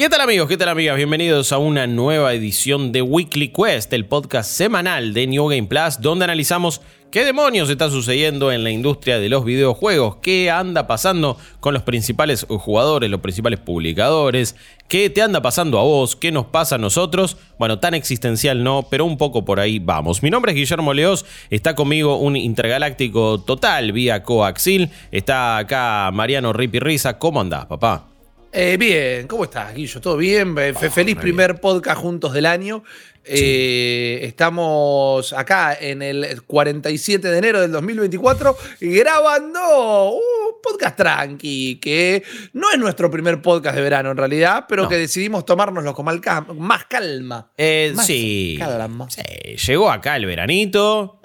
¿Qué tal amigos? ¿Qué tal amigas? Bienvenidos a una nueva edición de Weekly Quest, el podcast semanal de New Game Plus, donde analizamos qué demonios está sucediendo en la industria de los videojuegos, qué anda pasando con los principales jugadores, los principales publicadores, qué te anda pasando a vos, qué nos pasa a nosotros. Bueno, tan existencial no, pero un poco por ahí vamos. Mi nombre es Guillermo Leos, está conmigo un intergaláctico total vía coaxil, está acá Mariano Ripi Risa. ¿Cómo andás, papá? Eh, bien, ¿cómo estás, Guillo? ¿Todo bien? Oh, Feliz primer podcast juntos del año. Eh, estamos acá en el 47 de enero del 2024 grabando un podcast tranqui, que no es nuestro primer podcast de verano en realidad, pero No. que decidimos tomárnoslo con más calma. Eh, Más sí. calma. Sí, Llegó acá el veranito.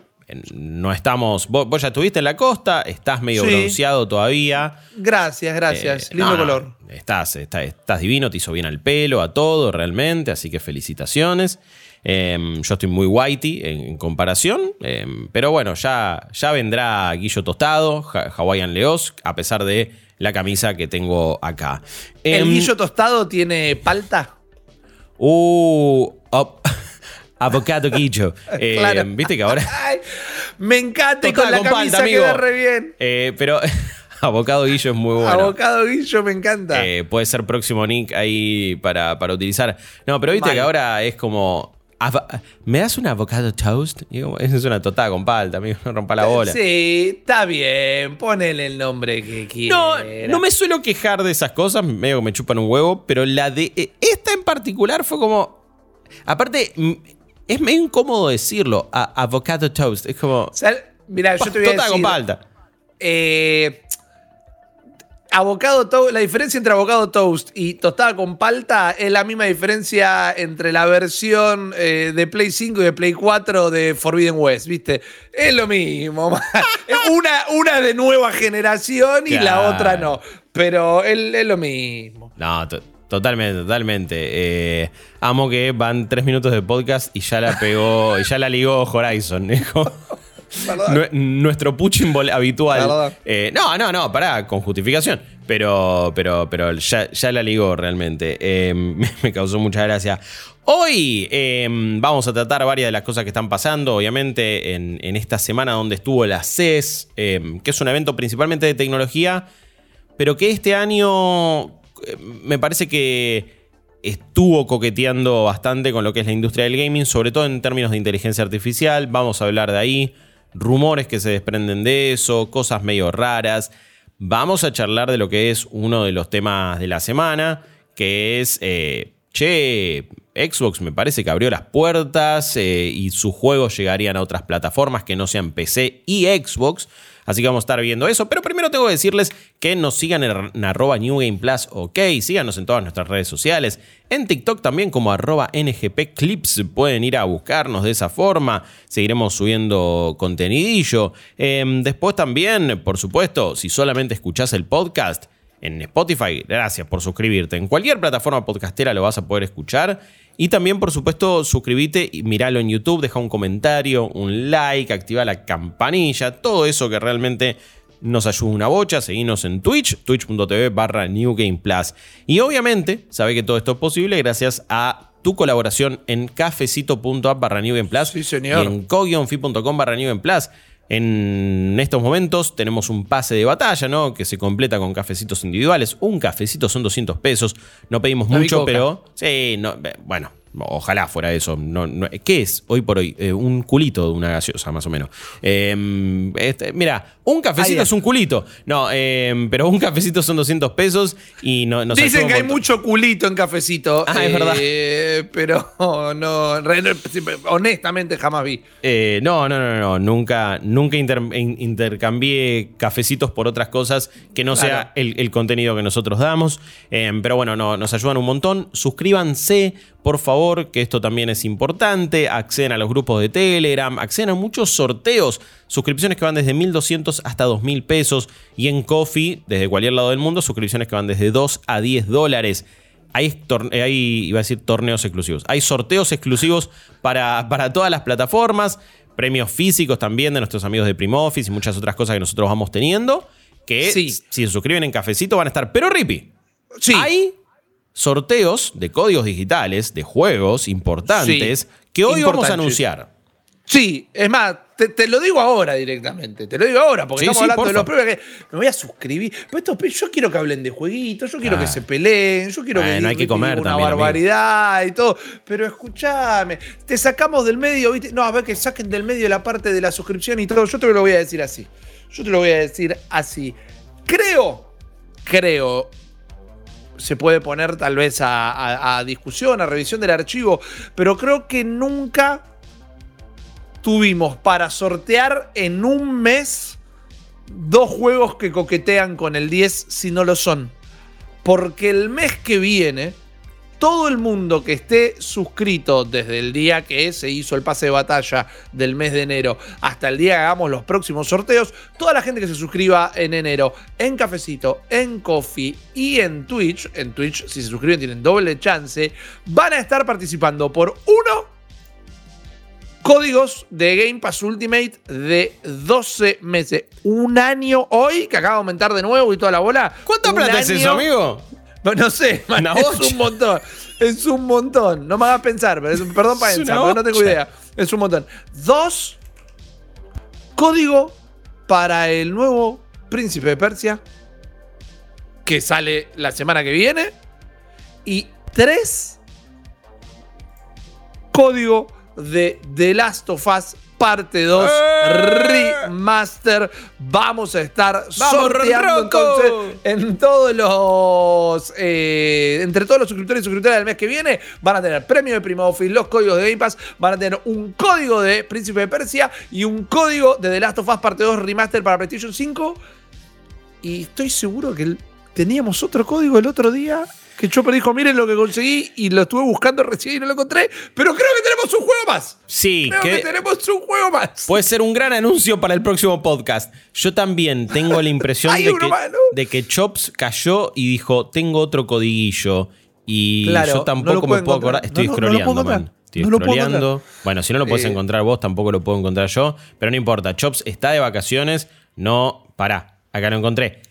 No estamos. Vos, vos ya estuviste en la costa, estás medio Sí. bronceado todavía. Gracias, gracias. Eh, Lindo no, color. Estás, estás, estás divino, te hizo bien al pelo, a todo realmente, así que felicitaciones. Eh, yo estoy muy whitey en, en comparación, eh, pero bueno, ya, ya vendrá Guillo Tostado, Ha- Hawaiian Leos, a pesar de la camisa que tengo acá. ¿El Em, guillo tostado tiene palta? Uh, op- avocado Guillo. Eh, Claro. Viste que ahora. Ay, me encanta y con la con camisa amigo. queda re bien. Eh, pero avocado Guillo es muy bueno. Abocado guillo me encanta. Eh, puede ser próximo nick ahí para, para utilizar. No, pero viste Mal. que ahora es como. ¿Me das un avocado toast? Eso es una totada con palta, amigo. No rompa la bola. Sí, está bien. Ponele el nombre que No, quiera. no me suelo quejar de esas cosas, medio que me chupan un huevo, pero la de eh, esta en particular fue como. Aparte, es medio incómodo decirlo, a- avocado toast. Es como. Mira, yo te voy a decir. con palta. eh, avocado toast, la diferencia entre avocado toast y tostada con palta es la misma diferencia entre la versión eh, de Play 5 y de Play 4 de Forbidden West, ¿viste? Es lo mismo. una, una de nueva generación y la otra no. Pero es, es lo mismo. No, totalmente, totalmente. Eh, amo que van tres minutos de podcast y ya la pegó, y ya la ligó Horizon. Nue- nuestro puchimbol habitual. Eh, no, no, no, pará, con justificación. Pero, pero, pero ya, ya la ligó realmente. Eh, me, causó mucha gracia. Hoy eh, vamos a tratar varias de las cosas que están pasando, obviamente, en, en esta semana donde estuvo la CES, que es un evento principalmente de tecnología, pero que este año me parece que estuvo coqueteando bastante con lo que es la industria del gaming, sobre todo en términos de inteligencia artificial. Vamos a hablar de ahí, rumores que se desprenden de eso, cosas medio raras. Vamos a charlar de lo que es uno de los temas de la semana, que es, eh, che, Xbox me parece que abrió las puertas eh, y sus juegos llegarían a otras plataformas que no sean PC y Xbox. Así que vamos a estar viendo eso. Pero primero tengo que decirles que nos sigan en, arroba New Game Plus, ok. Síganos en todas nuestras redes sociales. En TikTok también como arroba NGP Clips. Pueden ir a buscarnos de esa forma. Seguiremos subiendo contenidillo. Em, después también, por supuesto, si solamente escuchás el podcast, en Spotify, gracias por suscribirte. En cualquier plataforma podcastera lo vas a poder escuchar. Y también, por supuesto, suscríbete y miralo en YouTube, deja un comentario, un like, activa la campanilla, todo eso que realmente nos ayuda una bocha. Seguinos en Twitch, twitch.tv barra New Game Plus. Y obviamente, sabe que todo esto es posible gracias a tu colaboración en cafecito.app barra New Game Plus Sí, señor. y en co-fi.com barra New Game Plus. En estos momentos tenemos un pase de batalla, ¿no? Que se completa con cafecitos individuales. Un cafecito son 200 pesos. No pedimos mucho, pero sí, no, eh, bueno, ojalá fuera eso. No, no- ¿Qué es hoy por hoy? Eh, un culito de una gaseosa, más o menos. Eh, este, mira, un cafecito es un culito. No, eh, pero un cafecito son 200 pesos y no, nos Dicen que hay mucho culito en cafecito. Ah, es verdad. eh, Pero no, re- honestamente jamás vi. Eh, no, no, no, no. Nunca, nunca inter- in- intercambié cafecitos por otras cosas que no sea el, el contenido que nosotros damos. Eh, pero bueno, no, nos ayudan un montón. Suscríbanse, por favor, que esto también es importante. Acceden a los grupos de Telegram, acceden a muchos sorteos. Suscripciones que van desde 1.200 hasta 2.000 pesos. Y en Coffee, desde cualquier lado del mundo, suscripciones que van desde 2 a 10 dólares. Hay, torne- hay, iba a decir, torneos exclusivos. Hay sorteos exclusivos para, para todas las plataformas. Premios físicos también de nuestros amigos de Primo Office y muchas otras cosas que nosotros vamos teniendo. Que Sí. si se suscriben en cafecito van a estar. Pero Ripi, Sí. hay sorteos de códigos digitales, de juegos importantes, Sí, que hoy vamos a anunciar. Sí, es más, te, te lo digo ahora directamente. Te lo digo ahora, porque Sí, estamos sí, hablando de los premios que me voy a suscribir. Pero esto, yo quiero que hablen de jueguitos, yo quiero Ah. que se peleen, yo quiero que Bueno, hay que comer una también, amigo. barbaridad y todo. Pero escúchame, te sacamos del medio, ¿viste? No, a ver que saquen del medio la parte de la suscripción y todo. Yo te lo voy a decir así. Yo te lo voy a decir así. Creo, creo, se puede poner tal vez a, discusión, a revisión del archivo, pero creo que nunca tuvimos para sortear en un mes dos juegos que coquetean con el 10 si no lo son. Porque el mes que viene, todo el mundo que esté suscrito desde el día que se hizo el pase de batalla del mes de enero hasta el día que hagamos los próximos sorteos, toda la gente que se suscriba en enero en Cafecito, en Coffee y en Twitch, en Twitch si se suscriben tienen doble chance, van a estar participando por uno códigos de Game Pass Ultimate de 12 meses. Un año hoy, que acaba de aumentar de nuevo y toda la bola. ¿Cuánta plata es eso, amigo? No, no sé, man, es un montón. Es un montón. No me hagas pensar, pero es, perdón para pensar, porque no tengo idea. Es un montón. Dos, código para el nuevo Príncipe de Persia, que sale la semana que viene. Y tres, código de The Last of Us Parte 2 ¡Eh! Remaster. Vamos a estar ¡Vamos, sorteando entonces en todos los. eh, entre todos los suscriptores y suscriptoras del mes que viene, van a tener premio de Prima Office, los códigos de Game Pass, van a tener un código de Príncipe de Persia y un código de The Last of Us Parte 2 Remaster para PlayStation 5. Y estoy seguro que teníamos otro código el otro día. Que Chopper dijo, miren lo que conseguí y lo estuve buscando recién y no lo encontré. Pero creo que tenemos un juego más. Sí, Creo que, que tenemos un juego más. puede ser un gran anuncio para el próximo podcast. Yo también tengo la impresión de que, más, ¿no? de que Chops cayó y dijo, tengo otro codiguillo. Y Claro, yo tampoco me puedo acordar. Estoy No, scrolleando, man. Estoy scrolleando. Bueno, si no lo puedes Eh. encontrar vos, tampoco lo puedo encontrar yo. Pero no importa. Chops está de vacaciones. No, pará. Acá lo encontré.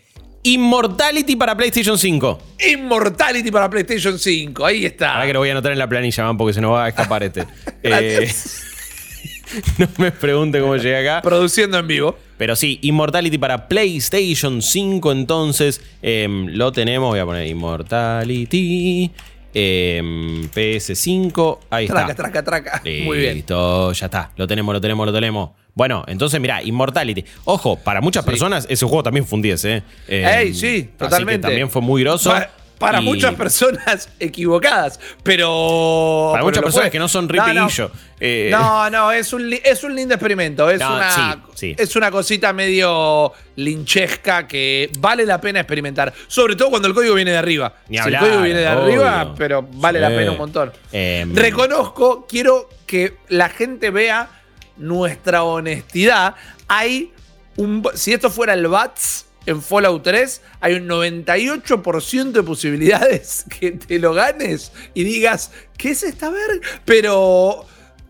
Immortality para PlayStation 5. Immortality para PlayStation 5. Ahí está. Ahora que lo voy a anotar en la planilla, man, porque se nos va a escapar este. Eh, no me pregunte cómo llegué acá. Produciendo en vivo. Pero sí, Immortality para PlayStation 5, entonces em, lo tenemos. Voy a poner Immortality. em, PS5. Ahí Traca, está. traca, traca. Muy bien. Listo, ya está. Lo tenemos, lo tenemos, lo tenemos. Bueno, entonces mirá, Immortality. Ojo, para muchas personas ese juego también fue un 10, ¿eh? Em, Ey, sí, así que totalmente. también fue muy groso. Pa- para Y muchas personas equivocadas, pero. Para pero muchas personas fue. que no son No, Rippy no. Guillo. Eh, No, no, es un, es un lindo experimento. Es, No, una, sí, sí. es una cosita medio linchesca que vale la pena experimentar. Sobre todo cuando el código viene de arriba. Ni si el código viene de obvio. arriba, pero vale la pena un montón. Em, Reconozco, quiero que la gente vea nuestra honestidad. Hay un. Si esto fuera el BATS en Fallout 3, hay un 98% de posibilidades que te lo ganes y digas, ¿qué es esta verga? Pero.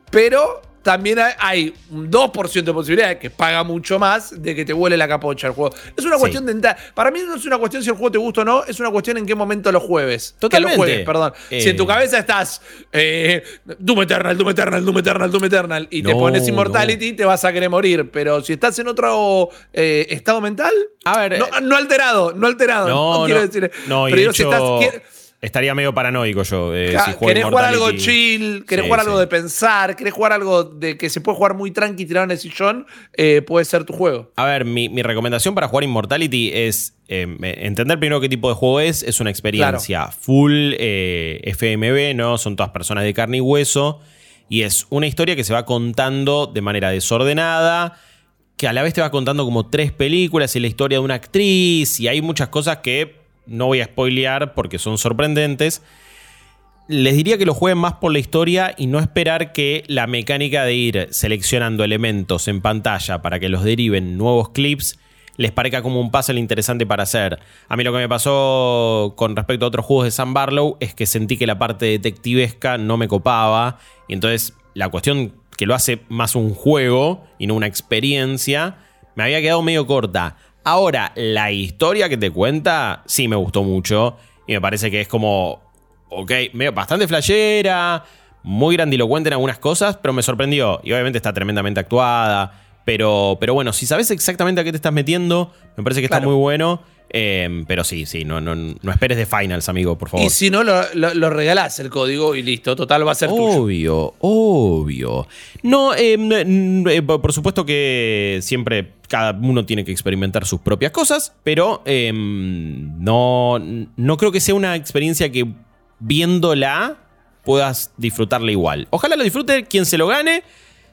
Pero. También hay- un 2% de posibilidades que paga mucho más de que te vuele la capocha el juego. Es una Sí. cuestión de entrar. Para mí no es una cuestión si el juego te gusta o no, es una cuestión en qué momento lo jueves. Totalmente. Que lo juegues, perdón. Si en tu Eh. cabeza estás eh, Doom Eternal, Doom Eternal, Doom Eternal, Doom Eternal y te No, pones Immortality, te vas a querer morir. Pero si estás en otro eh, estado mental, A ver, no, eh, no alterado, no alterado. No, No, quiero no, decir. no, y pero de digo, si estás. Estaría medio paranoico yo. eh, si juego querés jugar algo chill, querés Sí, jugar algo sí. de pensar, querés jugar algo de que se puede jugar muy tranqui tirado en el sillón, eh, puede ser tu juego. A ver, mi, mi recomendación para jugar Immortality es eh, entender primero qué tipo de juego es. Es una experiencia full eh, FMB, ¿no? Son todas personas de carne y hueso. Y es una historia que se va contando de manera desordenada, que a la vez te va contando como tres películas y la historia de una actriz. Y hay muchas cosas que no voy a spoilear porque son sorprendentes. Les diría que lo jueguen más por la historia y no esperar que la mecánica de ir seleccionando elementos en pantalla para que los deriven nuevos clips les parezca como un puzzle interesante para hacer. A mí lo que me pasó con respecto a otros juegos de Sam Barlow es que sentí que la parte detectivesca no me copaba y entonces la cuestión que lo hace más un juego y no una experiencia me había quedado medio corta. Ahora, la historia que te cuenta sí me gustó mucho y me parece que es como ok, medio- bastante flashera, muy grandilocuente en algunas cosas, pero me sorprendió. Y obviamente está tremendamente actuada. Pero, pero bueno, si sabes exactamente a qué te estás metiendo, me parece que está muy bueno. Eh, pero sí, sí, no, no, no esperes de finals, amigo, por favor. Y si no, lo, lo- lo regalás el código y listo. Total, va a ser tuyo. Obvio, obvio. No, n- eh, por supuesto que siempre cada uno tiene que experimentar sus propias cosas, pero eh, no, no creo que sea una experiencia que viéndola puedas disfrutarla igual. Ojalá lo disfrute quien se lo gane.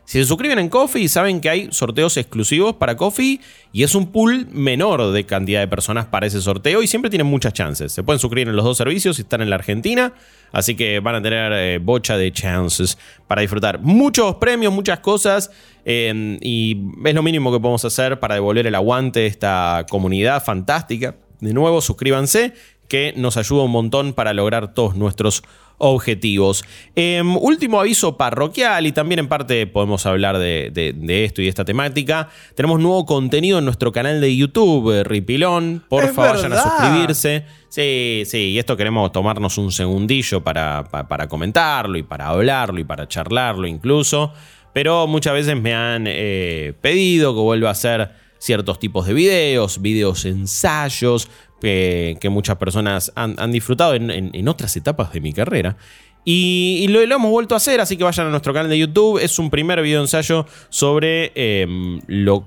Si se suscriben en Coffee, saben que hay sorteos exclusivos para Coffee y es un pool menor de cantidad de personas para ese sorteo y siempre tienen muchas chances. Se pueden suscribir en los dos servicios si están en la Argentina, así que van a tener eh, bocha de chances para disfrutar muchos premios, muchas cosas eh, y es lo mínimo que podemos hacer para devolver el aguante de esta comunidad fantástica. De nuevo, suscríbanse que nos ayuda un montón para lograr todos nuestros objetivos. Em, último aviso parroquial y también en parte podemos hablar de, de- de esto y de esta temática. Tenemos nuevo contenido en nuestro canal de YouTube, eh, Ripilón. Porfa, Es vayan a verdad. suscribirse. Sí, sí, y esto queremos tomarnos un segundillo para, pa- para comentarlo y para hablarlo y para charlarlo incluso. Pero muchas veces me han eh, pedido que vuelva a hacer ciertos tipos de videos, videos ensayos, que, muchas personas han, disfrutado en, otras etapas de mi carrera. Y, lo hemos vuelto a hacer, así que vayan a nuestro canal de YouTube. Es un primer video ensayo sobre em, lo,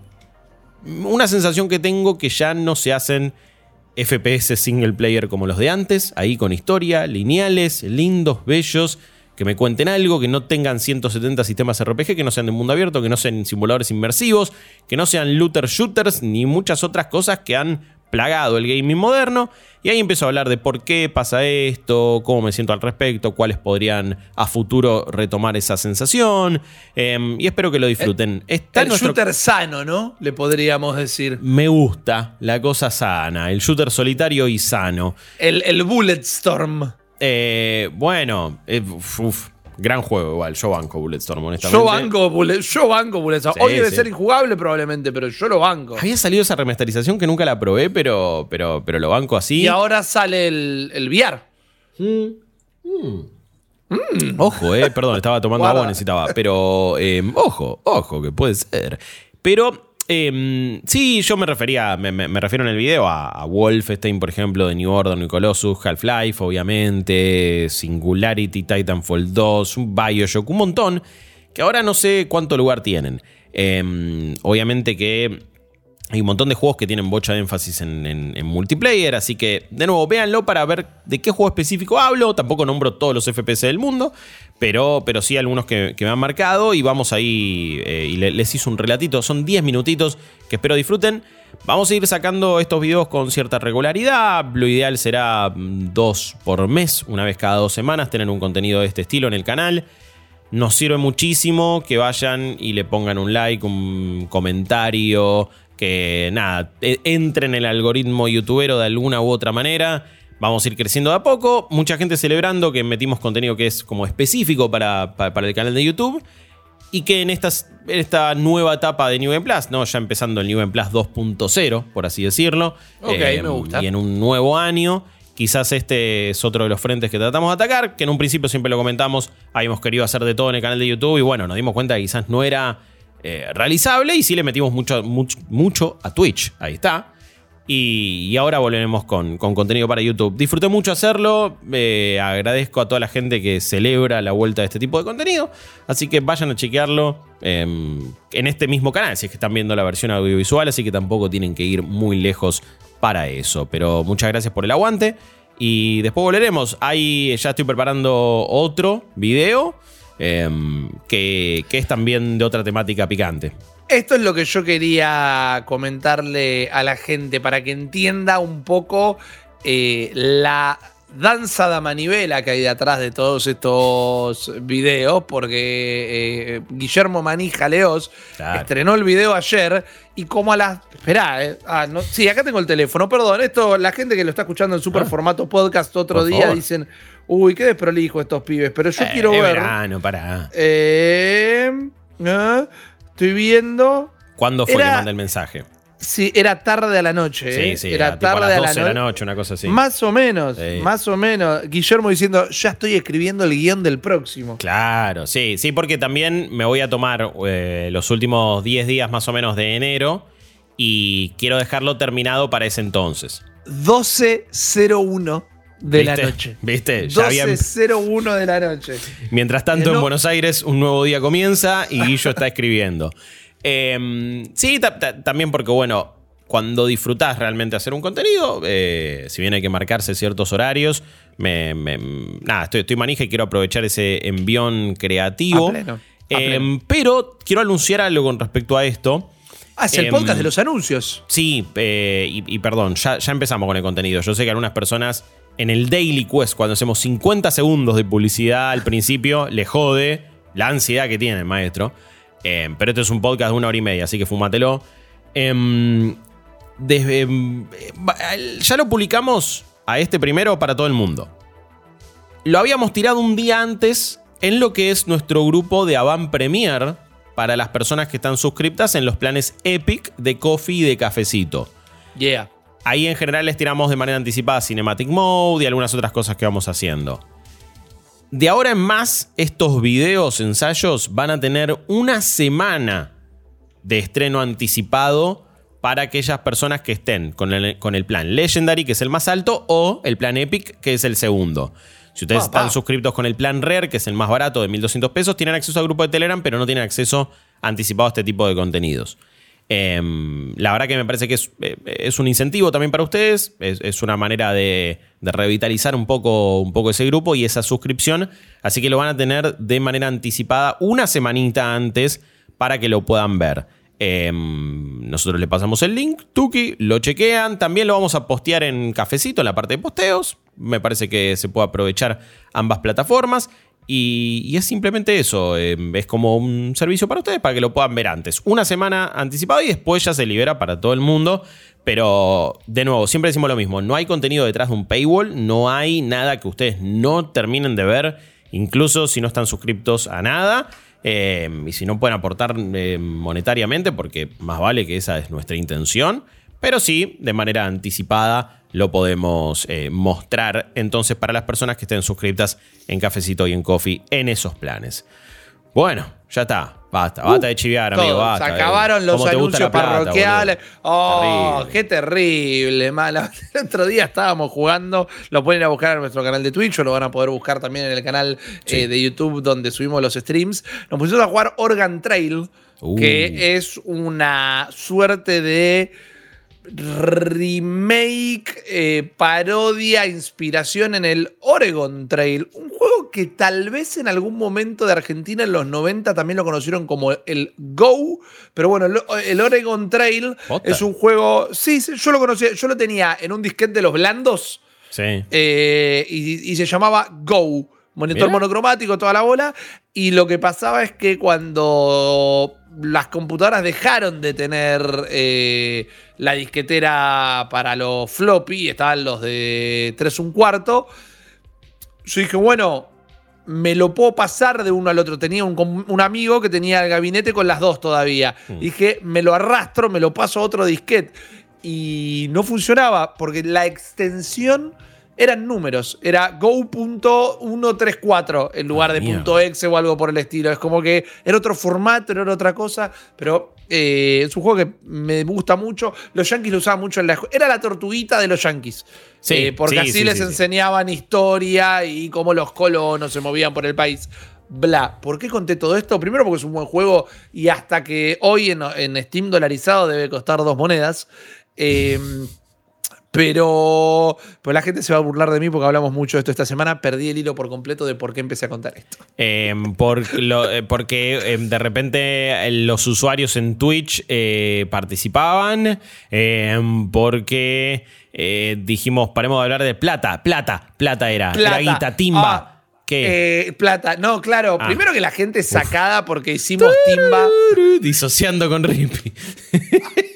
una sensación que tengo que ya no se hacen FPS single player como los de antes, ahí con historia, lineales, lindos, bellos, que me cuenten algo, que no tengan 170 sistemas RPG, que no sean de mundo abierto, que no sean simuladores inmersivos, que no sean looter shooters, ni muchas otras cosas que han plagado el gaming moderno. Y ahí empiezo a hablar de por qué pasa esto, cómo me siento al respecto, cuáles podrían a futuro retomar esa sensación. em, y espero que lo disfruten. Está en El nuestro- shooter sano, ¿no? Le podríamos decir. me gusta la cosa sana, el shooter solitario y sano. El, el Bulletstorm. Eh, bueno, eh, uf, gran juego igual. Yo banco Bulletstorm, honestamente. Yo banco, Bullet- yo banco Bulletstorm. Sí, Hoy debe sí. ser injugable probablemente, pero yo lo banco. Había salido esa remasterización que nunca la probé, pero, pero, pero lo banco así. Y ahora sale el, el VR. Ojo, eh, perdón, estaba tomando agua, necesitaba. Pero, eh, ojo, ojo, que puede ser. Pero, eh, sí, yo me refería, me, refiero en el video a, Wolfenstein, por ejemplo, de New Order, New Colossus, Half-Life, obviamente, Singularity, Titanfall 2, un Bioshock, un montón, que ahora no sé cuánto lugar tienen. Eh, obviamente que hay un montón de juegos que tienen bocha de énfasis en, en- en multiplayer, así que de nuevo véanlo para ver de qué juego específico hablo. Tampoco nombro todos los FPS del mundo, pero, pero sí algunos que, me han marcado y vamos ahí eh, y le- les hice un relatito. Son 10 minutitos que espero disfruten. Vamos a ir sacando estos videos con cierta regularidad. Lo ideal será mm, dos por mes, una vez cada dos semanas, tener un contenido de este estilo en el canal. Nos sirve muchísimo que vayan y le pongan un like, un comentario, que nada, e- entren en el algoritmo youtubero de alguna u otra manera. Vamos a ir creciendo de a poco. Mucha gente celebrando que metimos contenido que es como específico para, para- para el canal de YouTube. Y que en, estas, esta nueva etapa de New Game Plus, ¿no? ya empezando el New Game Plus 2.0, por así decirlo. eh, me gusta. Y en un nuevo año. Quizás este es otro de los frentes que tratamos de atacar, que en un principio siempre lo comentamos, habíamos querido hacer de todo en el canal de YouTube y bueno, nos dimos cuenta que quizás no era eh, realizable y sí le metimos mucho, mucho, mucho a Twitch, ahí está. Y, ahora volveremos con, con contenido para YouTube. Disfruté mucho hacerlo, eh, agradezco a toda la gente que celebra la vuelta de este tipo de contenido, así que vayan a chequearlo eh, en este mismo canal, si es que están viendo la versión audiovisual, así que tampoco tienen que ir muy lejos para eso. Pero muchas gracias por el aguante. Y después volveremos. Ahí ya estoy preparando otro video em, que, que es también de otra temática picante. Esto es lo que yo quería comentarle a la gente para que entienda un poco eh, la danza de manivela que hay detrás de todos estos videos, porque eh, Guillermo Manija Leos Claro. estrenó el video ayer y como a las... Esperá, eh, ah, no, sí, acá tengo el teléfono, perdón, esto la gente que lo está escuchando en super Ah. formato podcast otro Por día favor. dicen, uy, qué desprolijo estos pibes, pero yo Eh, quiero ver... verano, para. Eh, estoy viendo... ¿Cuándo fue Era- que mandé el mensaje? Sí, era tarde a la noche. Sí, ¿eh? sí, era tipo a tarde las a 12 de la la noche. noche, una cosa así. Más o menos, Sí. más o menos. Guillermo diciendo, ya estoy escribiendo el guion del próximo. Claro, sí, sí, porque también me voy a tomar eh, los últimos 10 días más o menos de enero y quiero dejarlo terminado para ese entonces. 12.01 de la noche. ¿Viste? Ya había- 12.01 de la noche. Mientras tanto, no- en Buenos Aires, un nuevo día comienza y Guillo está escribiendo. Eh, sí, ta- ta- también porque, bueno, cuando disfrutás realmente hacer un contenido, eh, si bien hay que marcarse ciertos horarios, me, me- nada, estoy, estoy manija y quiero aprovechar ese envión creativo. A pleno, a Eh, pleno. pero quiero anunciar algo con respecto a esto. Ah, es el Em, podcast de los anuncios. Sí, eh, y, y perdón, ya, ya empezamos con el contenido. Yo sé que algunas personas en el Daily Quest, cuando hacemos 50 segundos de publicidad al principio, le jode la ansiedad que tiene el maestro. Eh, pero este es un podcast de una hora y media, así que fúmatelo. Em, em, ya lo publicamos a este primero para todo el mundo. Lo habíamos tirado un día antes en lo que es nuestro grupo de Avant Premier para las personas que están suscriptas en los planes Epic de Coffee y de Cafecito. Yeah. Ahí en general les tiramos de manera anticipada Cinematic Mode y algunas otras cosas que vamos haciendo. De ahora en más, estos videos, ensayos, van a tener una semana de estreno anticipado para aquellas personas que estén con el, con el plan Legendary, que es el más alto, o el plan Epic, que es el segundo. Si ustedes están suscriptos con el plan Rare, que es el más barato de 1200 pesos, tienen acceso al grupo de Telegram, pero no tienen acceso anticipado a este tipo de contenidos. Em, la verdad que me parece que es, eh, un incentivo también para ustedes, es, una manera de, de revitalizar un poco, un poco ese grupo y esa suscripción, así que lo van a tener de manera anticipada una semanita antes para que lo puedan ver. Em, nosotros le pasamos el link, Tuki, lo chequean, también lo vamos a postear en Cafecito, en la parte de posteos, me parece que se puede aprovechar ambas plataformas. Y, es simplemente eso, eh, es como un servicio para ustedes para que lo puedan ver antes. Una semana anticipado y después ya se libera para todo el mundo. Pero de nuevo, siempre decimos lo mismo, no hay contenido detrás de un paywall, no hay nada que ustedes no terminen de ver, incluso si no están suscriptos a nada. eh, y si no pueden aportar eh, monetariamente, porque más vale que esa es nuestra intención. Pero sí, de manera anticipada lo podemos eh, mostrar entonces para las personas que estén suscritas en Cafecito y en Coffee en esos planes. Bueno, ya está. Basta, basta de chiviar, amigo. Todo. Basta, Se eh. acabaron los ¿Cómo te gusta anuncios plata, parroquiales. Oh, Terrible. qué terrible, mala. El otro día estábamos jugando, lo pueden ir a buscar en nuestro canal de Twitch o lo van a poder buscar también en el canal Sí. eh, de YouTube donde subimos los streams. Nos pusimos a jugar Organ Trail, Uh. que es una suerte de remake, eh, parodia, inspiración en el Oregon Trail. Un juego que tal vez en algún momento de Argentina en los 90 también lo conocieron como el Go. Pero bueno, el, el Oregon Trail es un juego. Sí, sí, yo lo conocía. Yo lo tenía en un disquete de los blandos. Sí. Eh, y, y se llamaba Go. Monitor monocromático, toda la bola. Y lo que pasaba es que cuando las computadoras dejaron de tener eh, la disquetera para los floppy, estaban los de 3 un cuarto, yo dije, bueno, me lo puedo pasar de uno al otro. Tenía un, un amigo que tenía el gabinete con las dos todavía. Dije, me lo arrastro, me lo paso a otro disquete. Y no funcionaba porque la extensión eran números. Era go.134 en lugar de Mierda. punto .exe o algo por el estilo. Es como que era otro formato, era otra cosa. Pero eh, es un juego que me gusta mucho. Los yankees lo usaban mucho en la Era la tortuguita de los yankees. Sí, Eh, porque sí, así sí, les sí. enseñaban historia y cómo los colonos se movían por el país. Bla. ¿Por qué conté todo esto? Primero porque es un buen juego y hasta que hoy en, en Steam dolarizado debe costar dos monedas. Eh, pero, pero la gente se va a burlar de mí porque hablamos mucho de esto esta semana. Perdí el hilo por completo de por qué empecé a contar esto. Eh, por lo- eh, porque eh, de repente eh, los usuarios en Twitch eh, participaban, eh, porque eh, dijimos, paremos de hablar de plata, plata, plata era, Plata. era guita, timba. Ah, ¿Qué? eh, plata. No, claro. Ah. Primero que la gente es sacada porque hicimos timba. Disociando con Rippy.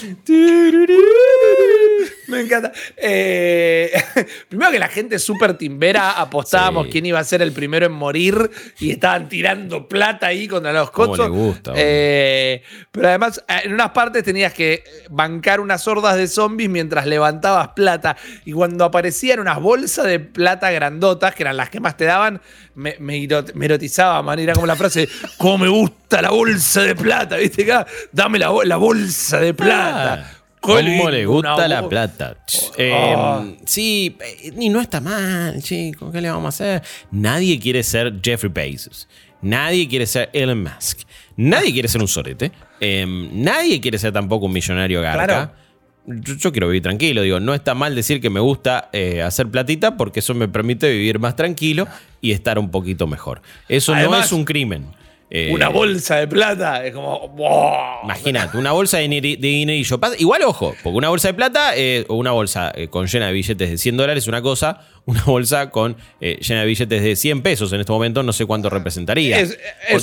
do, do, do, do. Me encanta. Eh, primero que la gente súper timbera, apostábamos Sí. quién iba a ser el primero en morir y estaban tirando plata ahí contra los cochos. gusta. Eh, pero además, eh, en unas partes tenías que bancar unas hordas de zombies mientras levantabas plata. Y cuando aparecían unas bolsas de plata grandotas, que eran las que más te daban, me, me me erotizaba, man. Era como la frase, ¿cómo me gusta la bolsa de plata? ¿Viste? Acá, dame la, la bolsa de plata. Ah, ¿Cómo le gusta la plata? Oh. Eh, sí, eh, y no está mal, chicos. ¿Qué le vamos a hacer? Nadie quiere ser Jeffrey Bezos. Nadie quiere ser Elon Musk. Nadie quiere ser un sorete. Eh, nadie quiere ser tampoco un millonario garca. Claro. Yo, yo quiero vivir tranquilo. Digo, no está mal decir que me gusta eh, hacer platita porque eso me permite vivir más tranquilo y estar un poquito mejor. Eso no es un crimen. Eh, Una bolsa de plata. Es como. ¡wow! Imagínate, una bolsa de, de dinerillo. Igual, ojo, porque una bolsa de plata eh, o una bolsa eh, con llena de billetes de 100 dólares es una cosa, una bolsa con llena de billetes de 100 pesos en este momento no sé cuánto representaría. Es,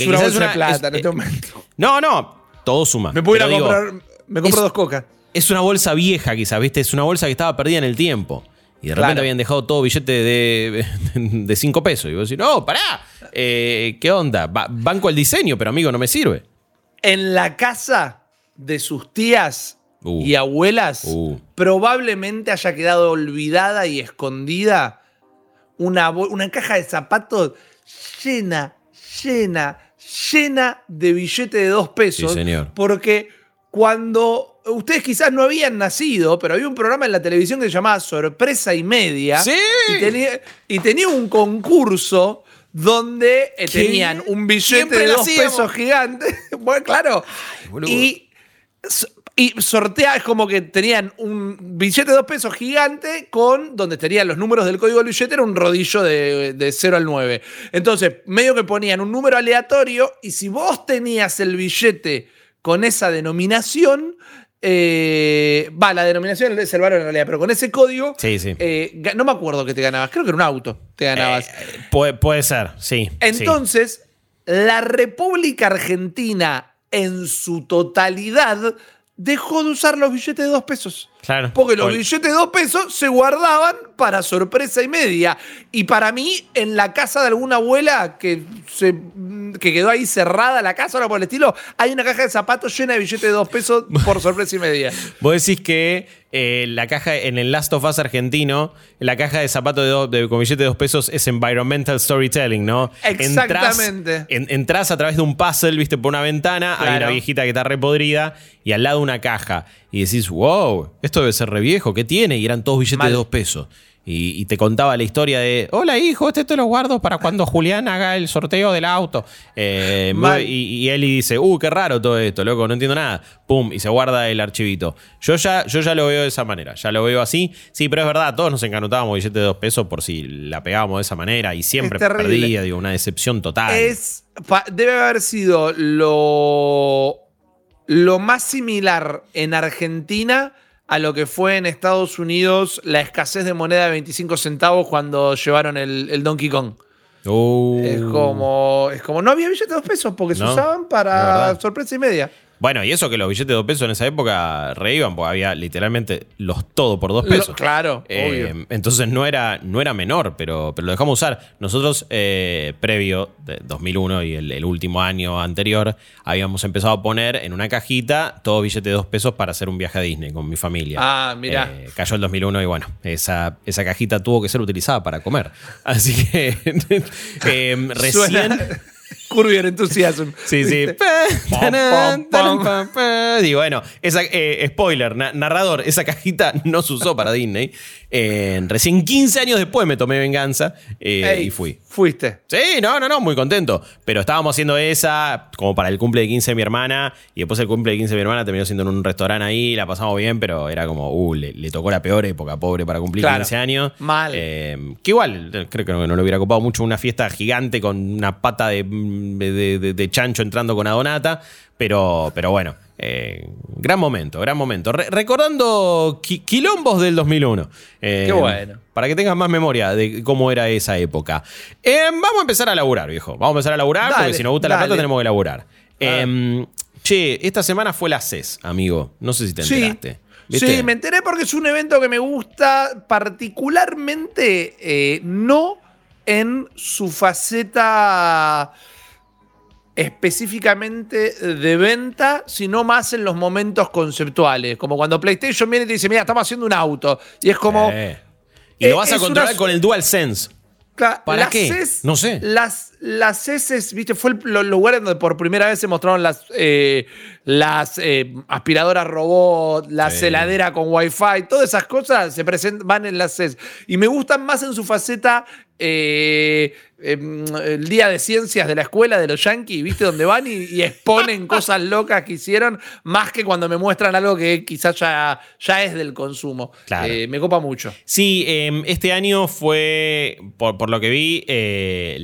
una bolsa de plata es- en este momento. no, no, todo suma. Me puedo ir a Pero digo, comprar. Me compro es- dos cocas. Es una bolsa vieja, quizás, ¿viste? Es una bolsa que estaba perdida en el tiempo. Y de repente Claro. habían dejado todo billete de, de 5 pesos. Y vos decís, no, pará. eh, ¿Qué onda? Ba- banco el diseño, pero amigo, no me sirve. En la casa de sus tías Uh. y abuelas, Uh. probablemente haya quedado olvidada y escondida una, una caja de zapatos llena, llena, llena de billetes de dos pesos. Sí, señor. Porque cuando ustedes quizás no habían nacido, pero había un programa en la televisión que se llamaba Sorpresa y Media. Sí. Y tenía, y tenía un concurso donde eh, tenían un billete Siempre de dos hacíamos. pesos gigante. bueno, claro. boludo. y, y sortea, es como que tenían un billete de dos pesos gigante con donde tenían los números del código del billete, era un rodillo de, de 0 al 9. Entonces, medio que ponían un número aleatorio y si vos tenías el billete con esa denominación, eh, va, la denominación es el valor en realidad, pero con ese código, Sí, sí. eh, no me acuerdo que te ganabas, creo que era un auto, te ganabas. Eh, puede, puede ser, sí. sí. Entonces, la República Argentina en su totalidad dejó de usar los billetes de dos pesos. Claro. Porque los billetes de dos pesos se guardaban para sorpresa y media. Y para mí, en la casa de alguna abuela que, se, que quedó ahí cerrada la casa, ahora por el estilo, hay una caja de zapatos llena de billetes de dos pesos por sorpresa y media. Vos decís que eh, la caja en el Last of Us argentino, la caja de zapatos de, de- con billete de dos pesos es environmental storytelling, ¿no? Exactamente. Entrás, en- entrás a través de un puzzle, viste, por una ventana, hay Claro. una viejita que está repodrida y al lado una caja. Y decís, wow, esto debe ser re viejo, ¿qué tiene? Y eran todos billetes Mal. de dos pesos. Y, y te contaba la historia de, hola hijo, este te lo guardo para cuando Julián haga el sorteo del auto. Eh, y, y Eli dice, uh, qué raro todo esto, loco, no entiendo nada. Pum, y se guarda el archivito. Yo ya, yo ya lo veo de esa manera, ya lo veo así. Sí, pero es verdad, todos nos encanotábamos billetes de dos pesos por si la pegábamos de esa manera y siempre perdía, digo, una decepción total. Es, debe haber sido lo, lo más similar en Argentina a lo que fue en Estados Unidos la escasez de moneda de 25 centavos cuando llevaron el, el Donkey Kong. Uh. Es como, es como no había billetes de dos pesos porque se usaban para sorpresa y media. Bueno, y eso que los billetes de dos pesos en esa época reíban, porque había literalmente los todo por dos Lo- pesos. claro, Eh, obvio. entonces no era, no era menor, pero, pero lo dejamos usar. Nosotros, eh, previo, de 2001 y el, el último año anterior, habíamos empezado a poner en una cajita todo billete de dos pesos para hacer un viaje a Disney con mi familia. Ah, mirá. Eh, cayó el 2001 y bueno, esa, esa cajita tuvo que ser utilizada para comer. Así que eh, recién... Suena Curvier Enthusiasm. Sí, sí. Pam, pam, pam. Y bueno, esa, eh, spoiler, na- narrador, esa cajita no se usó para Disney. Eh, recién 15 años después me tomé venganza eh, Ey, y fui. Fuiste. Sí, no, no, no, muy contento. Pero estábamos haciendo esa como para el cumple de 15 de mi hermana. Y después el cumple de 15 de mi hermana terminó siendo en un restaurante ahí. La pasamos bien, pero era como, uh, le, le tocó la peor época, pobre, para cumplir Claro. 15 años. Mal. Eh, que igual, creo que no, no le hubiera copado mucho una fiesta gigante con una pata de, de- de- de chancho entrando con Adonata. Pero, pero bueno, eh, gran momento, gran momento. Re- recordando qui- quilombos del 2001. Eh, Qué bueno. Para que tengas más memoria de cómo era esa época. Eh, vamos a empezar a laburar, viejo. Vamos a empezar a laburar Dale, porque si nos gusta la plata tenemos que laburar. Eh, che, esta semana fue la CES, amigo. No sé si te Sí. enteraste. ¿viste? Sí, me enteré porque es un evento que me gusta particularmente eh, no en su faceta específicamente de venta, sino más en los momentos conceptuales. Como cuando PlayStation viene y te dice, mira, estamos haciendo un auto. Y es como... Eh. Y lo vas a controlar una- con el DualSense. Cla- ¿Para qué? No sé. Las, las CES, viste, fue el lo- lugar en donde por primera vez se mostraron las, eh, las eh, aspiradoras robot, la Sí. heladera con wifi, todas esas cosas se presentan, van en las CES. Y me gustan más en su faceta eh, em, el día de ciencias de la escuela de los yankees, viste, donde van y, y exponen cosas locas que hicieron, más que cuando me muestran algo que quizás ya, ya es del consumo. Claro. Me copa mucho. Sí, eh, este año fue, por, por lo que vi,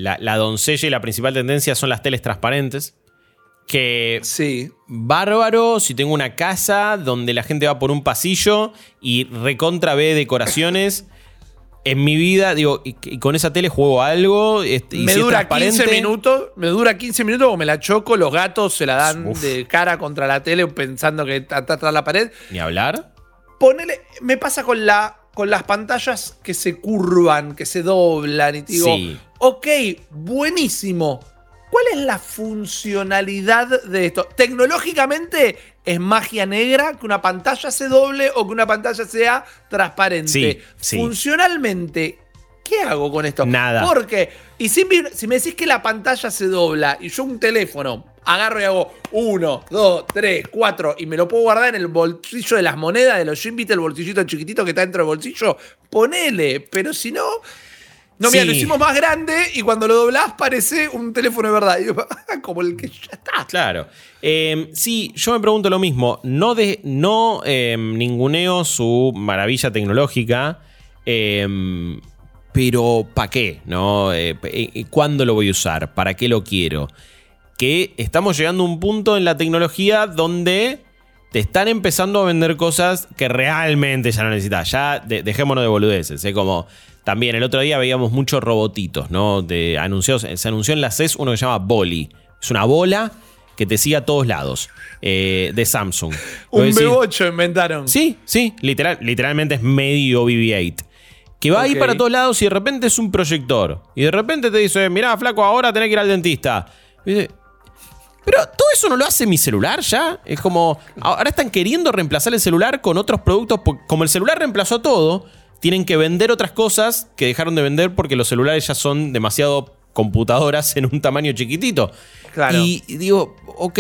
la, la doncella y la principal tendencia son las teles transparentes. Que Sí. bárbaro si tengo una casa donde la gente va por un pasillo y recontra ve decoraciones. En mi vida, digo, y, y con esa tele juego algo. este, y me si dura 15 transparente- minutos, me dura 15 minutos o me la choco, los gatos se la dan Uf. de cara contra la tele pensando que está atrás de la pared. Ni hablar. Ponele, me pasa con la con las pantallas que se curvan, que se doblan y te digo, Sí. ok, buenísimo. ¿Cuál es la funcionalidad de esto? Tecnológicamente es magia negra que una pantalla se doble o que una pantalla sea transparente. Sí, sí. Funcionalmente, ¿qué hago con esto? Nada. Porque, y si, si me decís que la pantalla se dobla y yo un teléfono agarro y hago uno, dos, tres, cuatro y me lo puedo guardar en el bolsillo de las monedas de los Jim, ¿viste el bolsillito chiquitito que está dentro del bolsillo? Ponele, pero si no... No, mira, Sí. lo hicimos más grande y cuando lo doblás parece un teléfono de verdad. Como el que ya está. Claro. Eh, sí, yo me pregunto lo mismo. No, de, no eh, ninguneo su maravilla tecnológica, eh, pero ¿para qué? ¿No? Eh, ¿Cuándo lo voy a usar? ¿Para qué lo quiero? Que estamos llegando a un punto en la tecnología donde te están empezando a vender cosas que realmente ya no necesitas. Ya de- dejémonos de boludeces. ¿eh? Como también el otro día veíamos muchos robotitos, ¿no? De anuncios, se anunció en la CES uno que se llama Boli. Es una bola que te sigue a todos lados. eh, de Samsung. Un Vos decís, B8 inventaron. Sí, sí, literal, literalmente es medio BB-8. Que va ahí Ok. para todos lados y de repente es un proyector. Y de repente te dice, mirá, flaco, ahora tenés que ir al dentista. Y dice, pero todo eso no lo hace mi celular ya. Es como, ahora están queriendo reemplazar el celular con otros productos. Como el celular reemplazó todo, tienen que vender otras cosas que dejaron de vender porque los celulares ya son demasiado computadoras en un tamaño chiquitito. Claro. Y, digo, ok,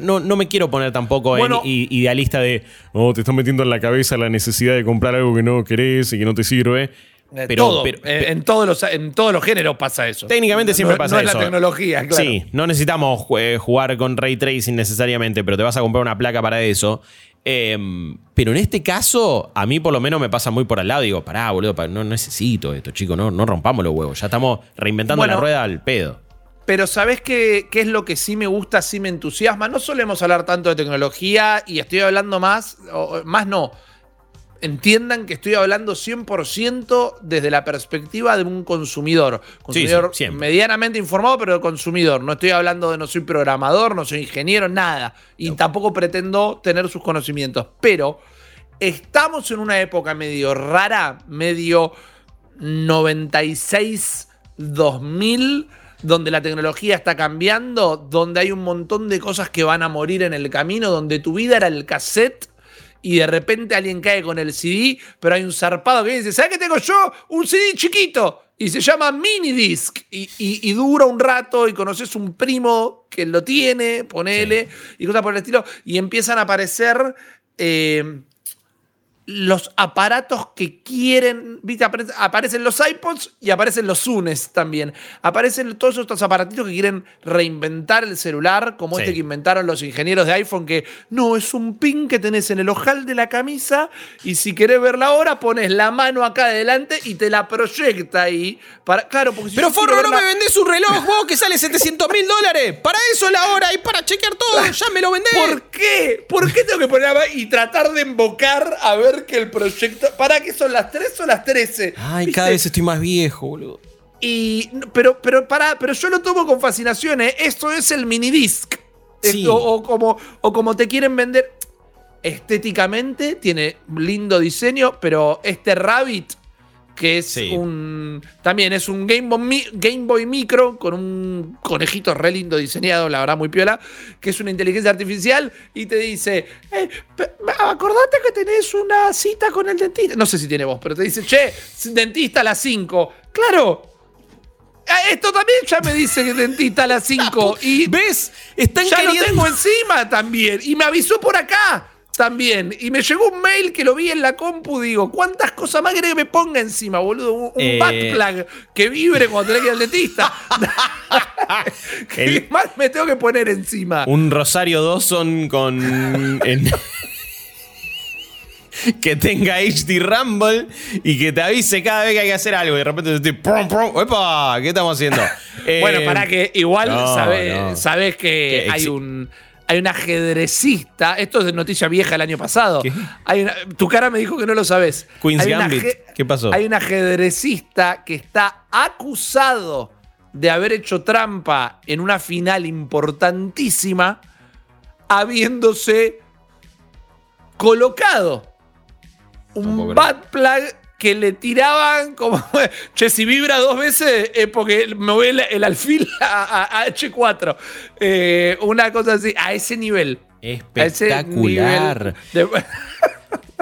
no, no me quiero poner tampoco en Bueno. idealista de, oh, te están metiendo en la cabeza la necesidad de comprar algo que no querés y que no te sirve. Eh, Pero, todo. pero- Eh, en, todos los, en todos los géneros pasa eso. Técnicamente siempre No- pasa no eso. es la tecnología, claro. Sí, no necesitamos eh, jugar con ray tracing necesariamente, pero te vas a comprar una placa para eso. Em, pero en este caso, a mí por lo menos me pasa muy por al lado. Digo, pará, boludo, no necesito esto, chicos, no, no rompamos los huevos. Ya estamos reinventando Bueno. la rueda al pedo. Pero ¿sabés qué, qué es lo que sí me gusta, sí me entusiasma? No solemos hablar tanto de tecnología y estoy hablando más, o- más no. Entiendan que estoy hablando 100% desde la perspectiva de un consumidor. Consumidor sí, medianamente informado, pero consumidor. No estoy hablando de no soy programador, no soy ingeniero, nada. Y tampoco pretendo tener sus conocimientos. Pero estamos en una época medio rara, medio 96, 2000, donde la tecnología está cambiando, donde hay un montón de cosas que van a morir en el camino, donde tu vida era el cassette y de repente alguien cae con el CD, pero hay un zarpado que dice, ¿sabes qué tengo yo? Un CD chiquito. Y se llama Minidisc. Y, y, y dura un rato y conoces un primo que lo tiene, ponele, y cosas por el estilo. Y empiezan a aparecer eh, los aparatos que quieren, ¿viste? Apare- Aparecen los iPods y aparecen los Zunes también. Aparecen todos estos aparatitos que quieren reinventar el celular, como Sí. este que inventaron los ingenieros de iPhone, que no, es un pin que tenés en el ojal de la camisa y si querés ver la hora pones la mano acá adelante y te la proyecta ahí. Para, claro, porque si Pero Forro, no me vendés un reloj vos que sale 700 mil dólares. Para eso es la hora y para chequear todo. Ya me lo vendés. ¿Por qué? ¿Por qué tengo que poner y tratar de embocar a ver que el proyecto. ¿Para qué son las 3 o las 13? Ay, ¿Viste? cada vez estoy más viejo, boludo. Y. Pero, pero, pará, pero yo lo tomo con fascinación, ¿eh? Esto es el minidisc. Sí. Esto, o, como, o como te quieren vender. estéticamente tiene lindo diseño, pero este Rabbit, que es Sí. un. También es un Game Boy, Game Boy Micro con un conejito re lindo diseñado, la verdad, muy piola, que es una inteligencia artificial y te dice: "Eh, Acordate que tenés una cita con el dentista. No sé si tiene voz, pero te dice: Che, dentista a las 5. Claro. eh, Esto también ya me dice que dentista a las 5. Y ¿Ves? Están ya lo queriendo- tengo encima también. Y me avisó por acá también. Y me llegó un mail que lo vi en la compu. Digo, ¿cuántas cosas más querés que me ponga encima, boludo? Un, un Eh. backplug que vibre cuando tenés que ir al dentista. ¿Qué El- más me tengo que poner encima? Un Rosario Dawson con. que tenga HD Rumble y que te avise cada vez que hay que hacer algo. Y de repente te estoy. ¡prum, prum! ¡Epa! ¿Qué estamos haciendo? Bueno, Eh, para que igual no, sabés que Que hay un. Hay un ajedrecista, esto es de noticia vieja del año pasado. ¿Qué? Hay una- tu cara me dijo que no lo sabés. Queen's Hay Gambit. ¿Qué pasó? Hay un ajedrecista que está acusado de haber hecho trampa en una final importantísima, habiéndose colocado un bad plug que le tiraban como, che, si vibra dos veces es porque me voy el, el alfil a, a- a H4. Eh, una cosa así, a ese nivel. Ese Espectacular. nivel de-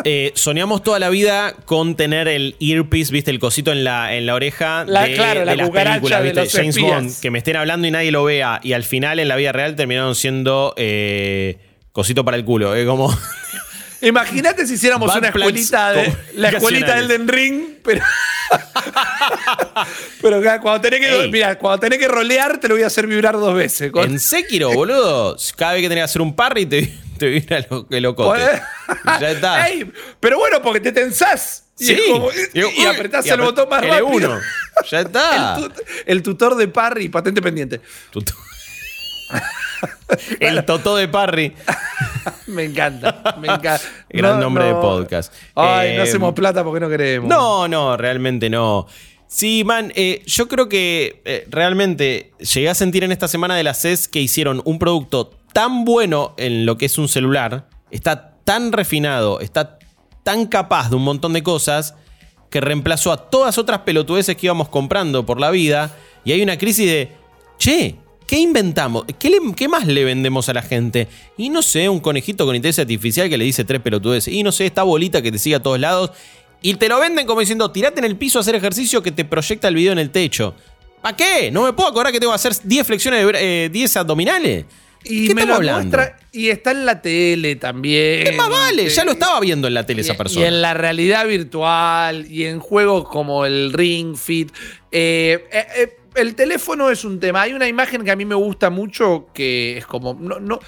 Eh, soñamos toda la vida con tener el earpiece, viste, el cosito en la, en la oreja La- de, claro, la de las películas, de viste, los James espías. Bond, que me estén hablando y nadie lo vea. Y al final, en la vida real, terminaron siendo eh, cosito para el culo. Es como. Imagínate si hiciéramos Bad una escuelita de. La escuelita del. Den Ring, pero. pero cuando tenés que. Ey. Mira, cuando tenés que rolear, te lo voy a hacer vibrar dos veces. Con- En Sekiro, boludo. Cada vez que tenés que hacer un parry, te, te vibra lo- el locote. Ya está. Ey, pero bueno, porque te tensás. Y, Sí. como- y- uy, apretás y el botón más rápido. L1. Ya está. El, el tutor de parry, patente pendiente. Tuto- el totó de parry. Me encanta, me encanta. Gran No, nombre de podcast. Ay, no Eh, hacemos plata porque no queremos. No, no, realmente no. Sí, man, eh, yo creo que eh, realmente llegué a sentir en esta semana de la CES que hicieron un producto tan bueno en lo que es un celular, está tan refinado, está tan capaz de un montón de cosas, que reemplazó a todas otras pelotudeces que íbamos comprando por la vida, y hay una crisis de, che, ¿qué inventamos? ¿Qué, le- qué más le vendemos a la gente? Y no sé, un conejito con inteligencia artificial que le dice tres pelotudeces, y no sé, esta bolita que te sigue a todos lados, y te lo venden como diciendo, tirate en el piso a hacer ejercicio que te proyecta el video en el techo. ¿Para qué? ¿No me puedo acordar que tengo que hacer 10 flexiones eh, 10 abdominales? Y ¿Qué me lo hablando? muestra. Y está en la tele también. ¿Qué más vale? Ya lo estaba viendo en la tele Y- esa Y persona. en la realidad virtual y en juegos como el Ring Fit. Eh, eh, eh, el teléfono es un tema. Hay una imagen que a mí me gusta mucho que es como. No, no,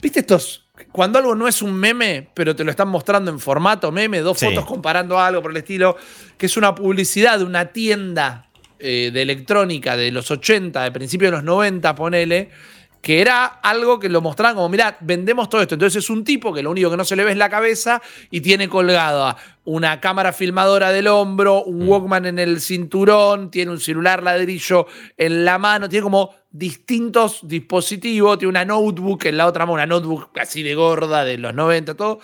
¿Viste estos? Cuando algo no es un meme, pero te lo están mostrando en formato meme, dos Sí. fotos comparando algo por el estilo, que es una publicidad de una tienda eh, de electrónica de los 80, de principios de los 90, ponele, que era algo que lo mostraban como, mirá, vendemos todo esto. Entonces es un tipo que lo único que no se le ve es la cabeza y tiene colgada una cámara filmadora del hombro, un Walkman en el cinturón, tiene un celular ladrillo en la mano, tiene como distintos dispositivos, tiene una notebook en la otra mano, una notebook así de gorda de los 90, todo.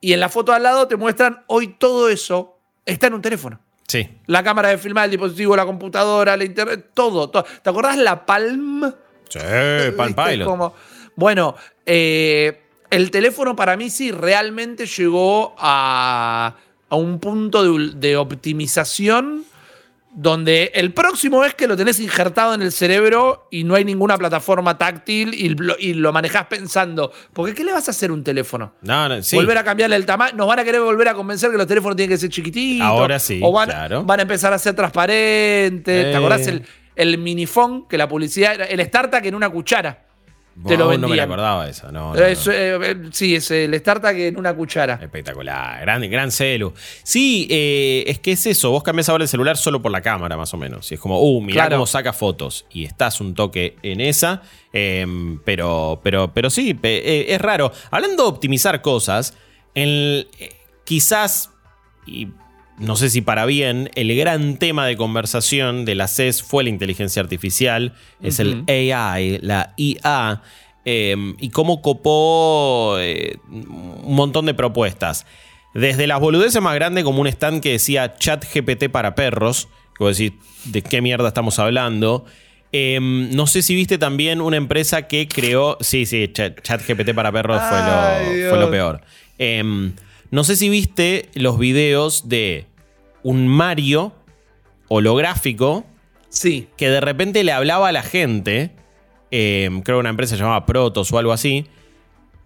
Y en la foto al lado te muestran hoy todo eso está en un teléfono. Sí. La cámara de filmar, el dispositivo, la computadora, la internet, todo, todo. ¿Te acordás la Palm? Sí, ¿Viste? Pilot. Como- bueno, eh, el teléfono para mí sí realmente llegó a, a un punto de, de optimización donde el próximo es que lo tenés injertado en el cerebro y no hay ninguna plataforma táctil y lo, y lo manejás pensando. Porque ¿qué le vas a hacer un teléfono? No, no, sí. Volver a cambiarle el tamaño. Nos van a querer volver a convencer que los teléfonos tienen que ser chiquititos. Ahora sí, O van, claro. van a empezar a ser transparentes. Eh. ¿Te acordás el, el minifón? Que la publicidad era el StarTAC en una cuchara. te lo No, no me la acordaba de esa. No, no, Es, no. eh, eh, sí, es el StarTAC en una cuchara. Espectacular, gran, gran celu. Sí, eh, es que es eso, vos cambiás ahora el celular solo por la cámara, más o menos. Y es como, uh, mirá Claro. cómo saca fotos. Y estás un toque en esa. em, pero, pero, pero sí, es raro. Hablando de optimizar cosas, el- quizás, y no sé si para bien, el gran tema de conversación de la CES fue la inteligencia artificial, es el AI, la IA. em, y cómo copó eh, un montón de propuestas. Desde las boludeces más grandes, como un stand que decía chat GPT para perros, que vos decís, ¿de qué mierda estamos hablando? Em, no sé si viste también una empresa que creó. Sí, sí, chat, GPT para perros fue lo, fue lo peor. No sé si viste los videos de un Mario holográfico. Sí. Que de repente le hablaba a la gente. Em, creo que una empresa llamaba Protos o algo así.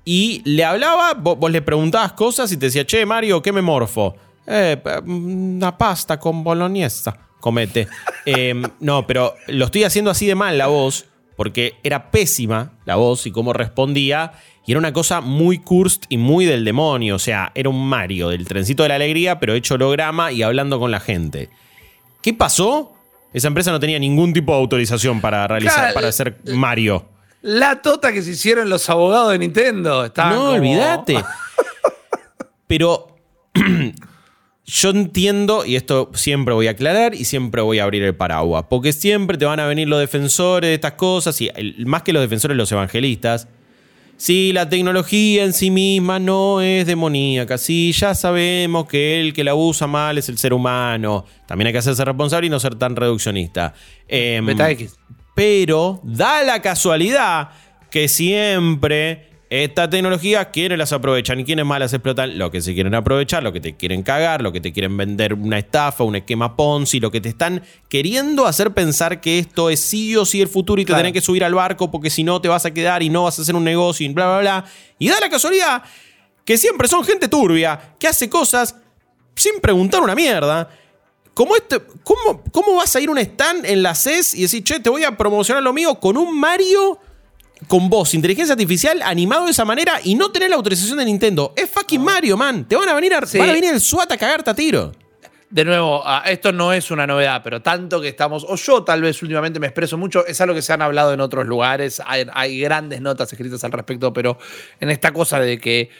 Y le hablaba, vos, le preguntabas cosas y te decía, che, Mario, ¿qué me morfo? Eh, una pasta con boloñesa, comete. Em, no, pero lo estoy haciendo así de mal la voz, porque era pésima la voz y cómo respondía. Y era una cosa muy cursed y muy del demonio. O sea, era un Mario del trencito de la alegría, pero hecho holograma y hablando con la gente. ¿Qué pasó? Esa empresa no tenía ningún tipo de autorización para realizar, para hacer Mario. La tota que se hicieron los abogados de Nintendo. no, olvídate. Pero yo entiendo, y esto siempre voy a aclarar y siempre voy a abrir el paraguas, porque siempre te van a venir los defensores de estas cosas, y más que los defensores, los evangelistas. Sí, la tecnología en sí misma no es demoníaca. Sí, ya sabemos que el que la usa mal es el ser humano. También hay que hacerse responsable y no ser tan reduccionista. Eh, Beta X. Pero da la casualidad que siempre esta tecnología, quienes las aprovechan y quienes más las explotan, lo que se quieren aprovechar, lo que te quieren cagar, lo que te quieren vender una estafa, un esquema Ponzi, lo que te están queriendo hacer pensar que esto es sí o sí el futuro y te tenés que subir al barco porque si no te vas a quedar y no vas a hacer un negocio y bla, bla, bla. Y da la casualidad que siempre son gente turbia, que hace cosas sin preguntar una mierda. ¿Cómo, este, cómo, ¿Cómo vas a ir a un stand en la CES y decir, che, te voy a promocionar lo mío con un Mario con voz, inteligencia artificial, animado de esa manera y no tener la autorización de Nintendo? Es fucking Mario, man. Te van a venir, a, van a venir el SWAT a cagarte a tiro. De nuevo, ah, esto no es una novedad, pero tanto que estamos, o yo tal vez últimamente me expreso mucho, es algo que se han hablado en otros lugares, hay, hay grandes notas escritas al respecto, pero en esta cosa de que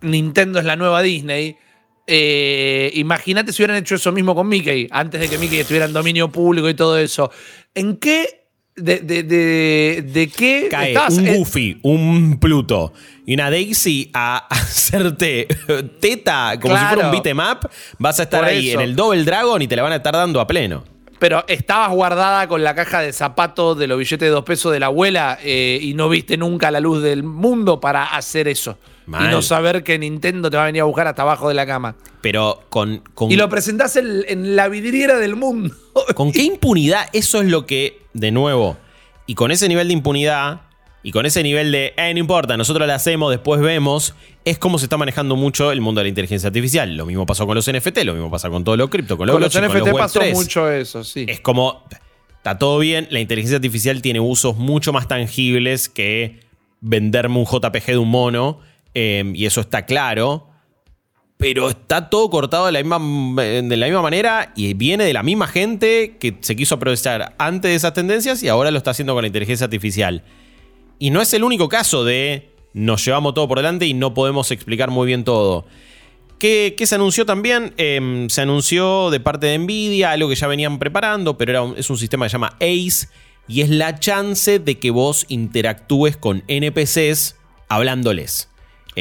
Nintendo es la nueva Disney, eh, imagínate si hubieran hecho eso mismo con Mickey, antes de que Mickey estuviera en dominio público y todo eso. ¿En qué de, de, de, qué Cae un Goofy, un Pluto y una Daisy a hacerte teta como si fuera un beatmap, vas a estar ahí en el Double Dragon y te la van a estar dando a pleno. Pero estabas guardada con la caja de zapatos de los billetes de dos pesos de la abuela eh, y no viste nunca la luz del mundo para hacer eso. Y no saber que Nintendo te va a venir a buscar hasta abajo de la cama. Pero con. y lo presentás en, la vidriera del mundo. ¿Con qué impunidad? Eso es lo que, de nuevo, y con ese nivel de impunidad, y con ese nivel de, eh, no importa, nosotros lo hacemos, después vemos, es como se está manejando mucho el mundo de la inteligencia artificial. Lo mismo pasó con los NFT, lo mismo pasa con todo lo cripto, con, con los NFT pasó mucho eso, sí. Es como, está todo bien, la inteligencia artificial tiene usos mucho más tangibles que venderme un JPG de un mono Em, y eso está claro. Pero está todo cortado de la, misma, de la misma manera y viene de la misma gente que se quiso aprovechar antes de esas tendencias y ahora lo está haciendo con la inteligencia artificial. Y no es el único caso de nos llevamos todo por delante y no podemos explicar muy bien todo. ¿Qué, se anunció también? Em, se anunció de parte de Nvidia algo que ya venían preparando, pero es un sistema que se llama ACE y es la chance de que vos interactúes con NPCs hablándoles.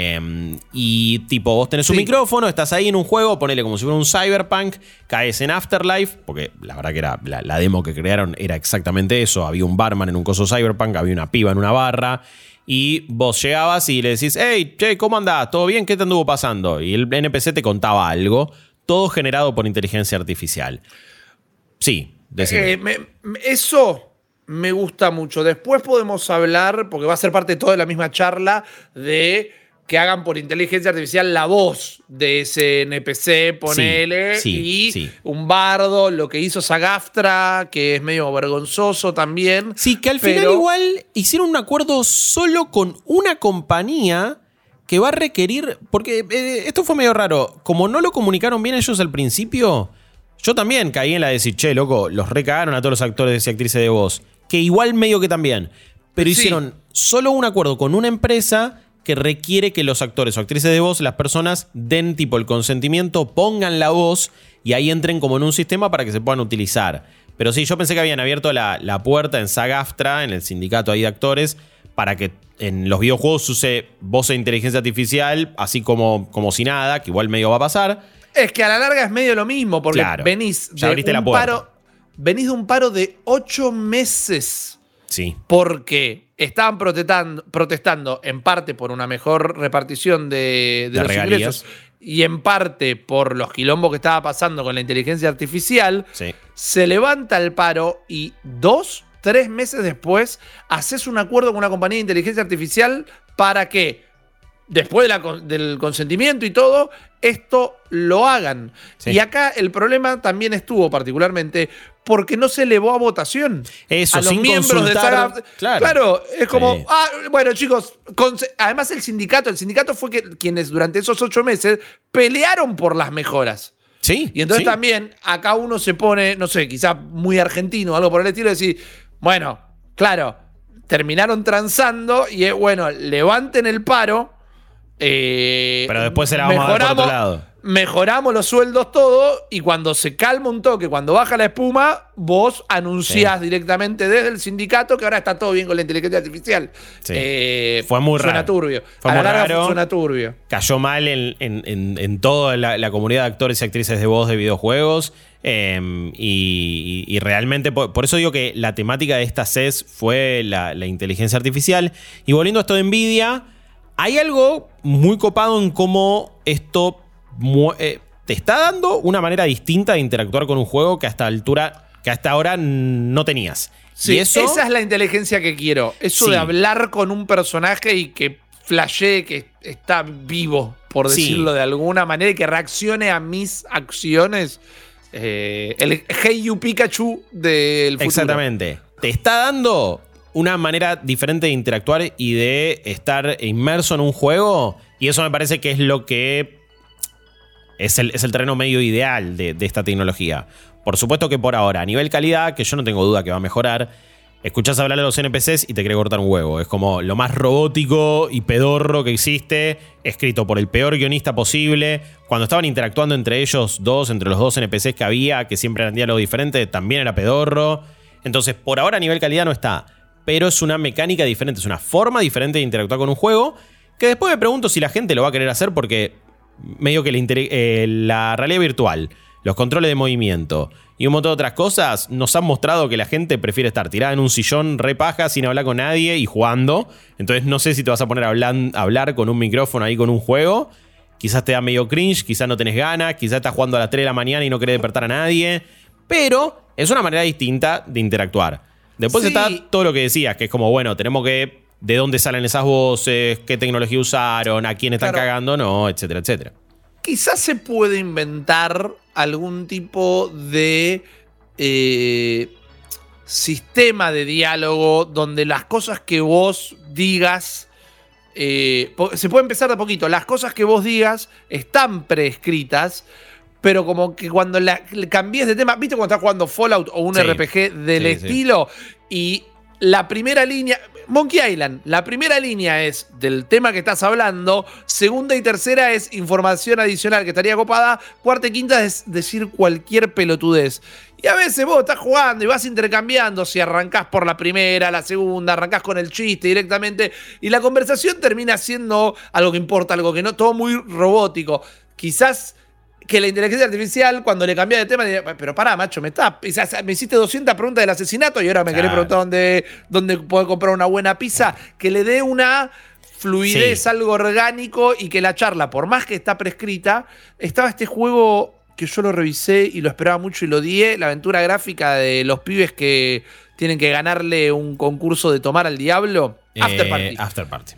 Em, y tipo, vos tenés un micrófono, estás ahí en un juego, ponele como si fuera un cyberpunk, caes en Afterlife, porque la verdad que era la, demo que crearon era exactamente eso. Había un barman en un coso cyberpunk, había una piba en una barra. Y vos llegabas y le decís, hey, che, ¿cómo andás? ¿Todo bien? ¿Qué te anduvo pasando? Y el NPC te contaba algo, todo generado por inteligencia artificial. Sí, eh, eso me gusta mucho. Después podemos hablar, porque va a ser parte de toda la misma charla, de que hagan por inteligencia artificial la voz de ese NPC, ponele, y un bardo, lo que hizo Sagaftra, que es medio vergonzoso también. Sí, que al final igual hicieron un acuerdo solo con una compañía que va a requerir, porque eh, esto fue medio raro, como no lo comunicaron bien ellos al principio, yo también caí en la de decir, che, loco, los recagaron a todos los actores y actrices de voz, que igual medio que también, pero hicieron solo un acuerdo con una empresa que requiere que los actores o actrices de voz, las personas, den tipo el consentimiento, pongan la voz y ahí entren como en un sistema para que se puedan utilizar. Pero sí, yo pensé que habían abierto la, puerta en SAGAFTRA, en el sindicato ahí de actores, para que en los videojuegos use voz de inteligencia artificial, así como, como si nada, que igual medio va a pasar. Es que a la larga es medio lo mismo, porque Claro, venís de abriste la un puerta. paro. Venís de un paro de ocho meses. Sí. porque estaban protestando, protestando en parte por una mejor repartición de, de De los regalías. ingresos y en parte por los quilombos que estaba pasando con la inteligencia artificial, Sí. se levanta el paro y dos, tres meses después haces un acuerdo con una compañía de inteligencia artificial para que después de la con- del consentimiento y todo, esto lo hagan. Sí. Y acá el problema también estuvo particularmente porque no se elevó a votación. Eso, a los sin miembros de Saga- claro. Claro, es como, Sí. ah, bueno chicos, además el sindicato, el sindicato fue que, quienes durante esos ocho meses pelearon por las mejoras. Sí. Y entonces sí. también acá uno se pone, no sé, quizá muy argentino o algo por el estilo, de decir, bueno, claro, terminaron transando y es, bueno, levanten el paro. Eh, Pero después se la vamos a dar por otro lado. Mejoramos los sueldos todo y cuando se calma un toque, cuando baja la espuma, vos anunciás directamente desde el sindicato que ahora está todo bien con la inteligencia artificial. Sí. Eh, Fue muy Suena raro. turbio. Fue a la muy larga raro. suena turbio. cayó mal en, en- en- en toda la, la comunidad de actores y actrices de voz de videojuegos. eh, y, y- y realmente, por, por eso digo que la temática de esta CES fue la, la inteligencia artificial. Y volviendo a esto de Nvidia, hay algo muy copado en cómo esto eh, te está dando una manera distinta de interactuar con un juego que hasta altura, que hasta ahora no tenías. Sí, y eso, esa es la inteligencia que quiero. Eso Sí. de hablar con un personaje y que flashee que está vivo, por Sí. decirlo de alguna manera, y que reaccione a mis acciones. Eh, el Hey You Pikachu del futuro. Exactamente. Te está dando una manera diferente de interactuar y de estar inmerso en un juego. Y eso me parece que es lo que es el, es el terreno medio ideal de, de esta tecnología. Por supuesto que por ahora, a nivel calidad, que yo no tengo duda que va a mejorar, escuchás hablar a los NPCs y te quiere cortar un huevo. Es como lo más robótico y pedorro que existe, escrito por el peor guionista posible. Cuando estaban interactuando entre ellos dos, entre los dos NPCs que había, que siempre eran diálogos diferentes, también era pedorro. Entonces, por ahora a nivel calidad no está. Pero es una mecánica diferente, es una forma diferente de interactuar con un juego. Que después me pregunto si la gente lo va a querer hacer porque medio que intele- eh, la realidad virtual, los controles de movimiento y un montón de otras cosas nos han mostrado que la gente prefiere estar tirada en un sillón re paja sin hablar con nadie y jugando. Entonces no sé si te vas a poner a a hablar con un micrófono ahí con un juego. Quizás te da medio cringe, quizás no tenés ganas, quizás estás jugando a las 3 de la mañana y no querés despertar a nadie. Pero es una manera distinta de interactuar. Después Sí. está todo lo que decías, que es como, bueno, tenemos que... ¿De dónde salen esas voces? ¿Qué tecnología usaron? ¿A quién están Claro. cagando? No, etcétera, etcétera. Quizás se puede inventar algún tipo de eh, sistema de diálogo donde las cosas que vos digas. eh, se puede empezar de a poquito. Las cosas que vos digas están preescritas. Pero como que cuando la, le cambies de tema, ¿viste cuando estás jugando Fallout o un Sí. RPG del Sí, sí. estilo? Y la primera línea, Monkey Island, la primera línea es del tema que estás hablando, segunda y tercera es información adicional que estaría copada, cuarta y quinta es decir cualquier pelotudez. Y a veces vos estás jugando y vas intercambiando si arrancás por la primera, la segunda, arrancás con el chiste directamente y la conversación termina siendo algo que importa, algo que no, todo muy robótico. Quizás que la inteligencia artificial, cuando le cambia de tema, diría, pero pará, macho, me, está, me hiciste 200 preguntas del asesinato y ahora me querés Claro. preguntar dónde, dónde puedo comprar una buena pizza. Que le dé una fluidez, Sí. algo orgánico y que la charla, por más que está prescrita, estaba este juego que yo lo revisé y lo esperaba mucho y lo odié, la aventura gráfica de los pibes que tienen que ganarle un concurso de tomar al diablo. After Eh, Party. After Party.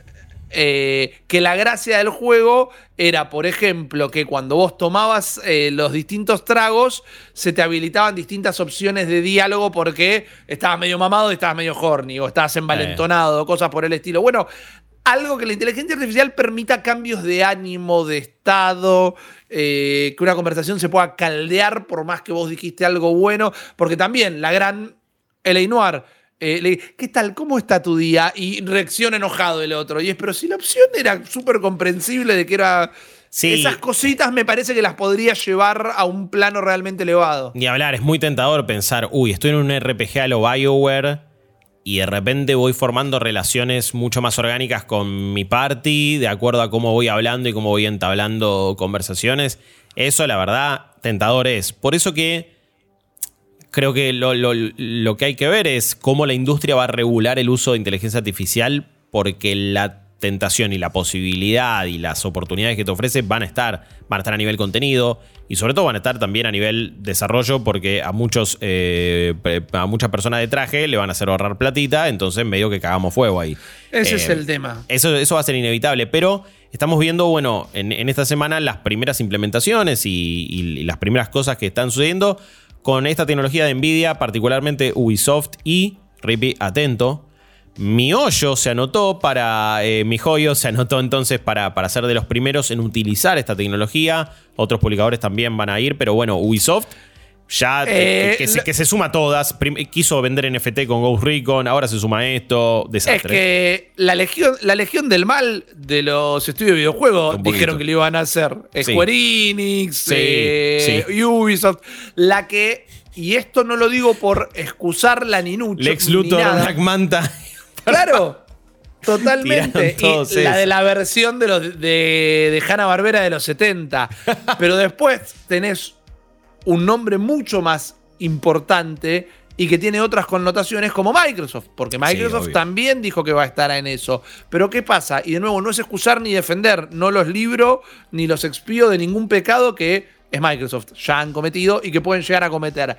Eh, que la gracia del juego era, por ejemplo, que cuando vos tomabas eh, los distintos tragos, se te habilitaban distintas opciones de diálogo porque estabas medio mamado y estabas medio horny, o estabas envalentonado, cosas por el estilo. Bueno, algo que la inteligencia artificial permita cambios de ánimo, de estado, eh, que una conversación se pueda caldear por más que vos dijiste algo bueno, porque también la gran L.A. Eh, le- ¿Qué tal? ¿Cómo está tu día? Y reacciona enojado el otro. Y es, pero si la opción era súper comprensible de que era. Sí. Esas cositas me parece que las podría llevar a un plano realmente elevado. Ni hablar, es muy tentador pensar, uy, estoy en un RPG a lo BioWare y de repente voy formando relaciones mucho más orgánicas con mi party, de acuerdo a cómo voy hablando y cómo voy entablando conversaciones. Eso, la verdad, tentador es. Por eso que creo que lo, lo que hay que ver es cómo la industria va a regular el uso de inteligencia artificial, porque la tentación y la posibilidad y las oportunidades que te ofrece van a estar. Van a estar a nivel contenido y sobre todo van a estar también a nivel desarrollo porque a muchos eh, a muchas personas de traje le van a hacer ahorrar platita, entonces medio que cagamos fuego ahí. Ese es eh, el tema. Eso, eso va a ser inevitable, pero estamos viendo, bueno, en, esta semana las primeras implementaciones y, y las primeras cosas que están sucediendo con esta tecnología de Nvidia, particularmente Ubisoft y, Rippy, atento, mi hoyo se anotó para. Eh, mi joyo se anotó entonces para, para ser de los primeros en utilizar esta tecnología. Otros publicadores también van a ir, pero bueno, Ubisoft ya eh, que, se, suma a todas. quiso vender NFT con Ghost Recon, ahora se suma esto. Desastre. Es que la legión, la legión del mal de los estudios de videojuegos dijeron que lo iban a hacer. Square Enix, eh, Ubisoft. La que. Y esto no lo digo por excusar la ninucha. Lex Luthor, Black Manta. Claro. Totalmente. Y la de la versión de, los, de, de Hanna Barbera de los 70. Pero después tenés un nombre mucho más importante y que tiene otras connotaciones como Microsoft, porque Microsoft también dijo que va a estar en eso. Pero ¿qué pasa? Y de nuevo, no es excusar ni defender, no los libro ni los expío de ningún pecado que es Microsoft ya han cometido y que pueden llegar a cometer.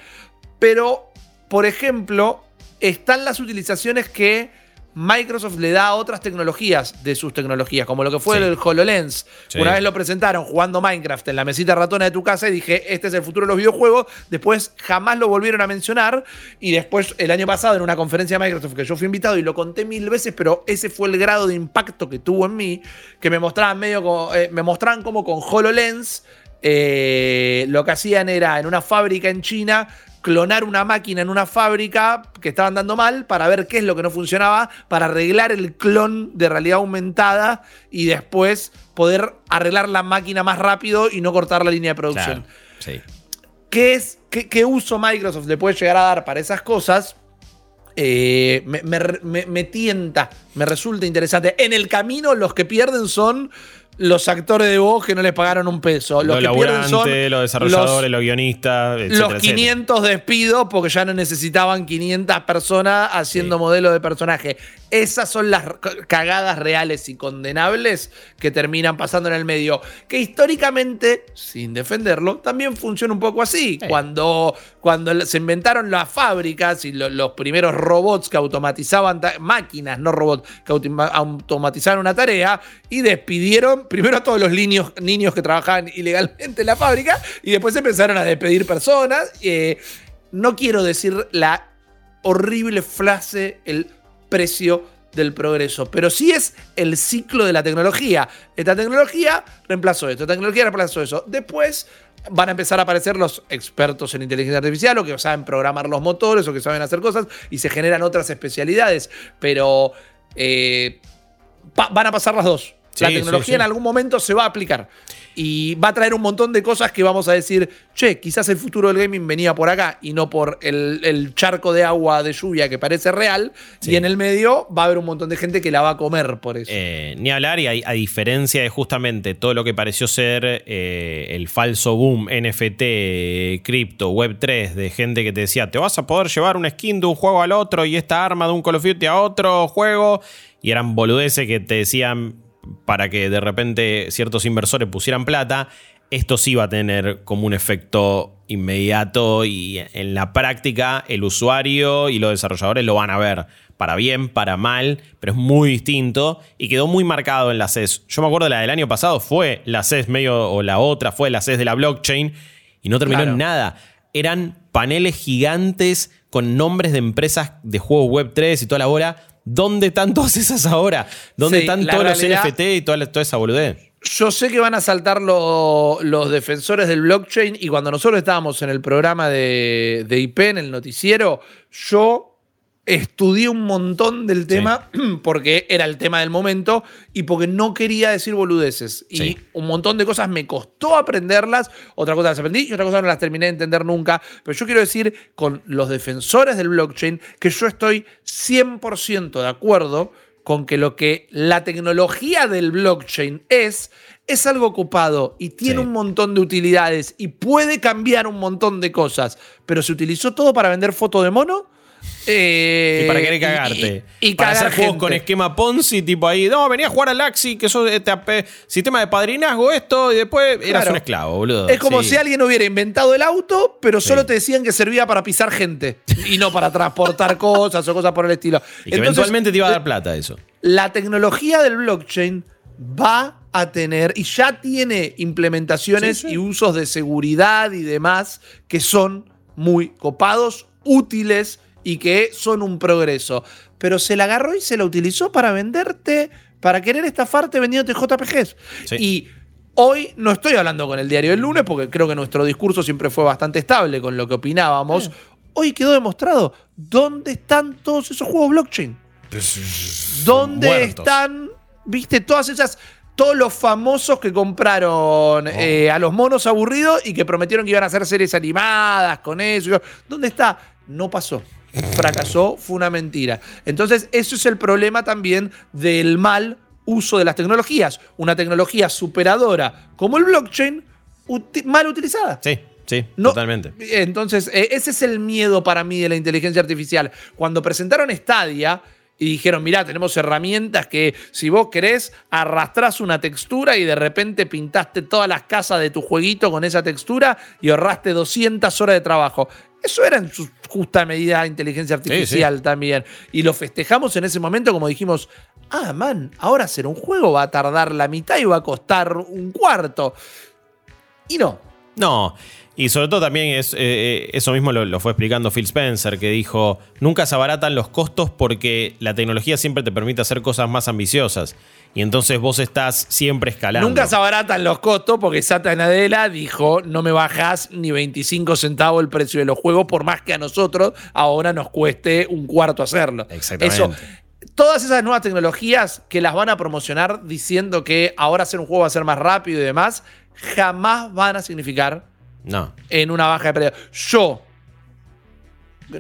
Pero, por ejemplo, están las utilizaciones que Microsoft le da otras tecnologías de sus tecnologías, como lo que fue el HoloLens. Una vez lo presentaron jugando Minecraft en la mesita ratona de tu casa y dije, este es el futuro de los videojuegos. Después jamás lo volvieron a mencionar. Y después, el año pasado, en una conferencia de Microsoft que yo fui invitado y lo conté mil veces, pero ese fue el grado de impacto que tuvo en mí, que me mostraban medio como, eh, me mostraban como con HoloLens. Eh, lo que hacían era en una fábrica en China clonar una máquina en una fábrica que estaba andando mal para ver qué es lo que no funcionaba, para arreglar el clon de realidad aumentada y después poder arreglar la máquina más rápido y no cortar la línea de producción. ¿Qué, es, qué, uso Microsoft le puede llegar a dar para esas cosas? Eh, me, tienta, me resulta interesante. En el camino los que pierden son los actores de voz que no les pagaron un peso. Los, que pierden son los desarrolladores, los, guionistas, Los 500 despidos porque ya no necesitaban 500 personas haciendo modelo de personaje. Esas son las cagadas reales y condenables que terminan pasando en el medio. Que históricamente, sin defenderlo, también funciona un poco así. Cuando, cuando se inventaron las fábricas y los primeros robots que automatizaban, máquinas, no robots, que automatizaron una tarea y despidieron primero a todos los niños, niños que trabajaban ilegalmente en la fábrica y después empezaron a despedir personas. Eh, no quiero decir la horrible frase, el precio del progreso, pero sí es el ciclo de la tecnología. Esta tecnología reemplazó esto, esta tecnología reemplazó eso. Después van a empezar a aparecer los expertos en inteligencia artificial o que saben programar los motores o que saben hacer cosas y se generan otras especialidades, pero eh, van a pasar las dos. la tecnología en algún momento se va a aplicar y va a traer un montón de cosas que vamos a decir, che, quizás el futuro del gaming venía por acá y no por el, charco de agua de lluvia que parece real. Y en el medio va a haber un montón de gente que la va a comer por eso. Eh, ni hablar, y a, diferencia de justamente todo lo que pareció ser eh, el falso boom NFT, cripto, Web3, de gente que te decía, te vas a poder llevar una skin de un juego al otro y esta arma de un Call of Duty a otro juego. Y eran boludeces que te decían, para que de repente ciertos inversores pusieran plata, esto sí va a tener como un efecto inmediato y en la práctica el usuario y los desarrolladores lo van a ver para bien, para mal, pero es muy distinto y quedó muy marcado en la CES. Yo me acuerdo la del año pasado fue la CES medio o la otra fue la CES de la blockchain y no terminó en nada. Eran paneles gigantes con nombres de empresas de juegos web 3 y toda la bola ¿Dónde están todas esas ahora? ¿Dónde están todos los NFT y toda, esa boludez? Yo sé que van a saltar los defensores del blockchain y cuando nosotros estábamos en el programa de, IP, en el noticiero, yo estudié un montón del tema porque era el tema del momento y porque no quería decir boludeces. Y Sí. un montón de cosas me costó aprenderlas, otra cosa las aprendí y otra cosa no las terminé de entender nunca. Pero yo quiero decir con los defensores del blockchain que yo estoy 100% de acuerdo con que lo que la tecnología del blockchain es, es algo ocupado y tiene Sí. un montón de utilidades y puede cambiar un montón de cosas, pero se utilizó todo para vender foto de mono. Eh, Y para querer cagarte. Y, y para cagar hacer juegos gente. con esquema Ponzi, tipo ahí, no, venía a jugar al Axi, que eso este sistema de padrinazgo, esto, y después eras Claro. un esclavo, boludo. Es como Sí. si alguien hubiera inventado el auto, pero Sí. solo te decían que servía para pisar gente y no para transportar cosas o cosas por el estilo. Y que Entonces, eventualmente te iba a dar plata eso. la tecnología del blockchain va a tener y ya tiene implementaciones sí. y usos de seguridad y demás que son muy copados, útiles y que son un progreso. Pero se la agarró y se la utilizó para venderte, para querer estafarte vendiéndote JPGs. Sí. Y hoy no estoy hablando con el diario del lunes porque creo que nuestro discurso siempre fue bastante estable con lo que opinábamos. Hoy quedó demostrado dónde están todos esos juegos blockchain. ¿Dónde Muertos. están, viste, todas esas, todos los famosos que compraron eh, a los monos aburridos y que prometieron que iban a hacer series animadas con eso? ¿Dónde está? No pasó. Fracasó, fue una mentira. Entonces, eso es el problema también del mal uso de las tecnologías. Una tecnología superadora como el blockchain, uti- mal utilizada. Sí, sí, No, totalmente. Entonces, eh, ese es el miedo para mí de la inteligencia artificial. Cuando presentaron Stadia y dijeron, mirá, tenemos herramientas que si vos querés, arrastrás una textura y de repente pintaste todas las casas de tu jueguito con esa textura y ahorraste 200 horas de trabajo. Eso era en su justa medida inteligencia artificial también. Y lo festejamos en ese momento como dijimos, ah, man, ahora hacer un juego va a tardar la mitad y va a costar un cuarto. Y no, No, y sobre todo también es, eh, eh, eso mismo lo, lo fue explicando Phil Spencer, que dijo, nunca se abaratan los costos porque la tecnología siempre te permite hacer cosas más ambiciosas. Y entonces vos estás siempre escalando. Nunca se abaratan los costos porque Sata Nadella dijo no me bajás ni 25 centavos el precio de los juegos por más que a nosotros ahora nos cueste un cuarto hacerlo. Exactamente. Eso, todas esas nuevas tecnologías que las van a promocionar diciendo que ahora hacer un juego va a ser más rápido y demás, jamás van a significar No. en una baja de precio. Yo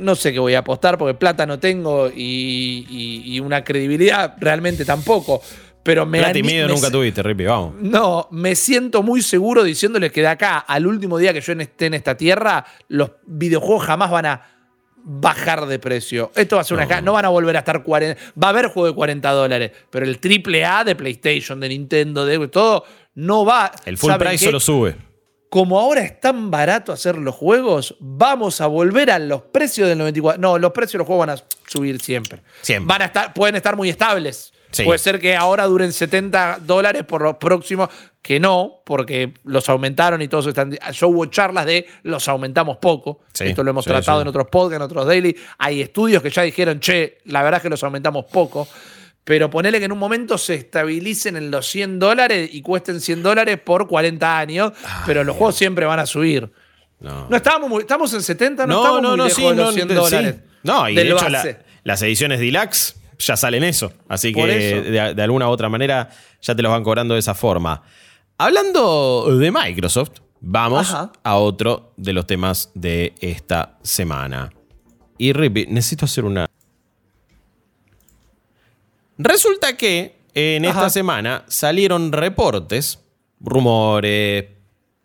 no sé qué voy a apostar porque plata no tengo y, y- y una credibilidad realmente tampoco. Pero me Plata y nunca tuviste, Rippy, vamos. no, me siento muy seguro diciéndoles que de acá al último día que yo esté en esta tierra, los videojuegos jamás van a bajar de precio. Esto va a ser una No. van a volver a estar 40, va a haber juego de 40 dólares, pero el triple A de PlayStation, de Nintendo, de todo no va. El full ¿Saben price qué? solo sube. Como ahora es tan barato hacer los juegos, vamos a volver a los precios del 94. No, los precios de los juegos van a subir siempre. Siempre. Van a estar, pueden estar muy estables. Sí. Puede ser que ahora duren 70 dólares por los próximos, que no, porque los aumentaron y todos están. Yo hubo charlas de los aumentamos poco. Sí, Esto lo hemos sí, tratado en otros podcasts, en otros daily. Hay estudios que ya dijeron, che, la verdad es que los aumentamos poco. Pero ponele que en un momento se estabilicen en los 100 dólares y cuesten 100 dólares por 40 años, pero los juegos siempre van a subir. No. No estamos muy, estamos en 70, no, estamos muy lejos sí, de los no, 100 sí. dólares. No, y de hecho la- las ediciones deluxe ya salen eso. Así Por que eso. de, de alguna u otra manera ya te los van cobrando de esa forma. Hablando de Microsoft, vamos Ajá. a otro de los temas de esta semana. Y Rippy, necesito hacer una... Resulta que en esta semana salieron reportes, rumores.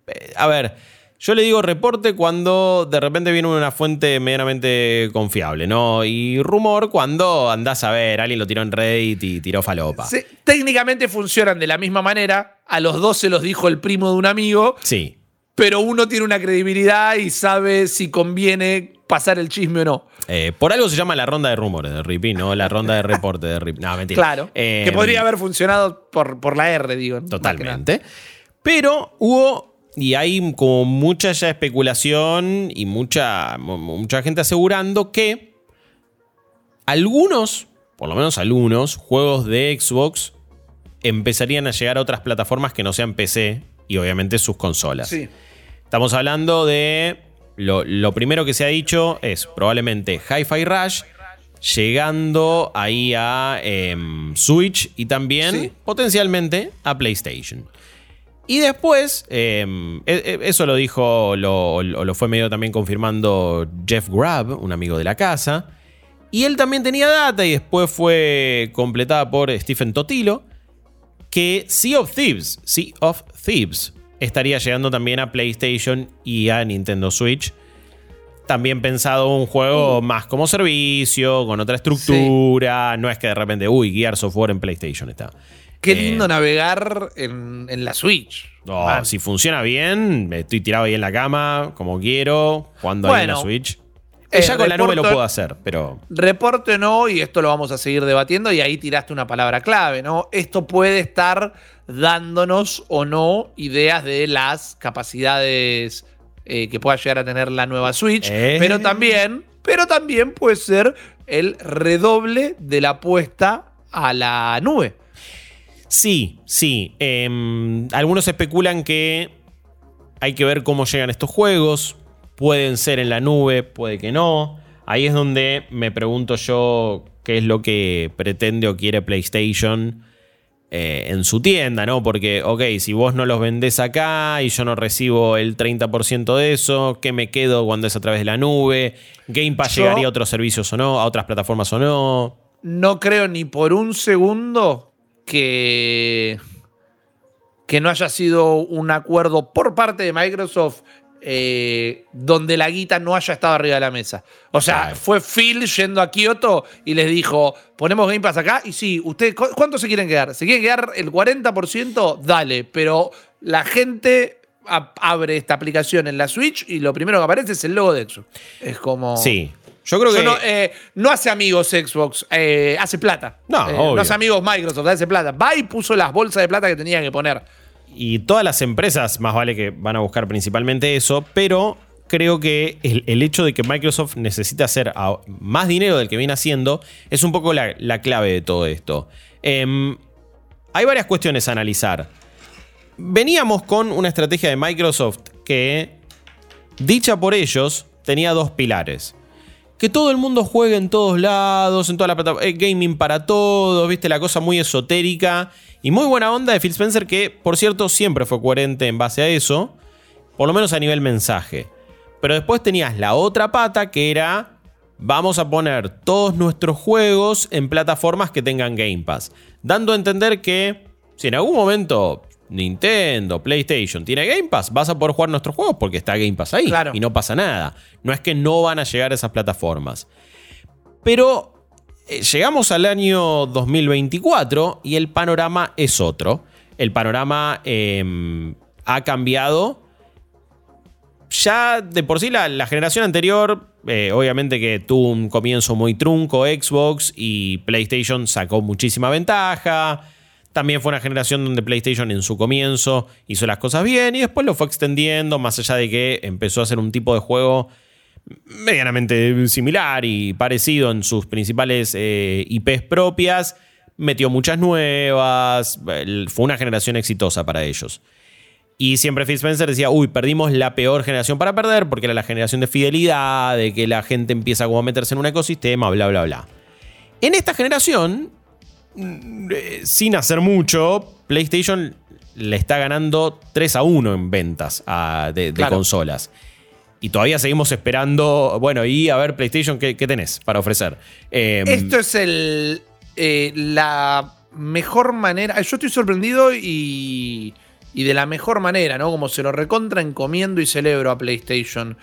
eh, A ver, yo le digo reporte cuando de repente viene una fuente medianamente confiable, ¿no? Y rumor cuando andás a ver, alguien lo tiró en Reddit y tiró falopa. Sí, técnicamente funcionan de la misma manera. A los dos se los dijo el primo de un amigo, Sí. pero uno tiene una credibilidad y sabe si conviene pasar el chisme o no. Eh, por algo se llama la ronda de rumores de Rippy, ¿no? La ronda de reporte de Rippy. No, mentira. Claro. Eh, que podría haber funcionado por, por la R, digo. Totalmente. Pero hubo, y hay como mucha ya especulación y mucha, mu- mucha gente asegurando que algunos, por lo menos algunos, juegos de Xbox empezarían a llegar a otras plataformas que no sean PC y obviamente sus consolas. Sí. Estamos hablando de. Lo, lo primero que se ha dicho es probablemente Hi-Fi Rush llegando ahí a em, Switch y también Sí. potencialmente a PlayStation. Y después, em, e- e- eso lo dijo, lo, lo- fue medio también confirmando Jeff Grubb, un amigo de la casa. Y él también tenía data y después fue completada por Stephen Totilo, que Sea of Thieves, Sea of Thieves, estaría llegando también a PlayStation y a Nintendo Switch. También pensado un juego más como servicio, con otra estructura. No es que de repente, uy, Gears of War en PlayStation está. Qué Eh, lindo navegar en, en la Switch. No, Man. si funciona bien, estoy tirado ahí en la cama, como quiero, jugando ahí en la Bueno, Switch. eh, ya con la nube lo puedo hacer, pero. Reporte o no, y esto lo vamos a seguir debatiendo, y ahí tiraste una palabra clave, ¿no? Esto puede estar dándonos o no ideas de las capacidades eh, que pueda llegar a tener la nueva Switch, Eh. pero también, pero también puede ser el redoble de la apuesta a la nube. Sí, sí. Em, algunos especulan que hay que ver cómo llegan estos juegos. Pueden ser en la nube, puede que no. Ahí es donde me pregunto yo qué es lo que pretende o quiere PlayStation eh, en su tienda, ¿no? Porque, ok, si vos no los vendés acá y yo no recibo el 30% de eso, ¿qué me quedo cuando es a través de la nube? ¿Game Pass Yo- llegaría a otros servicios o no? ¿A otras plataformas o no? no creo ni por un segundo que, que no haya sido un acuerdo por parte de Microsoft eh, donde la guita no haya estado arriba de la mesa. O sea, Claro. fue Phil yendo a Kioto y les dijo, ponemos Game Pass acá y sí, ustedes, ¿cu- ¿cuánto se quieren quedar? ¿Se quieren quedar el 40%? Dale, pero la gente abre esta aplicación en la Switch y lo primero que aparece es el logo de Xbox. Es como... Sí. Yo creo Yo que. no, eh, no hace amigos Xbox, eh, hace plata. No, Eh, obvio. hace amigos Microsoft, hace plata. Va y puso las bolsas de plata que tenían que poner. Y todas las empresas, más vale que van a buscar principalmente eso, pero creo que el, el hecho de que Microsoft necesite hacer a- más dinero del que viene haciendo es un poco la, la clave de todo esto. Em, hay varias cuestiones a analizar. Veníamos con una estrategia de Microsoft que, dicha por ellos, tenía dos pilares. Que todo el mundo juegue en todos lados, en toda la plataforma. eh, gaming para todos, viste, la cosa muy esotérica. Y muy buena onda de Phil Spencer, que por cierto siempre fue coherente en base a eso. Por lo menos a nivel mensaje. Pero después tenías la otra pata que era. Vamos a poner todos nuestros juegos en plataformas que tengan Game Pass. Dando a entender que si en algún momento Nintendo, PlayStation tiene Game Pass, vas a poder jugar nuestros juegos porque está Game Pass ahí. Claro. Y no pasa nada. No es que no van a llegar a esas plataformas. Pero eh, llegamos al año 2024 y el panorama es otro. El panorama eh, ha cambiado. Ya de por sí la, la generación anterior, eh, obviamente que tuvo un comienzo muy trunco Xbox y PlayStation sacó muchísima ventaja. También fue una generación donde PlayStation en su comienzo hizo las cosas bien y después lo fue extendiendo, más allá de que empezó a hacer un tipo de juego medianamente similar y parecido en sus principales eh, IPs propias. Metió muchas nuevas. Fue una generación exitosa para ellos. Y siempre Phil Spencer decía, uy, perdimos la peor generación para perder porque era la generación de fidelidad, de que la gente empieza a meterse en un ecosistema, bla, bla, bla. En esta generación, eh, sin hacer mucho, PlayStation le está ganando 3 a 1 en ventas de, de Claro. consolas. Y todavía seguimos esperando, bueno, y a ver, PlayStation, ¿qué, qué tenés para ofrecer? Eh, Esto es el, eh, la mejor manera. Yo estoy sorprendido y, y de la mejor manera, ¿no? Como se lo recontra encomiendo y celebro a PlayStation.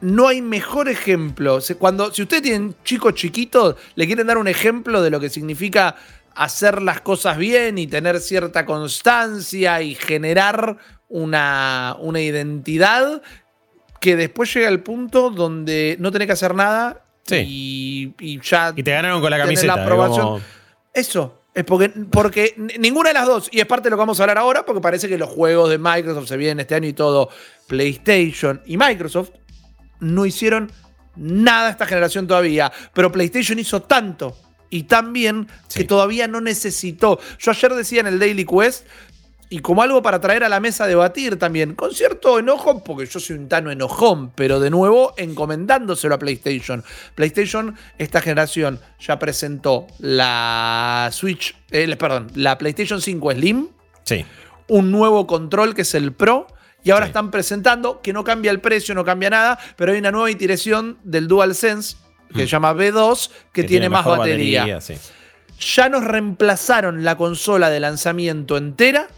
No hay mejor ejemplo. Cuando, si ustedes tienen chicos chiquitos, le quieren dar un ejemplo de lo que significa hacer las cosas bien y tener cierta constancia y generar una, una identidad que después llega al punto donde no tenés que hacer nada y, y ya y te ganaron con la camiseta. la aprobación. como- Eso. Es porque, porque ninguna de las dos, y es parte de lo que vamos a hablar ahora, porque parece que los juegos de Microsoft se vienen este año y todo, PlayStation y Microsoft no hicieron nada esta generación todavía, pero PlayStation hizo tanto y tan bien Sí. que todavía no necesitó. Yo ayer decía en el Daily Quest, y como algo para traer a la mesa a debatir también, con cierto enojo, porque yo soy un tano enojón, pero de nuevo encomendándoselo a PlayStation. PlayStation, esta generación, ya presentó la Switch, eh, perdón, la PlayStation 5 Slim. Sí. Un nuevo control que es el Pro. Y ahora están presentando, que no cambia el precio, no cambia nada, pero hay una nueva iteración del DualSense, que se mm. llama B2, que, tiene, más batería. Ya nos reemplazaron la consola de lanzamiento entera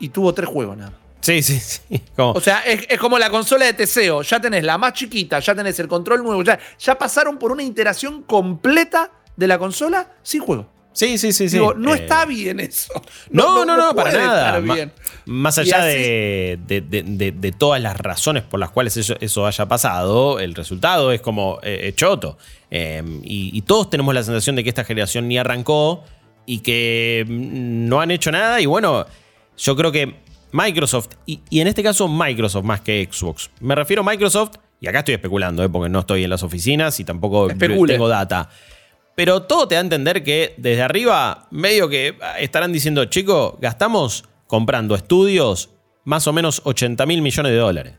y tuvo tres juegos nada. Sí, sí, sí. O sea, es, como la consola de Teseo. Ya tenés la más chiquita, ya tenés el control nuevo. Ya, ya pasaron por una iteración completa de la consola sin juego. Sí, sí, sí, sí. no eh, está bien eso. No, no, no, para nada. Bien. Más allá de, de, todas las razones por las cuales eso, haya pasado, el resultado es como eh, choto. Em, y, todos tenemos la sensación de que esta generación ni arrancó y que mm, no han hecho nada. Y bueno, yo creo que Microsoft, y, en este caso Microsoft más que Xbox. Me refiero a Microsoft, y acá estoy especulando, ¿eh? porque no estoy en las oficinas y tampoco tengo data. Pero todo te da a entender que desde arriba, medio que estarán diciendo, chicos, gastamos comprando estudios más o menos 80 mil millones de dólares.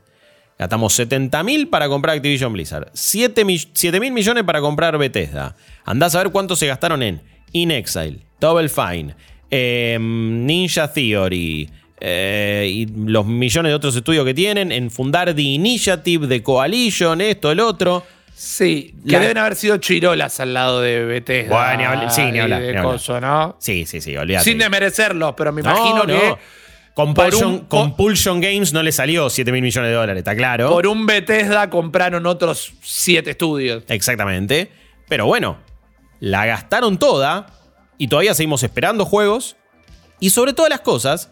Gastamos 70 mil para comprar Activision Blizzard, 7 mil millones para comprar Bethesda. Andás a ver cuánto se gastaron en In Exile, Double Fine, em, Ninja Theory, eh, y los millones de otros estudios que tienen, en fundar The Initiative, The Coalition, esto, el otro. Sí, que deben haber sido chirolas al lado de Bethesda. Bueno, sí, ni hablar. De coso, ¿no? Sí, sí, sí, olvídate. Sin desmerecerlos, pero me imagino que. Compulsion, Compulsion, Games no le salió 7 mil millones de dólares, está claro. Por un Bethesda compraron otros 7 estudios. Exactamente. Pero bueno, la gastaron toda y todavía seguimos esperando juegos. Y sobre todas las cosas,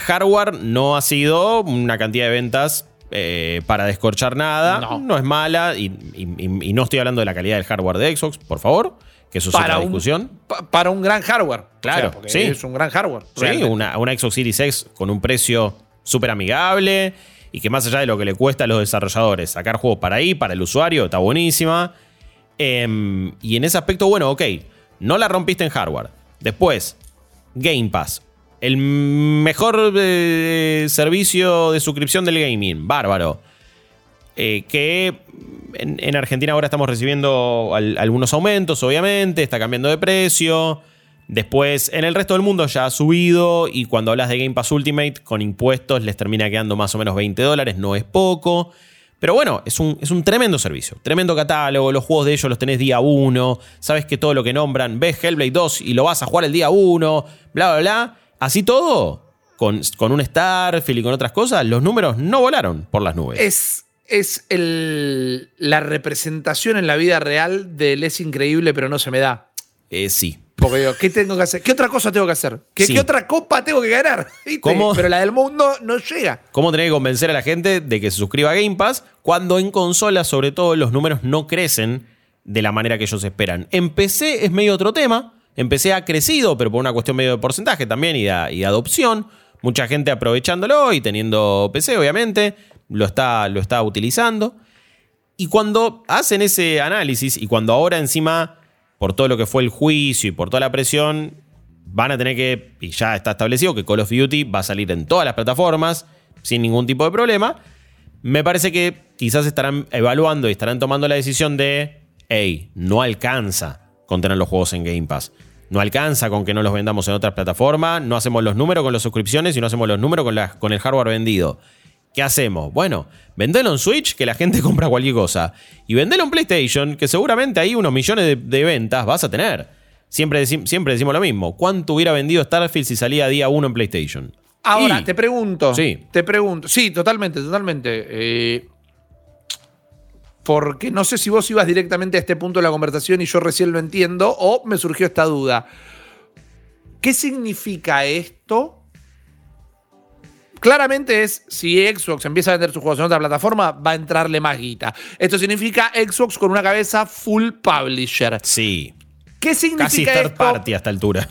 hardware no ha sido una cantidad de ventas eh, para descorchar nada. No, es mala y, no estoy hablando de la calidad del hardware de Xbox, por favor. Que eso es para otra discusión. para un gran hardware. Claro, sí. Es un gran hardware. Sí, una, una Xbox Series X con un precio súper amigable y que más allá de lo que le cuesta a los desarrolladores sacar juegos para ahí, para el usuario, está buenísima. Em, y en ese aspecto, bueno, ok, no la rompiste en hardware. Después, Game Pass, el mejor eh, servicio de suscripción del gaming. Bárbaro. Eh, que en, Argentina ahora estamos recibiendo algunos aumentos, obviamente. Está cambiando de precio. Después, en el resto del mundo ya ha subido. Y cuando hablas de Game Pass Ultimate, con impuestos les termina quedando más o menos 20 dólares. No es poco. Pero bueno, es un, es un, tremendo servicio, tremendo catálogo, los juegos de ellos los tenés día 1, sabes que todo lo que nombran, ves Hellblade 2 y lo vas a jugar el día 1, bla, bla, bla. Así todo, con, con un Starfield y con otras cosas, los números no volaron por las nubes. Es, es el, la representación en la vida real del es increíble, pero no se me da. Eh, sí. Porque digo, ¿qué tengo que hacer? ¿Qué otra cosa tengo que hacer? ¿Qué, otra copa tengo que ganar? Pero la del mundo no llega. ¿Cómo tener que convencer a la gente de que se suscriba a Game Pass cuando en consola, sobre todo, los números no crecen de la manera que ellos esperan? En PC es medio otro tema. En PC ha crecido, pero por una cuestión medio de porcentaje también y de, adopción. Mucha gente aprovechándolo y teniendo PC, obviamente, lo está, lo está utilizando. Y cuando hacen ese análisis y cuando ahora encima por todo lo que fue el juicio y por toda la presión, van a tener que, y ya está establecido, que Call of Duty va a salir en todas las plataformas sin ningún tipo de problema. Me parece que quizás estarán evaluando y estarán tomando la decisión de, hey, no alcanza con tener los juegos en Game Pass. No alcanza con que no los vendamos en otras plataformas, no hacemos los números con las suscripciones y no hacemos los números con, con el hardware vendido. ¿Qué hacemos? Bueno, vendelo en Switch, que la gente compra cualquier cosa. Y vendelo en PlayStation, que seguramente ahí unos millones de, ventas vas a tener. Siempre, siempre, decimos lo mismo. ¿Cuánto hubiera vendido Starfield si salía día uno en PlayStation? Ahora, te pregunto. Sí. Te pregunto. Sí, totalmente, totalmente. Eh, porque no sé si vos ibas directamente a este punto de la conversación y yo recién lo entiendo, o me surgió esta duda. ¿Qué significa esto Claramente es, si Xbox empieza a vender sus juegos en otra plataforma, va a entrarle más guita. Esto significa Xbox con una cabeza full publisher. Sí. ¿Qué significa Casi third party a esta altura.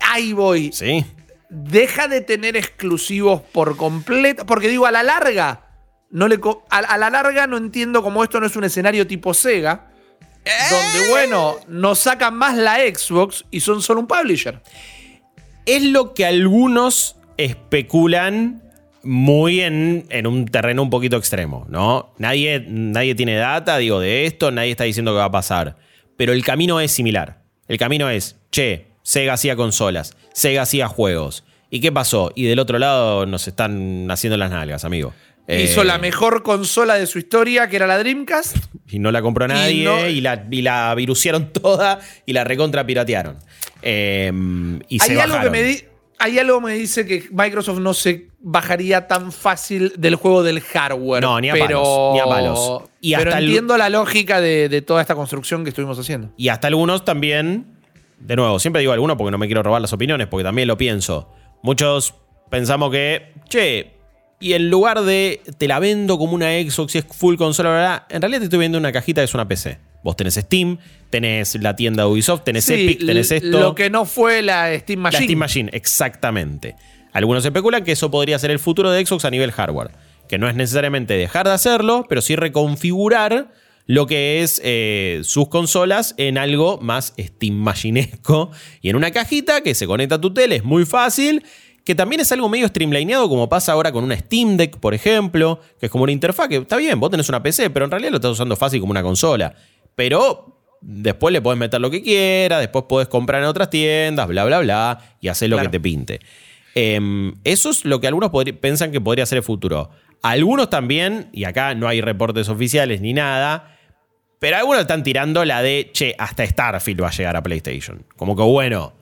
Ahí voy. Sí. Deja de tener exclusivos por completo. Porque digo, a la larga, no le a, la larga no entiendo cómo esto no es un escenario tipo Sega. Donde, eh. bueno, nos sacan más la Xbox y son solo un publisher. Es lo que algunos especulan muy en, en, un terreno un poquito extremo, ¿no? Nadie, nadie tiene data, digo, de esto, nadie está diciendo que va a pasar. Pero el camino es similar. El camino es, che, Sega hacía consolas, Sega hacía juegos. ¿Y qué pasó? Y del otro lado nos están haciendo las nalgas, amigo. Hizo la mejor consola de su historia, que era la Dreamcast. Y no la compró nadie, y, la, y la viruciaron toda y la recontra piratearon. y hay, algo que me hay algo que me dice que Microsoft no se bajaría tan fácil del juego del hardware. No, ni a pero, palos. Ni a palos. Y pero entiendo la lógica de, de toda esta construcción que estuvimos haciendo. Y hasta algunos también, de nuevo, siempre digo algunos porque no me quiero robar las opiniones, porque también lo pienso. Muchos pensamos que, che, y en lugar de te la vendo como una Xbox y es full consola, en realidad te estoy viendo una cajita que es una PC. Vos tenés Steam, tenés la tienda Ubisoft, tenés Epic, tenés esto. Lo que no fue la Steam Machine. La Steam Machine, exactamente. Algunos especulan que eso podría ser el futuro de Xbox a nivel hardware. Que no es necesariamente dejar de hacerlo, pero sí reconfigurar lo que es eh, sus consolas en algo más Steam Machinesco y en una cajita que se conecta a tu tele, es muy fácil que también es algo medio streamlineado, como pasa ahora con una Steam Deck, por ejemplo, que es como una interfaz que está bien, vos tenés una PC, pero en realidad lo estás usando fácil como una consola. Pero después le podés meter lo que quieras, después podés comprar en otras tiendas, bla, bla, bla, y hacer lo que te pinte. Em, eso es lo que algunos piensan que podría ser el futuro. Algunos también, y acá no hay reportes oficiales ni nada, pero algunos están tirando la de, che, hasta Starfield va a llegar a PlayStation. Como que bueno,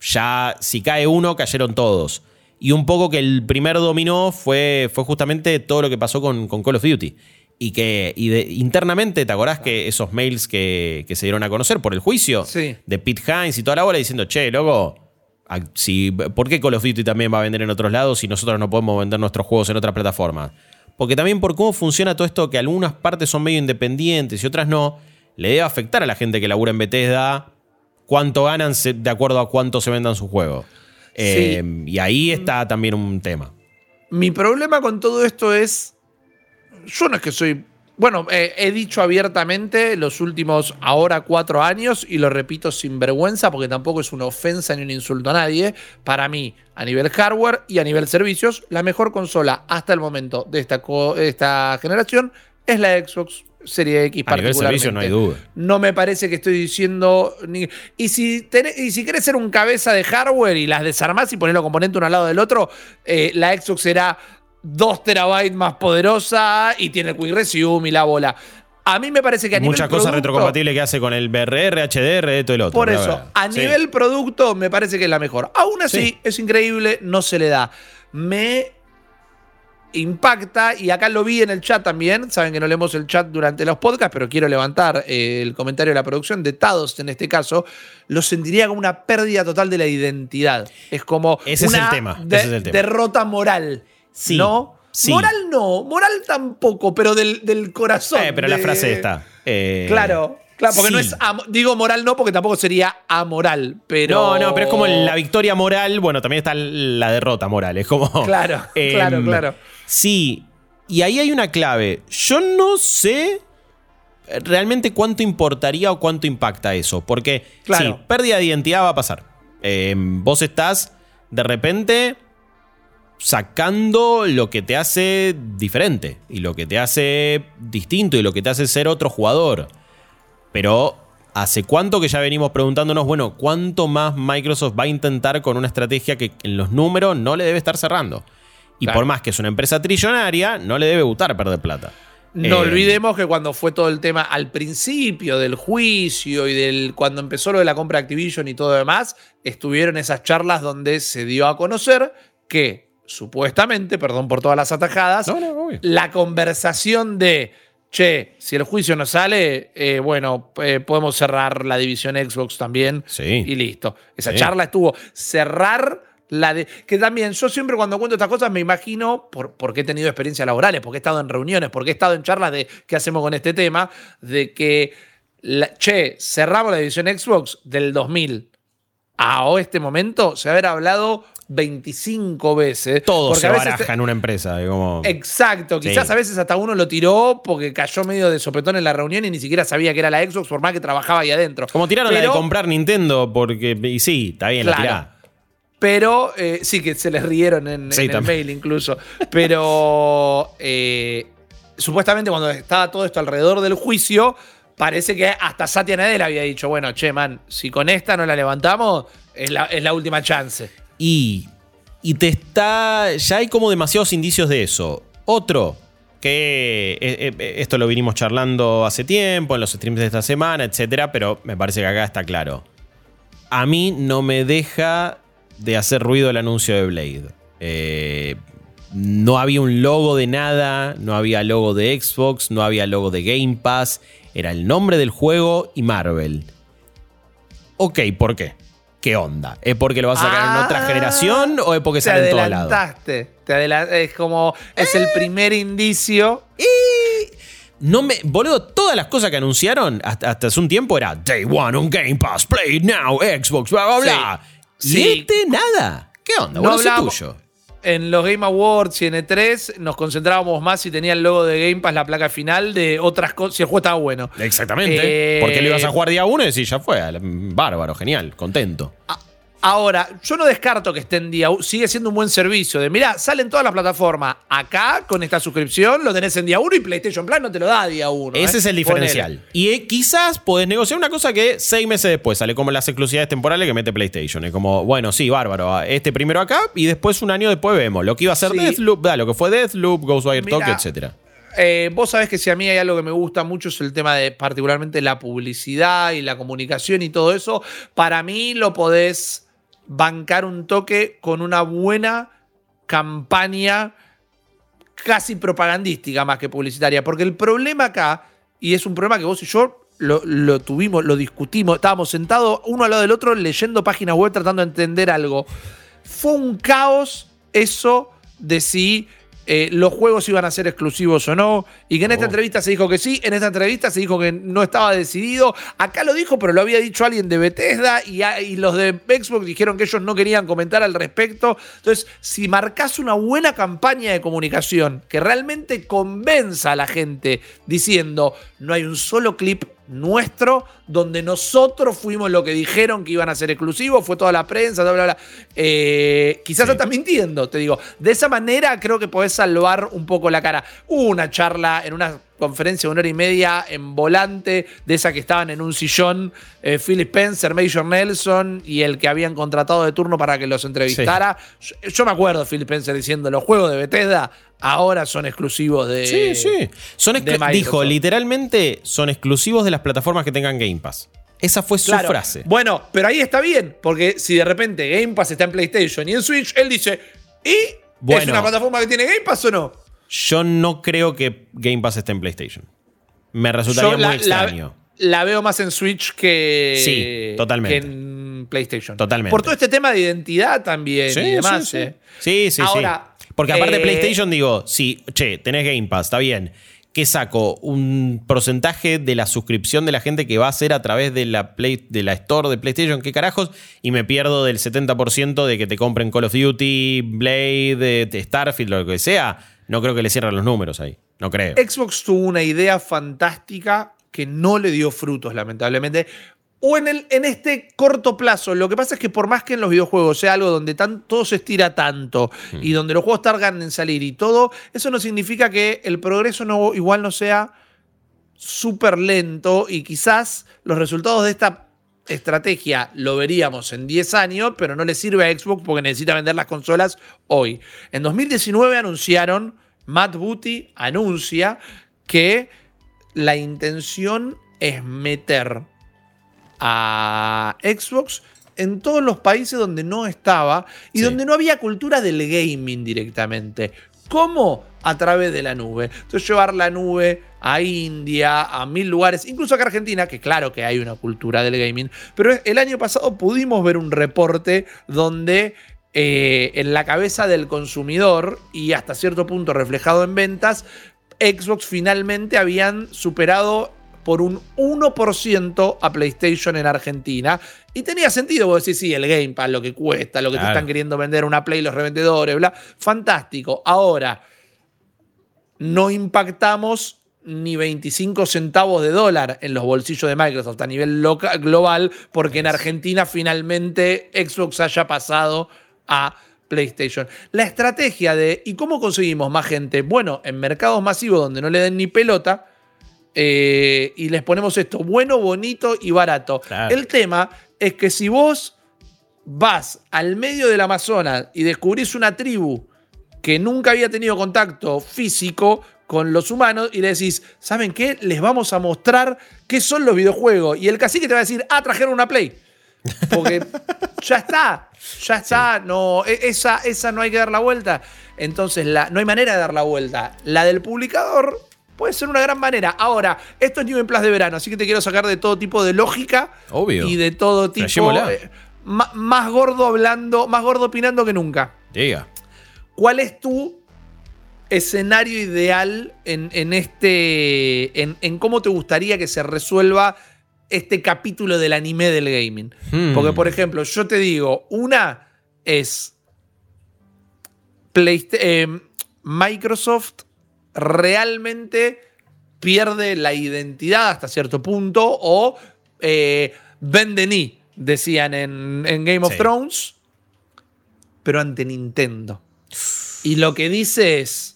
ya si cae uno, cayeron todos. Y un poco que el primer dominó fue, fue justamente todo lo que pasó con, Call of Duty. Y que internamente, ¿te acordás que esos mails que, se dieron a conocer por el juicio de Pete Hines y toda la bola diciendo, che, loco, si, ¿por qué Call of Duty también va a vender en otros lados si nosotros no podemos vender nuestros juegos en otras plataformas? Porque también por cómo funciona todo esto, que algunas partes son medio independientes y otras no, le debe afectar a la gente que labura en Bethesda cuánto ganan de acuerdo a cuánto se vendan sus juegos. Eh, y ahí está también un tema. Mi problema con todo esto es. Yo no es que soy. Bueno, eh, he dicho abiertamente los últimos ahora cuatro años y lo repito sin vergüenza porque tampoco es una ofensa ni un insulto a nadie. Para mí, a nivel hardware y a nivel servicios, la mejor consola hasta el momento de esta, de esta generación es la Xbox Serie X a nivel servicio no hay duda. No me parece que estoy diciendo. Y, si y si querés ser un cabeza de hardware y las desarmás y pones los componentes uno al lado del otro, eh, la Xbox será 2 terabytes más poderosa y tiene el Quick Resume y la bola. A mí me parece que a Muchas cosas retrocompatibles que hace con el BRR, HDR, todo el otro. Por eso, a nivel producto me parece que es la mejor. Aún así, es increíble, no se le da. Me impacta, y acá lo vi en el chat también, saben que no leemos el chat durante los podcasts, pero quiero levantar eh, el comentario de la producción de Tados en este caso, lo sentiría como una pérdida total de la identidad. Es como ese una es el tema, derrota moral. Sí, ¿No? Moral no, moral tampoco, pero del, corazón. Eh, pero la frase está. Eh, claro. Claro, porque no es. Digo moral no, porque tampoco sería amoral, pero. No, no, pero es como la victoria moral. Bueno, también está la derrota moral. Es como. Claro, claro, em, claro. Sí, y ahí hay una clave. Yo no sé realmente cuánto importaría o cuánto impacta eso. Porque, claro. pérdida de identidad va a pasar. Em, vos estás de repente sacando lo que te hace diferente y lo que te hace distinto y lo que te hace ser otro jugador. Pero ¿hace cuánto que ya venimos preguntándonos, bueno, cuánto más Microsoft va a intentar con una estrategia que en los números no le debe estar cerrando? Y por más que es una empresa trillonaria, no le debe gustar perder plata. No eh, olvidemos que cuando fue todo el tema al principio del juicio y del cuando empezó lo de la compra de Activision y todo demás, estuvieron esas charlas donde se dio a conocer que supuestamente, perdón por todas las atajadas, la conversación de, che, si el juicio no sale, eh, bueno, eh, podemos cerrar la división Xbox también sí. y listo. Esa charla estuvo cerrar la de, que también yo siempre cuando cuento estas cosas me imagino, por, porque he tenido experiencias laborales, porque he estado en reuniones, porque he estado en charlas de qué hacemos con este tema, de que, che, cerramos la división Xbox del 2000 a este momento, se haber hablado 25 veces. Todo se baraja en una empresa. Exacto. Quizás a veces hasta uno lo tiró porque cayó medio de sopetón en la reunión y ni siquiera sabía que era la Xbox por más que trabajaba ahí adentro. Como tiraron la de comprar Nintendo porque... Y sí, está bien, la tirá. Pero eh, sí que se les rieron en, Sí, en el mail incluso. Pero eh, supuestamente cuando estaba todo esto alrededor del juicio, parece que hasta Satya Nadella había dicho, bueno, che, man, si con esta no la levantamos, es la, es la última chance. Y, y te está. Ya hay como demasiados indicios de eso. Otro, que eh, esto lo vinimos charlando hace tiempo, en los streams de esta semana, etcétera, pero me parece que acá está claro. A mí no me deja de hacer ruido el anuncio de Blade. Eh, no había un logo de nada, no había logo de Xbox, no había logo de Game Pass. Era el nombre del juego y Marvel. Ok, ¿por qué? ¿Qué onda? ¿Es porque lo vas a sacar en otra Ah, generación o es porque sale en todos lados? adelantaste. Te adela- es como, es el primer indicio. No me. Boludo, todas las cosas que anunciaron hasta, hasta hace un tiempo era Day One on Game Pass, Play Now, Xbox, bla, bla, bla. Sí. Y este nada. ¿Qué onda? No hablamos- tuyo. En los Game Awards y en E3 nos concentrábamos más si tenía el logo de Game Pass, la placa final, de otras cosas, si el juego estaba bueno. Exactamente. Eh, Porque lo ibas a jugar día uno y decís, ya fue. Bárbaro, genial, contento. Ahora, yo no descarto que esté en día sigue siendo un buen servicio. De mira, salen todas las plataformas. Acá, con esta suscripción, lo tenés en día uno y PlayStation Plus no te lo da día uno. Ese ¿eh? es el diferencial. Y eh, quizás podés negociar una cosa que seis meses después sale como las exclusividades temporales que mete PlayStation. Es como, bueno, sí, bárbaro. Este primero acá y después un año después vemos. Lo que iba a ser Sí. Deathloop, da, lo que fue Deathloop, Ghostwire Tokyo, etcétera. Eh, vos sabés que si a mí hay algo que me gusta mucho es el tema de particularmente la publicidad y la comunicación y todo eso. Para mí lo podés bancar un toque con una buena campaña casi propagandística más que publicitaria. Porque el problema acá, y es un problema que vos y yo lo, tuvimos, lo discutimos, estábamos sentados uno al lado del otro leyendo páginas web tratando de entender algo. Fue un caos eso de si eh, los juegos iban a ser exclusivos o no. Y que en esta Oh. entrevista se dijo que sí, en esta entrevista se dijo que no estaba decidido. Acá lo dijo, pero lo había dicho alguien de Bethesda y, a- y los de Xbox dijeron que ellos no querían comentar al respecto. Entonces, si marcas una buena campaña de comunicación que realmente convenza a la gente diciendo no hay un solo clip nuestro donde nosotros fuimos lo que dijeron que iban a ser exclusivos, fue toda la prensa, bla, bla, bla. Eh, quizás Sí. estás mintiendo, te digo. De esa manera creo que podés salvar un poco la cara. Hubo una charla en una conferencia de una hora y media en volante, de esa que estaban en un sillón, eh, Phil Spencer, Major Nelson y el que habían contratado de turno para que los entrevistara. Yo, yo me acuerdo de Phil Spencer diciendo, los juegos de Bethesda ahora son exclusivos de... Sí, sí. Son de dijo, literalmente, son exclusivos de las plataformas que tengan Game Pass. Esa fue su Claro. frase. Bueno, pero ahí está bien, porque si de repente Game Pass está en PlayStation y en Switch, él dice, ¿y es una plataforma que tiene Game Pass o no? Yo no creo que Game Pass esté en PlayStation. Me resultaría Yo muy la, extraño. la- la veo más en Switch que, Sí, totalmente. que en PlayStation. Totalmente. Por todo este tema de identidad también Sí, y demás. sí, sí. eh. Sí, sí, sí. Ahora, Porque aparte eh, PlayStation, digo, sí, che, tenés Game Pass, está bien. ¿Qué saco? Un porcentaje de la suscripción de la gente que va a hacer a través de la, Play, de la Store de PlayStation, ¿qué carajos? Y me pierdo del 70% de que te compren Call of Duty, Blade, eh, Starfield, lo que sea. No creo que le cierren los números ahí. No creo. Xbox tuvo una idea fantástica que no le dio frutos, lamentablemente. O en, el, en este corto plazo. Lo que pasa es que por más que en los videojuegos sea algo donde tan- todo se estira tanto y donde los juegos tardan en salir y todo, eso no significa que el progreso no, igual no sea súper lento y quizás los resultados de esta estrategia lo veríamos en 10 años, pero no le sirve a Xbox porque necesita vender las consolas hoy. En 2019 anunciaron, Matt Booty anuncia que la intención es meter a Xbox en todos los países donde no estaba y Sí. donde no había cultura del gaming directamente. ¿Cómo? A través de la nube. Entonces llevar la nube a India, a mil lugares, incluso acá a Argentina, que claro que hay una cultura del gaming, pero el año pasado pudimos ver un reporte donde eh, en la cabeza del consumidor y hasta cierto punto reflejado en ventas, Xbox finalmente habían superado por un 1% a PlayStation en Argentina. Y tenía sentido, vos decís, sí, el Game Pass, lo que cuesta, lo que te están queriendo vender una Play los revendedores, bla. Fantástico. Ahora, no impactamos ni 25 centavos de dólar en los bolsillos de Microsoft a nivel global, porque en Argentina finalmente Xbox haya pasado a PlayStation. La estrategia de ¿y cómo conseguimos más gente? Bueno, en mercados masivos donde no le den ni pelota. eh, y les ponemos esto bueno, bonito y barato. Claro. El tema es que si vos vas al medio del Amazonas y descubrís una tribu que nunca había tenido contacto físico con los humanos y le decís, ¿saben qué? Les vamos a mostrar qué son los videojuegos. Y el cacique te va a decir, ah, trajeron una Play. Porque ya está, ya está, no, e- esa, esa no hay que dar la vuelta. Entonces, la, no hay manera de dar la vuelta. La del publicador puede ser una gran manera. Ahora, esto es New en Plus de verano, así que te quiero sacar de todo tipo de lógica Obvio. y de todo tipo. Eh, más gordo hablando, más gordo opinando que nunca. Diga. ¿Cuál es tu escenario ideal en, en este. En, en cómo te gustaría que se resuelva este capítulo del anime del gaming? Hmm. Porque, por ejemplo, yo te digo, una es. Eh, Microsoft realmente pierde la identidad hasta cierto punto o eh, vende ni, decían en, en Game of Sí. Thrones, pero ante Nintendo. Y lo que dice es,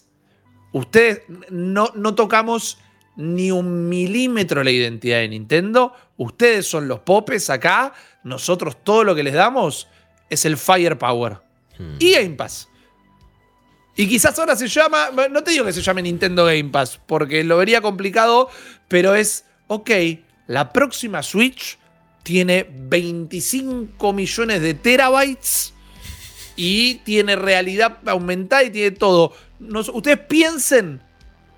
ustedes no, no tocamos ni un milímetro la identidad de Nintendo, ustedes son los popes acá, nosotros todo lo que les damos es el firepower. Y Game Pass. Y quizás ahora se llama, no te digo que se llame Nintendo Game Pass, porque lo vería complicado, pero es, ok, la próxima Switch tiene 25 millones de terabytes y tiene realidad aumentada y tiene todo. Ustedes piensen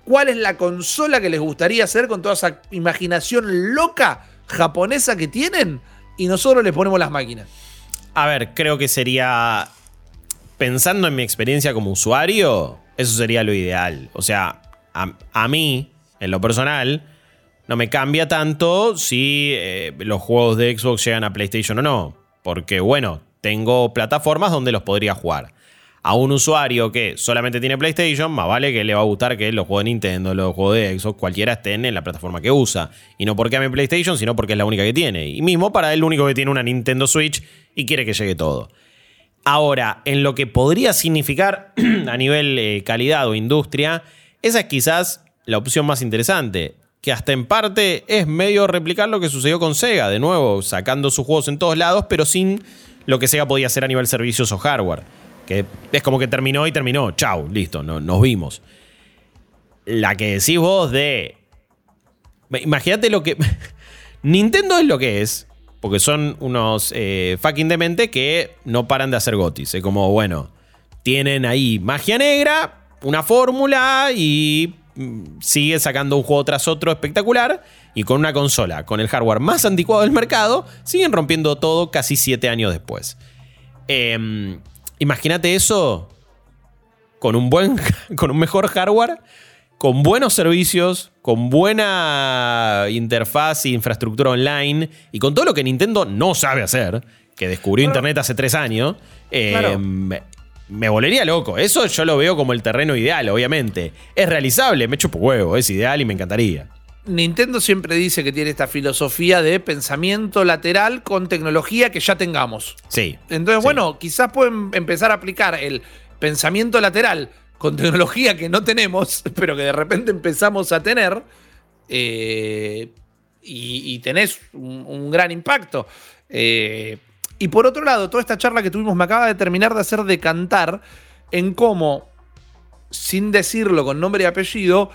cuál es la consola que les gustaría hacer con toda esa imaginación loca japonesa que tienen y nosotros les ponemos las máquinas. A ver, creo que sería. Pensando en mi experiencia como usuario, eso sería lo ideal. O sea, a, a mí, en lo personal, no me cambia tanto si eh, los juegos de Xbox llegan a PlayStation o no. Porque, bueno, tengo plataformas donde los podría jugar. A un usuario que solamente tiene PlayStation, más vale que le va a gustar que los juegos de Nintendo, los juegos de Xbox, cualquiera estén en la plataforma que usa. Y no porque ame PlayStation, sino porque es la única que tiene. Y mismo para el único que tiene una Nintendo Switch y quiere que llegue todo. Ahora, en lo que podría significar a nivel eh, calidad o industria, esa es quizás la opción más interesante, que hasta en parte es medio replicar lo que sucedió con Sega, de nuevo, sacando sus juegos en todos lados, pero sin lo que Sega podía hacer a nivel servicios o hardware. Que es como que terminó y terminó, chau, listo, no, nos vimos. La que decís vos de... Imagínate lo que... Nintendo es lo que es, porque son unos eh, fucking demente que no paran de hacer gotis. Es como, bueno, tienen ahí magia negra, una fórmula y mm, sigue sacando un juego tras otro espectacular. Y con una consola, con el hardware más anticuado del mercado, siguen rompiendo todo casi siete años después. Em, Imagínate eso con un buen, con un mejor hardware, con buenos servicios, con buena interfaz e infraestructura online y con todo lo que Nintendo no sabe hacer, que descubrió Claro. Internet hace tres años, eh, Claro. me, me volvería loco. Eso yo lo veo como el terreno ideal, obviamente. Es realizable, me chupo huevo, es ideal y me encantaría. Nintendo siempre dice que tiene esta filosofía de pensamiento lateral con tecnología que ya tengamos. Sí. Entonces, Sí. bueno, quizás pueden empezar a aplicar el pensamiento lateral con tecnología que no tenemos, pero que de repente empezamos a tener. eh, y, y tenés un, un gran impacto. Eh, y por otro lado, toda esta charla que tuvimos me acaba de terminar de hacer decantar en cómo, sin decirlo con nombre y apellido,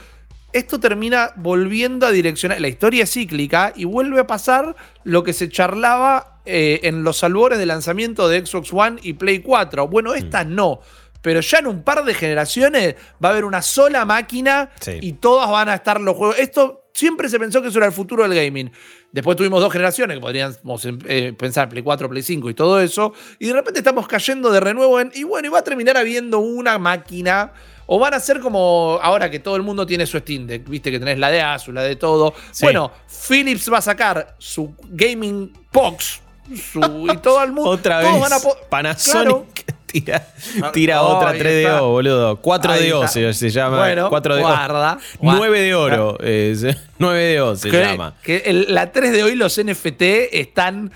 esto termina volviendo a direccionar. La historia es cíclica y vuelve a pasar lo que se charlaba eh, en los albores de lanzamiento de Xbox One y Play 4. Bueno, estas no. Pero ya en un par de generaciones va a haber una sola máquina Sí. y todas van a estar los juegos. Esto siempre se pensó que eso era el futuro del gaming. Después tuvimos dos generaciones que podríamos eh, pensar Play 4, Play 5 y todo eso. Y de repente estamos cayendo de renuevo en. Y bueno, y va a terminar habiendo una máquina. O van a ser como ahora que todo el mundo tiene su Steam Deck, viste que tenés la de Asus, la de todo. Sí. Bueno, Philips va a sacar su Gaming Box su, y todo el mundo. Otra vez. van a Panasonic Claro. tira, tira Ah, otra ahí 3DO, está. boludo. 4DO Ahí se, se llama. Bueno, 4DO. guarda, 9 de oro. es- 9 de oro se que, llama. que el- la 3 de hoy los NFT están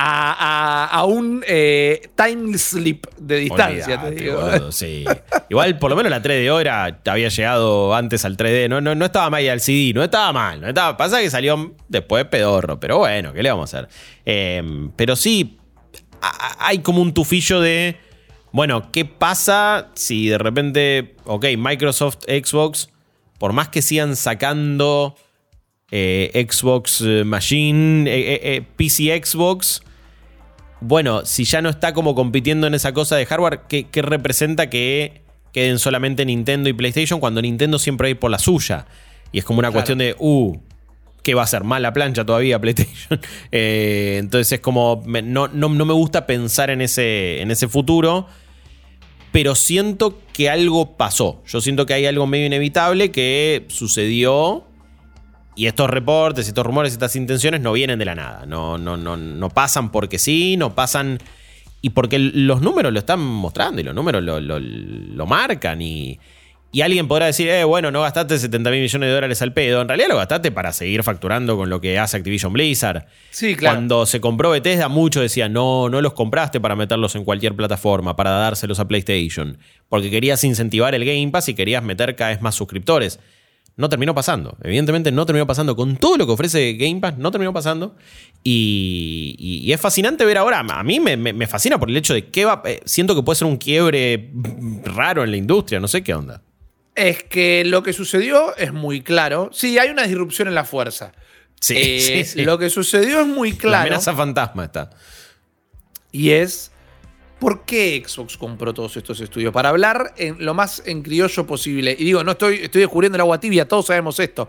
a, un eh, time slip de distancia, te digo. sí. Igual, por lo menos la 3D era, había llegado antes al 3D. No, no, estaba mal al CD, no estaba mal. No estaba, pasa que salió después pedorro, pero bueno, ¿qué le vamos a hacer? Em, pero sí, hay como un tufillo de. Bueno, ¿qué pasa si de repente, ok, Microsoft, Xbox, por más que sigan sacando eh, Xbox eh, Machine, eh, PC Xbox, bueno, si ya no está como compitiendo en esa cosa de hardware, ¿qué, representa que queden solamente Nintendo y PlayStation cuando Nintendo siempre va a ir por la suya? Y es como una cuestión de, uh, ¿qué va a ser? Mala plancha todavía PlayStation. entonces es como, no, no, me gusta pensar en ese, en ese futuro, pero siento que algo pasó. Yo siento que hay algo medio inevitable que sucedió y estos reportes, estos rumores, estas intenciones no vienen de la nada. No, no, no, no pasan porque sí, no pasan. Y porque los números lo están mostrando y los números lo, marcan. Y, y, alguien podrá decir, eh, bueno, no gastaste 70 mil millones de dólares al pedo. En realidad lo gastaste para seguir facturando con lo que hace Activision Blizzard. Sí, claro. Cuando se compró Bethesda, muchos decían, no, no los compraste para meterlos en cualquier plataforma, para dárselos a PlayStation. Porque querías incentivar el Game Pass y querías meter cada vez más suscriptores. No terminó pasando. Evidentemente no terminó pasando. Con todo lo que ofrece Game Pass, no terminó pasando. Y, es fascinante ver ahora. A mí me, fascina por el hecho de que va. Eh, siento que puede ser un quiebre raro en la industria. No sé qué onda. Es que lo que sucedió es muy claro. Sí, hay una disrupción en la fuerza. Sí, eh, Lo que sucedió es muy claro. La amenaza fantasma está. Y es ¿Por qué Xbox compró todos estos estudios? Para hablar en lo más en criollo posible. Y digo, no estoy, estoy descubriendo el agua tibia, todos sabemos esto.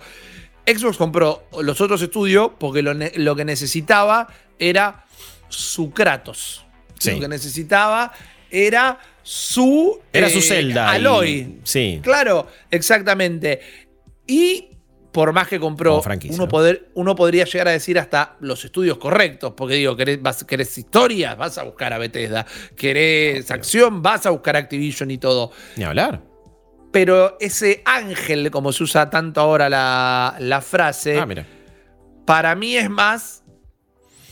Xbox compró los otros estudios porque lo, que necesitaba era su Kratos. Lo que necesitaba era su. Era su celda. Eh, Aloy. sí. Claro, exactamente. Y por más que compró, uno, poder, uno, podría llegar a decir hasta los estudios correctos, porque digo, querés, vas, querés historias, vas a buscar a Bethesda, querés acción, vas a buscar Activision y todo. Ni hablar. Pero ese ángel, como se usa tanto ahora la, frase, ah, mira. para mí es más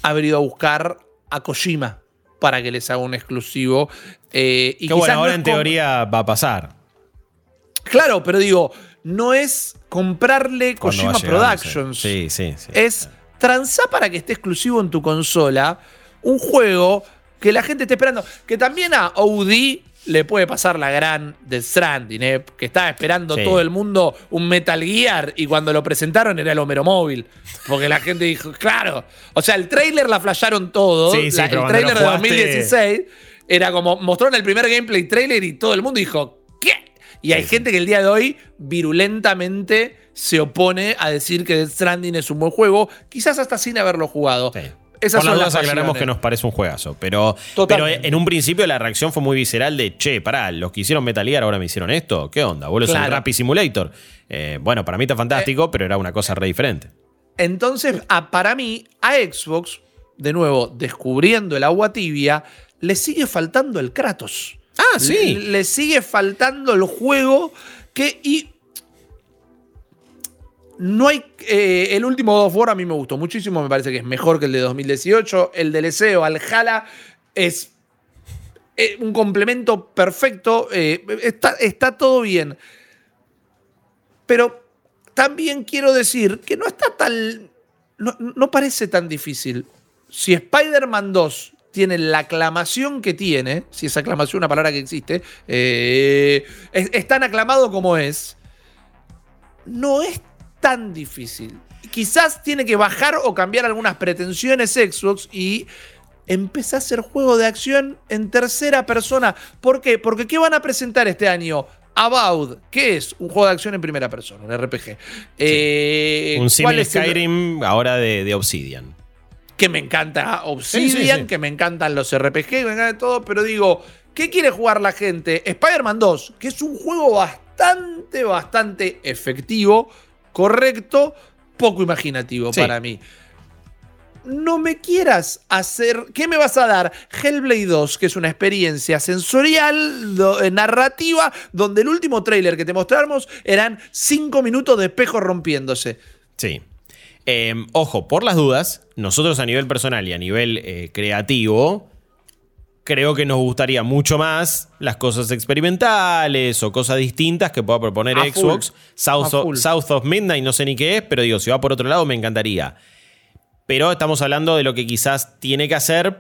haber ido a buscar a Kojima para que les haga un exclusivo. Eh, y que bueno, ahora en teoría va a pasar. Claro, pero digo, no es comprarle Kojima Productions. Sí, sí, sí. Es transar para que esté exclusivo en tu consola un juego que la gente esté esperando. Que también a OD le puede pasar la gran de Stranding, ¿eh? que estaba esperando todo el mundo un Metal Gear y cuando lo presentaron era el Homero Móvil. Porque la gente dijo, claro. O sea, el trailer la flasharon todo. Sí, sí, el trailer de 2016 era como mostraron el primer gameplay trailer y todo el mundo dijo, y hay gente que el día de hoy virulentamente se opone a decir que Death Stranding es un buen juego, quizás hasta sin haberlo jugado. Esas son las aclaramos que nos parece un juegazo, pero, pero, en un principio la reacción fue muy visceral de, che, pará, los que hicieron Metal Gear ahora me hicieron esto, ¿qué onda? Vos claro. un Rapid Simulator. Eh, bueno, para mí está fantástico, eh, pero era una cosa re diferente. Entonces, para mí, a Xbox, de nuevo, descubriendo el agua tibia, le sigue faltando el Kratos. Ah, sí. Le, sigue faltando el juego que. Y no hay. Eh, el último God of War a mí me gustó muchísimo. Me parece que es mejor que el de 2018. El DLC o Alhala es eh, un complemento perfecto. Eh, está, está, todo bien. Pero también quiero decir que no está tan. No, no parece tan difícil. Si Spider-Man 2 tiene la aclamación que tiene, si es aclamación una palabra que existe, eh, es, tan aclamado como es, no es tan difícil. Quizás tiene que bajar o cambiar algunas pretensiones Xbox y empezar a hacer juego de acción en tercera persona. ¿Por qué? Porque ¿qué van a presentar este año? About, ¿qué es? Un juego de acción en primera persona, un RPG. Eh, un simple Skyrim ahora de Obsidian que me encanta Obsidian, que me encantan los RPG, me encanta todo, pero digo, ¿qué quiere jugar la gente? Spider-Man 2, que es un juego bastante, bastante efectivo, correcto, poco imaginativo para mí. No me quieras hacer. ¿Qué me vas a dar? Hellblade 2, que es una experiencia sensorial, eh, narrativa, donde el último tráiler que te mostramos eran 5 minutos de espejo rompiéndose. Sí. Em, ojo, por las dudas, nosotros a nivel personal y a nivel eh, creativo, creo que nos gustaría mucho más las cosas experimentales o cosas distintas que pueda proponer A Xbox. full. South, A of, full. South of Midnight, no sé ni qué es, pero digo, si va por otro lado, me encantaría. Pero estamos hablando de lo que quizás tiene que hacer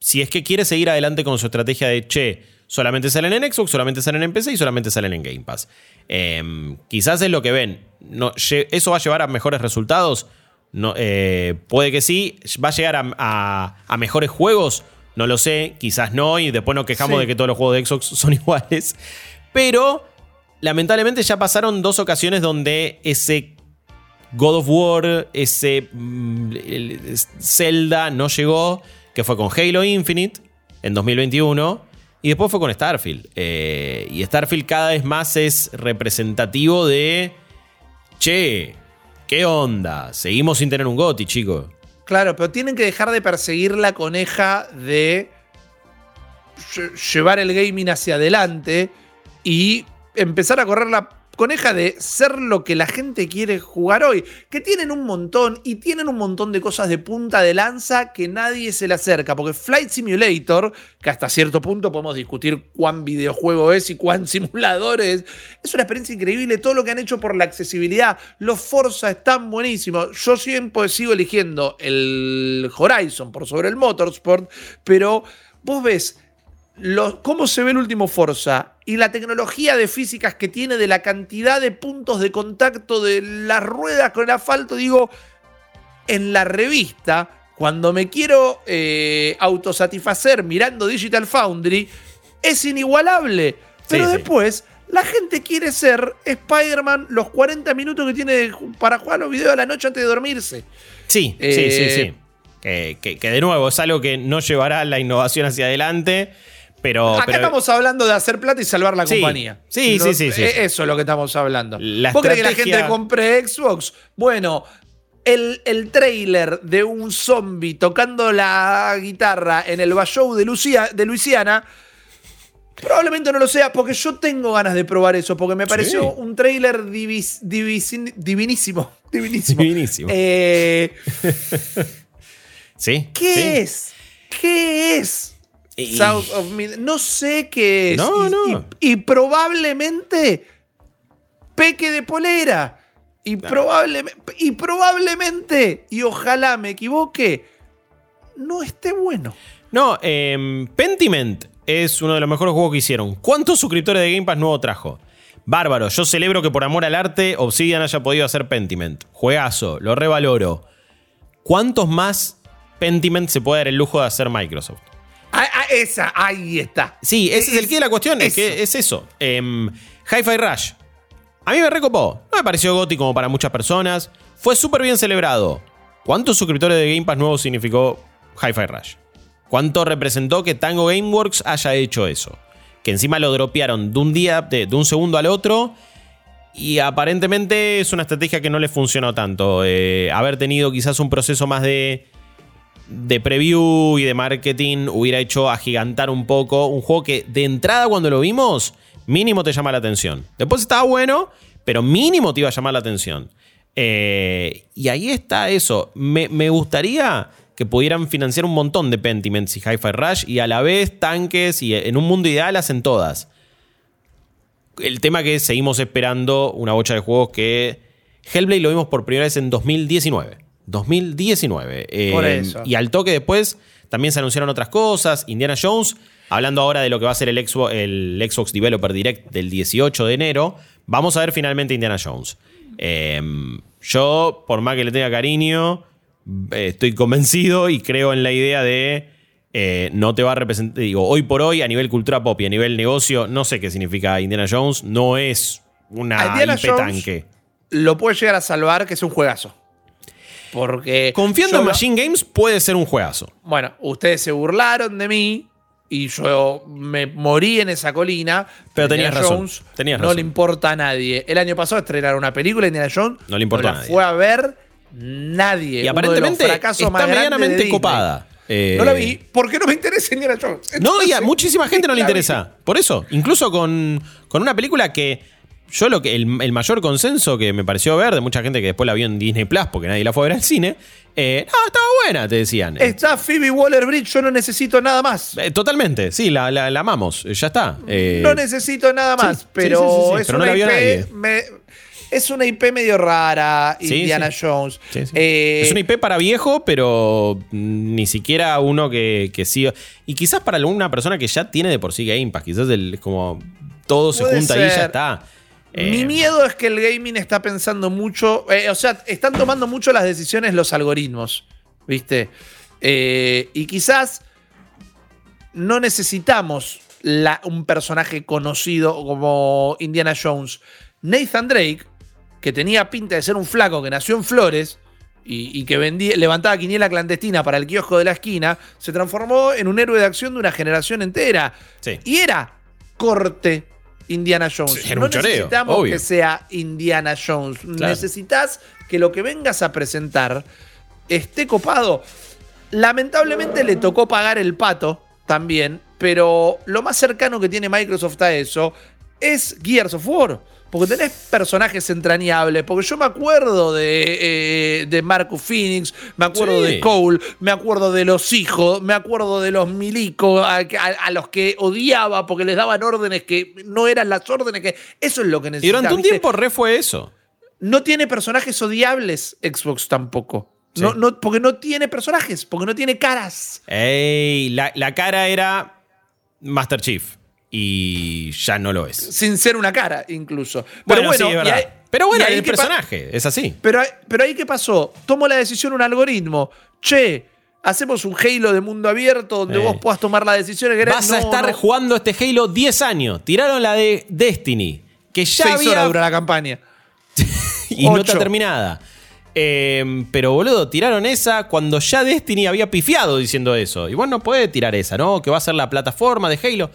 si es que quiere seguir adelante con su estrategia de che, solamente salen en Xbox, solamente salen en PC y solamente salen en Game Pass. Em, quizás es lo que ven. No, ¿Eso va a llevar a mejores resultados? No, eh, puede que sí. ¿Va a llegar a, a- a mejores juegos? No lo sé. Quizás no. Y después nos quejamos Sí. de que todos los juegos de Xbox son iguales. Pero lamentablemente ya pasaron dos ocasiones donde ese God of War, ese mm, el- el Zelda no llegó, que fue con Halo Infinite en 2021, y después fue con Starfield. Eh, y Starfield cada vez más es representativo de, che, ¿qué onda? Seguimos sin tener un GOTI, chicos. Claro, pero tienen que dejar de perseguir la coneja de lle- llevar el gaming hacia adelante y empezar a correr la coneja de ser lo que la gente quiere jugar hoy. Que tienen un montón y tienen un montón de cosas de punta de lanza que nadie se le acerca. Porque Flight Simulator, que hasta cierto punto podemos discutir cuán videojuego es y cuán simulador es, es una experiencia increíble. Todo lo que han hecho por la accesibilidad. Los Forza están buenísimos. Yo siempre sigo eligiendo el Horizon por sobre el Motorsport, pero vos ves cómo se ve el último Forza y la tecnología de físicas que tiene de la cantidad de puntos de contacto de las ruedas con el asfalto, digo, en la revista, cuando me quiero eh, autosatisfacer mirando Digital Foundry, es inigualable. Pero sí. después, la gente quiere ser Spider-Man los 40 minutos que tiene para jugar los videos a la noche antes de dormirse. Sí, sí, Eh, sí, sí. Que, que- que de nuevo es algo que no llevará la innovación hacia adelante, pero... Acá pero- estamos hablando de hacer plata y salvar la Sí. compañía. Sí, sí, sí, sí. eh, Eso es lo que estamos hablando. La ¿Vos crees que la gente compre Xbox? Bueno, el, el trailer de un zombie tocando la guitarra en el Bayou de, Lucia- de Luisiana. Probablemente no lo sea, porque yo tengo ganas de probar eso, porque me pareció Sí. un trailer divis- divinísimo. Divinísimo. Divinísimo. Eh, ¿Sí? ¿Qué sí. es? ¿Qué es? Y- South of Mid- No sé qué es. No, y, no. y- y probablemente peque de polera. Y, probable- y probablemente, y ojalá me equivoque, no esté bueno. No, em, Pentiment es uno de los mejores juegos que hicieron. ¿Cuántos suscriptores de Game Pass nuevo trajo? Bárbaro, yo celebro que por amor al arte Obsidian haya podido hacer Pentiment. Juegazo, lo revaloro. ¿Cuántos más Pentiment se puede dar el lujo de hacer Microsoft? Esa, ahí está. Sí, ese es, el quid de la cuestión, es eso. que es eso. Em, Hi-Fi Rush. A mí me recopó. No me pareció goti como para muchas personas. Fue súper bien celebrado. ¿Cuántos suscriptores de Game Pass nuevos significó Hi-Fi Rush? ¿Cuánto representó que Tango Gameworks haya hecho eso? Que encima lo dropearon de un día, de, de un segundo al otro. Y aparentemente es una estrategia que no le funcionó tanto. Eh, haber tenido quizás un proceso más de, de preview y de marketing hubiera hecho agigantar un poco un juego que de entrada cuando lo vimos, mínimo te llama la atención. Después estaba bueno, pero mínimo te iba a llamar la atención. Eh, y ahí está eso. Me, me gustaría que pudieran financiar un montón de Pentiments y Hi-Fi Rush y a la vez tanques y en un mundo ideal hacen todas. El tema que seguimos esperando una bocha de juegos que Hellblade lo vimos por primera vez en 2019. 2019. Eh, Por eso. Y al toque después también se anunciaron otras cosas. Indiana Jones, hablando ahora de lo que va a ser el Xbox, el Xbox Developer Direct del 18 de enero, vamos a ver finalmente Indiana Jones. Eh, yo, por más que le tenga cariño, eh, estoy convencido y creo en la idea de eh, no te va a representar. Digo, hoy por hoy, a nivel cultura pop y a nivel negocio, no sé qué significa Indiana Jones. No es una Indiana Jones-. Lo puede llegar a salvar, que es un juegazo. Porque. Confiando en lo- Machine Games, puede ser un juegazo. Bueno, ustedes se burlaron de mí y yo me morí en esa colina. Pero tenías razón, tenías no razón. le importa a nadie. El año pasado estrenaron una película, Indiana Jones. No le importa a nadie. fue a ver nadie. Y aparentemente está medianamente copada. Eh, No la vi porque no me interesa Indiana Jones. No, y a muchísima gente no le vi. interesa. Por eso, incluso con, con una película que yo lo que el, el mayor consenso que me pareció ver de mucha gente que después la vio en Disney Plus porque nadie la fue a ver al cine, eh, no, estaba buena, te decían. Está Phoebe Waller Bridge, yo no necesito nada más. Eh, totalmente, sí, la, la- la amamos, eh, ya está. Eh, no necesito nada más, sí, pero sí, sí, es pero no una la vio IP. nadie. me- es una IP medio rara, Indiana. Jones. Es una IP para viejo, pero mm, ni siquiera uno que, que siga. Y quizás para alguna persona que ya tiene de por sí Game Pass, quizás el- como todo se junta ahí y ya está. Eh, Mi miedo es que el gaming está pensando mucho, eh, o sea, están tomando mucho las decisiones los algoritmos, ¿viste? Eh, y quizás no necesitamos la- un personaje conocido como Indiana Jones. Nathan Drake, que tenía pinta de ser un flaco que nació en Flores y, y que vendía, levantaba quiniela clandestina para el kiosco de la esquina, se transformó en un héroe de acción de una generación entera. Sí. Y era corte Indiana Jones. No choreo, necesitamos obvio. que sea Indiana Jones. Claro. Necesitas que lo que vengas a presentar esté copado. Lamentablemente le tocó pagar el pato también, pero lo más cercano que tiene Microsoft a eso es Gears of War. Porque tenés personajes entrañables. Porque yo me acuerdo de, eh, de Marcus Phoenix, me acuerdo Sí. de Cole, me acuerdo de los hijos, me acuerdo de los milicos a, a- a los que odiaba porque les daban órdenes que no eran las órdenes que. Eso es lo que y necesitaba. durante un tiempo re fue eso. No tiene personajes odiables Xbox tampoco. No, porque no tiene personajes, porque no tiene caras. Ey, la, la cara era Master Chief. Y ya no lo es. Sin ser una cara, incluso. Bueno, Pero sí, es y verdad. Pero bueno, el personaje, es así. Pero, ahí- pero ahí qué pasó? Tomó la decisión un algoritmo. Che, hacemos un Halo de mundo abierto donde Eh. vos puedas tomar la decisión. Que Vas a estar no. jugando este Halo 10 años. Tiraron la de Destiny. Que ya Seis había horas dura la campaña. y no está terminada. Eh, pero boludo, tiraron esa cuando ya Destiny había pifiado diciendo eso. Y vos no podés tirar esa, ¿no? Que va a ser la plataforma de Halo.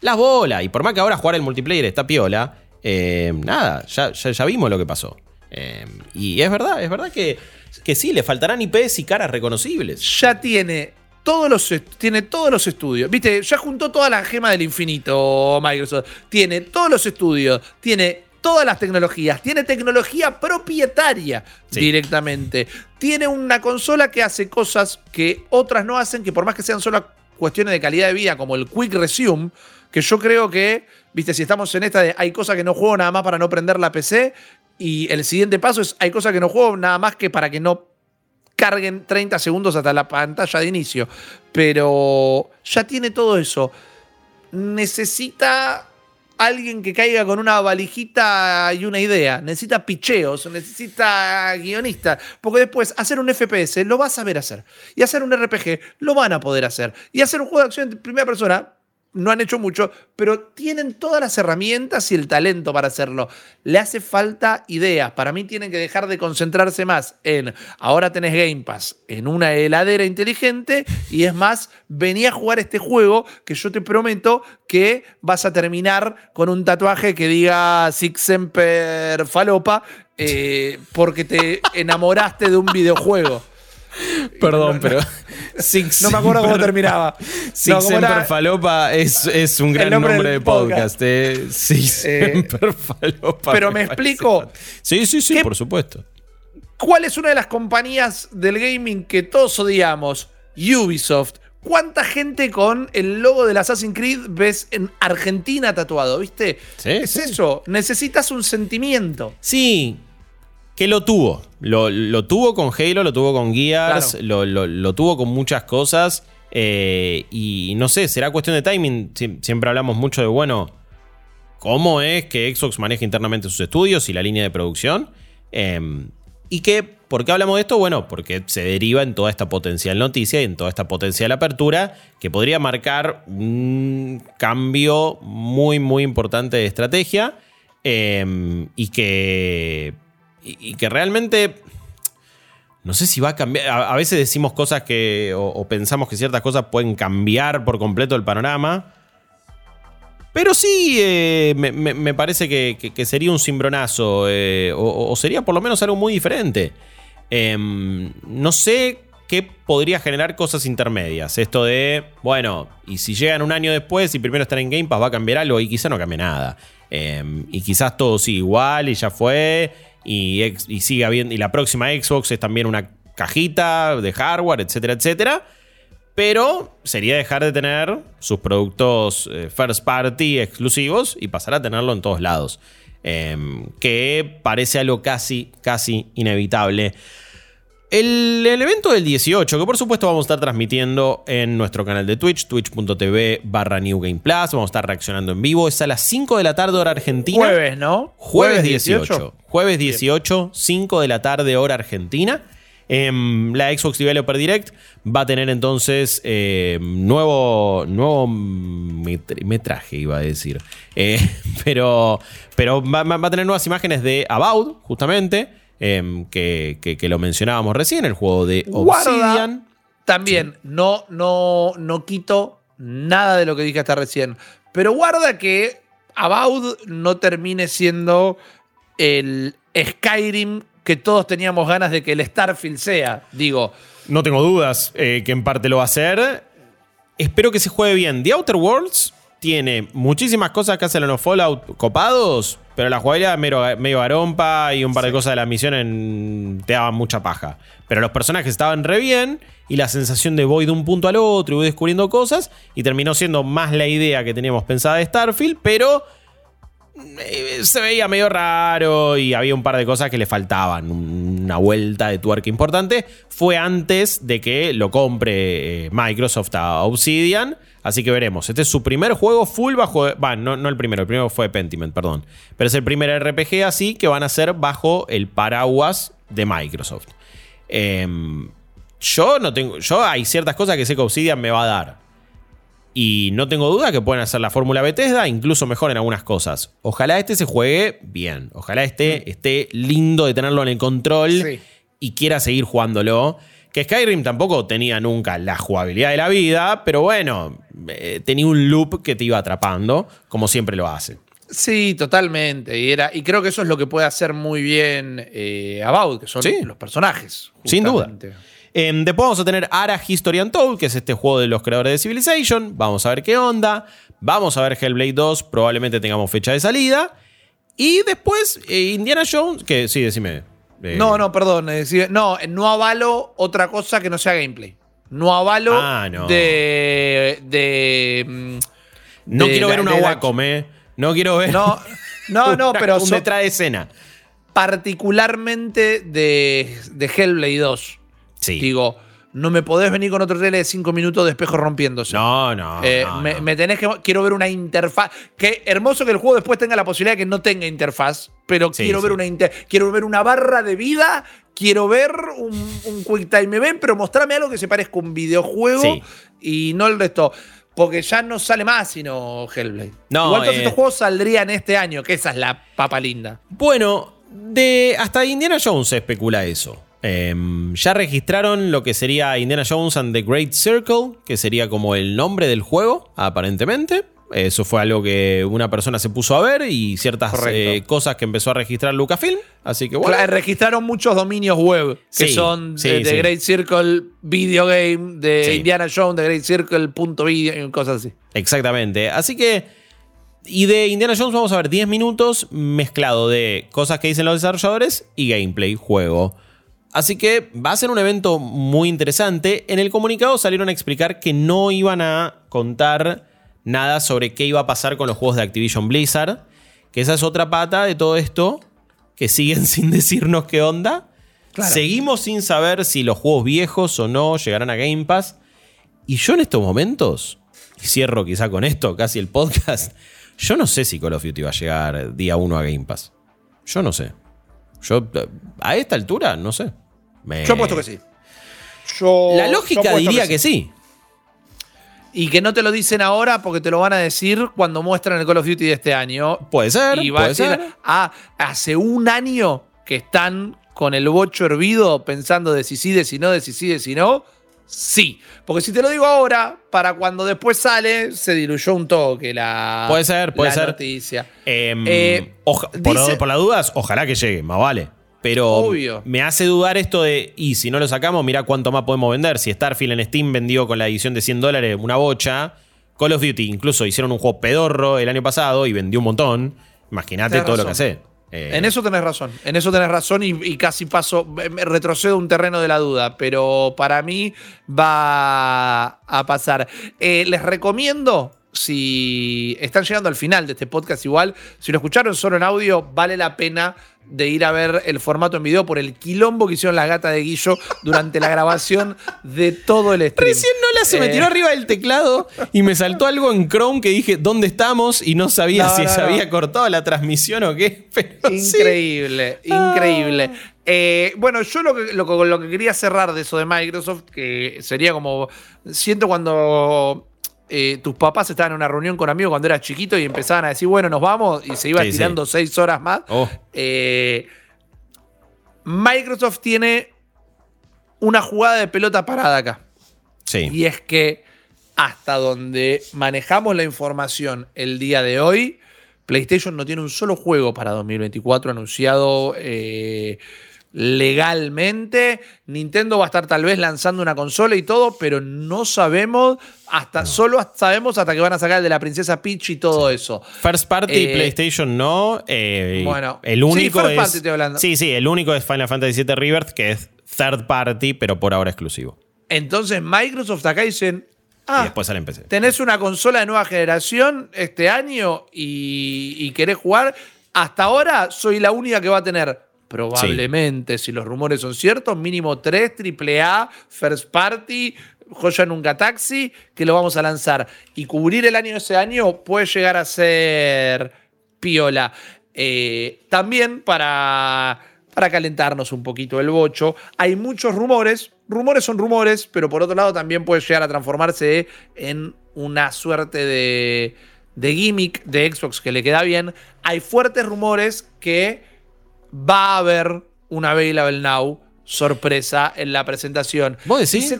Las bolas. Y por más que ahora jugar el multiplayer está piola, eh, nada, ya, ya, ya vimos lo que pasó. Eh, y es verdad, es verdad que, que sí, le faltarán IPs y caras reconocibles. Ya tiene todos los tiene todos los estudios. Viste, ya juntó toda la gema del infinito Microsoft. Tiene todos los estudios, tiene todas las tecnologías, tiene tecnología propietaria Sí. directamente. Tiene una consola que hace cosas que otras no hacen, que por más que sean solo cuestiones de calidad de vida, como el Quick Resume, que yo creo que, viste, si estamos en esta de hay cosas que no juego nada más para no prender la PC, y el siguiente paso es hay cosas que no juego nada más que para que no carguen 30 segundos hasta la pantalla de inicio. Pero ya tiene todo eso. Necesita alguien que caiga con una valijita y una idea. Necesita picheos, necesita guionistas. Porque después hacer un FPS lo va a saber hacer. Y hacer un RPG lo van a poder hacer. Y hacer un juego de acción en primera persona no han hecho mucho, pero tienen todas las herramientas y el talento para hacerlo. Le hace falta ideas. Para mí tienen que dejar de concentrarse más en ahora tenés Game Pass, en una heladera inteligente y es más, vení a jugar este juego que yo te prometo que vas a terminar con un tatuaje que diga Six Semper Falopa eh, porque te enamoraste de un videojuego. Perdón, No, pero. Six No me acuerdo cómo terminaba. Six No, ¿cómo Semper era? Falopa es, es un gran nombre de podcast. eh. Six Eh, Semper Falopa. pero me explico. Sí, sí, sí, ¿Qué- por supuesto. ¿Cuál es una de las compañías del gaming que todos odiamos? Ubisoft. ¿Cuánta gente con el logo del Assassin's Creed ves en Argentina tatuado? ¿Viste? Sí, es sí. eso. Necesitas un sentimiento. Sí, que lo tuvo. Lo, lo tuvo con Halo, lo tuvo con Gears, Claro. lo, lo- lo tuvo con muchas cosas. eh, y no sé, será cuestión de timing. Sie- siempre hablamos mucho de, bueno, cómo es que Xbox maneja internamente sus estudios y la línea de producción. Em, y que, ¿por qué hablamos de esto? Bueno, porque se deriva en toda esta potencial noticia y en toda esta potencial apertura que podría marcar un cambio muy, muy importante de estrategia. em, y que. Y, que realmente. No sé si va a cambiar. A, veces decimos cosas que. O, pensamos que ciertas cosas pueden cambiar por completo el panorama. Pero sí, eh, me, me- parece que, que- sería un cimbronazo. eh, o, o sería por lo menos algo muy diferente. Em, no sé qué podría generar cosas intermedias. Esto de, bueno, y si llegan un año después y primero están en Game Pass, va a cambiar algo y quizá no cambie nada. Em, y quizás todo sigue igual y ya fue. Y, y. Y la próxima Xbox es también una cajita de hardware, etcétera, etcétera. Pero sería dejar de tener sus productos eh, first party exclusivos y pasar a tenerlo en todos lados. Em, que parece algo casi, casi inevitable. El, evento del 18, que por supuesto vamos a estar transmitiendo en nuestro canal de Twitch, twitch.tv barra New Game Plus. Vamos a estar reaccionando en vivo. Es a las 5 de la tarde, hora argentina. Jueves, ¿no? Jueves 18. Jueves 18, 5 de la tarde, hora argentina. Em, la Xbox Developer Direct va a tener entonces em, nuevo, nuevo metraje, iba a decir. Eh, pero pero va, va, a tener nuevas imágenes de About, justamente. Em, que, lo mencionábamos recién, el juego de Obsidian. también, no, no, no quito nada de lo que dije hasta recién. Pero guarda que About no termine siendo el Skyrim que todos teníamos ganas de que el Starfield sea. Digo. No tengo dudas eh, que en parte lo va a hacer. Espero que se juegue bien. The Outer Worlds tiene muchísimas cosas que hacen en los Fallout copados, pero la jugabilidad medio, medio garompa y un par de cosas de la misión te daban mucha paja. Pero los personajes estaban re bien y la sensación de voy de un punto al otro y voy descubriendo cosas y terminó siendo más la idea que teníamos pensada de Starfield, pero se veía medio raro y había un par de cosas que le faltaban. Una vuelta de tuerca importante. Fue antes de que lo compre eh, Microsoft a Obsidian. Así que veremos. Este es su primer juego full bajo. no, no el primero, el primero fue Pentiment, perdón. Pero es el primer RPG así que van a ser bajo el paraguas de Microsoft. Em, yo no tengo. Yo hay ciertas cosas que sé que Obsidian me va a dar. Y no tengo duda que pueden hacer la fórmula Bethesda, incluso mejor en algunas cosas. Ojalá este se juegue bien. Ojalá este mm. esté lindo de tenerlo en el control y quiera seguir jugándolo. Que Skyrim tampoco tenía nunca la jugabilidad de la vida, pero bueno, eh, tenía un loop que te iba atrapando, como siempre lo hace. Sí, totalmente. Y, era, y creo que eso es lo que puede hacer muy bien eh, About, que son los personajes. Sin duda. Em, después vamos a tener Ara History Untold, que es este juego de los creadores de Civilization. Vamos a ver qué onda. Vamos a ver Hellblade 2, probablemente tengamos fecha de salida. Y después eh, Indiana Jones, que sí, decime. Eh. no, no, perdón. no, no avalo otra cosa que no sea gameplay. No avalo ah, de, de, mm, No quiero ver una Wacom, ¿eh? No quiero ver. No, no, no pero. De escena. Particularmente de, de Hellblade 2. Digo, no me podés venir con otro tele de 5 minutos de espejo rompiéndose. No, no, eh, me, tenés que. Quiero ver una interfaz. Qué hermoso que el juego después tenga la posibilidad de que no tenga interfaz. Pero quiero, Ver una quiero ver una barra de vida. Quiero ver un, un Quick Time Event, pero mostrame algo que se parezca a un videojuego y no el resto. Porque ya no sale más sino Hellblade. No, Igual todos estos eh, juegos saldrían este año, que esa es la papa linda. Bueno, de hasta Indiana Jones se especula eso. Em, ya registraron lo que sería Indiana Jones and the Great Circle, que sería como el nombre del juego, aparentemente. Eso fue algo que una persona se puso a ver y ciertas eh, cosas que empezó a registrar Lucasfilm. Así que bueno. registraron muchos dominios web que son de, Great Circle Video Game, de Indiana Jones, de Great Circle punto video, cosas así. Exactamente. Así que. Y de Indiana Jones vamos a ver 10 minutos mezclado de cosas que dicen los desarrolladores y gameplay, juego. Así que va a ser un evento muy interesante. En el comunicado salieron a explicar que no iban a contar nada sobre qué iba a pasar con los juegos de Activision Blizzard. Que esa es otra pata de todo esto. Que siguen sin decirnos qué onda. Seguimos sin saber si los juegos viejos o no llegarán a Game Pass. Y yo en estos momentos, y cierro quizá con esto, casi el podcast, yo no sé si Call of Duty va a llegar día 1 a Game Pass. Yo no sé. Yo, a esta altura, no sé. Yo apuesto que sí. la lógica diría que sí. Y que no te lo dicen ahora porque te lo van a decir cuando muestran el Call of Duty de este año. Puede ser. Y va a decir, ah, hace un año que están con el bocho hervido pensando de si sí, de si no, de si sí, de si no. Sí, porque si te lo digo ahora, para cuando después sale, se diluyó un toque la, puede ser, puede ser. noticia. Em, eh, por, las dudas, ojalá que llegue, más vale. Pero me hace dudar esto de, y si no lo sacamos, mira cuánto más podemos vender. Si Starfield en Steam vendió con la edición de 100 dólares una bocha, Call of Duty incluso hicieron un juego pedorro el año pasado y vendió un montón. Imagínate todo lo que hace. Eh, en eso tenés razón, en eso tenés razón y, casi paso, retrocedo un terreno de la duda, pero para mí va a pasar. Eh, les recomiendo, si están llegando al final de este podcast igual, si lo escucharon solo en audio, vale la pena de ir a ver el formato en video por el quilombo que hicieron las gatas de Guillo durante la grabación de todo el stream. Recién no se me eh, tiró arriba del teclado y me saltó algo en Chrome que dije, ¿dónde estamos? Y no sabía si se había cortado la transmisión o qué. increíble, increíble. Ah. Eh, bueno, yo lo que, lo que quería cerrar de eso de Microsoft, que sería como, siento cuando eh, tus papás estaban en una reunión con amigos cuando eras chiquito y empezaban a decir, bueno, nos vamos, y se iba tirando seis horas más. Oh. Eh, Microsoft tiene una jugada de pelota parada acá. Sí. Y es que hasta donde manejamos la información el día de hoy, PlayStation no tiene un solo juego para 2024 anunciado. Eh, legalmente. Nintendo va a estar tal vez lanzando una consola y todo, pero no sabemos, hasta solo sabemos hasta que van a sacar el de la princesa Peach y todo eso. First Party eh, PlayStation no. Eh, bueno, el único sí, es, Sí, sí, el único es Final Fantasy VII Rebirth, que es third party, pero por ahora exclusivo. Entonces Microsoft acá dicen, Ah, y después sale en PC. Tenés una consola de nueva generación este año y, y, querés jugar. Hasta ahora soy la única que va a tener Probablemente, si los rumores son ciertos, mínimo 3 AAA, First Party, Joya Nunca Taxi, que lo vamos a lanzar. Y cubrir el año ese año puede llegar a ser piola. Eh, también para, para calentarnos un poquito el bocho, hay muchos rumores. Rumores son rumores, pero por otro lado también puede llegar a transformarse en una suerte de, de gimmick de Xbox que le queda bien. Hay fuertes rumores que va a haber una Available Now sorpresa en la presentación. ¿Vos decís? se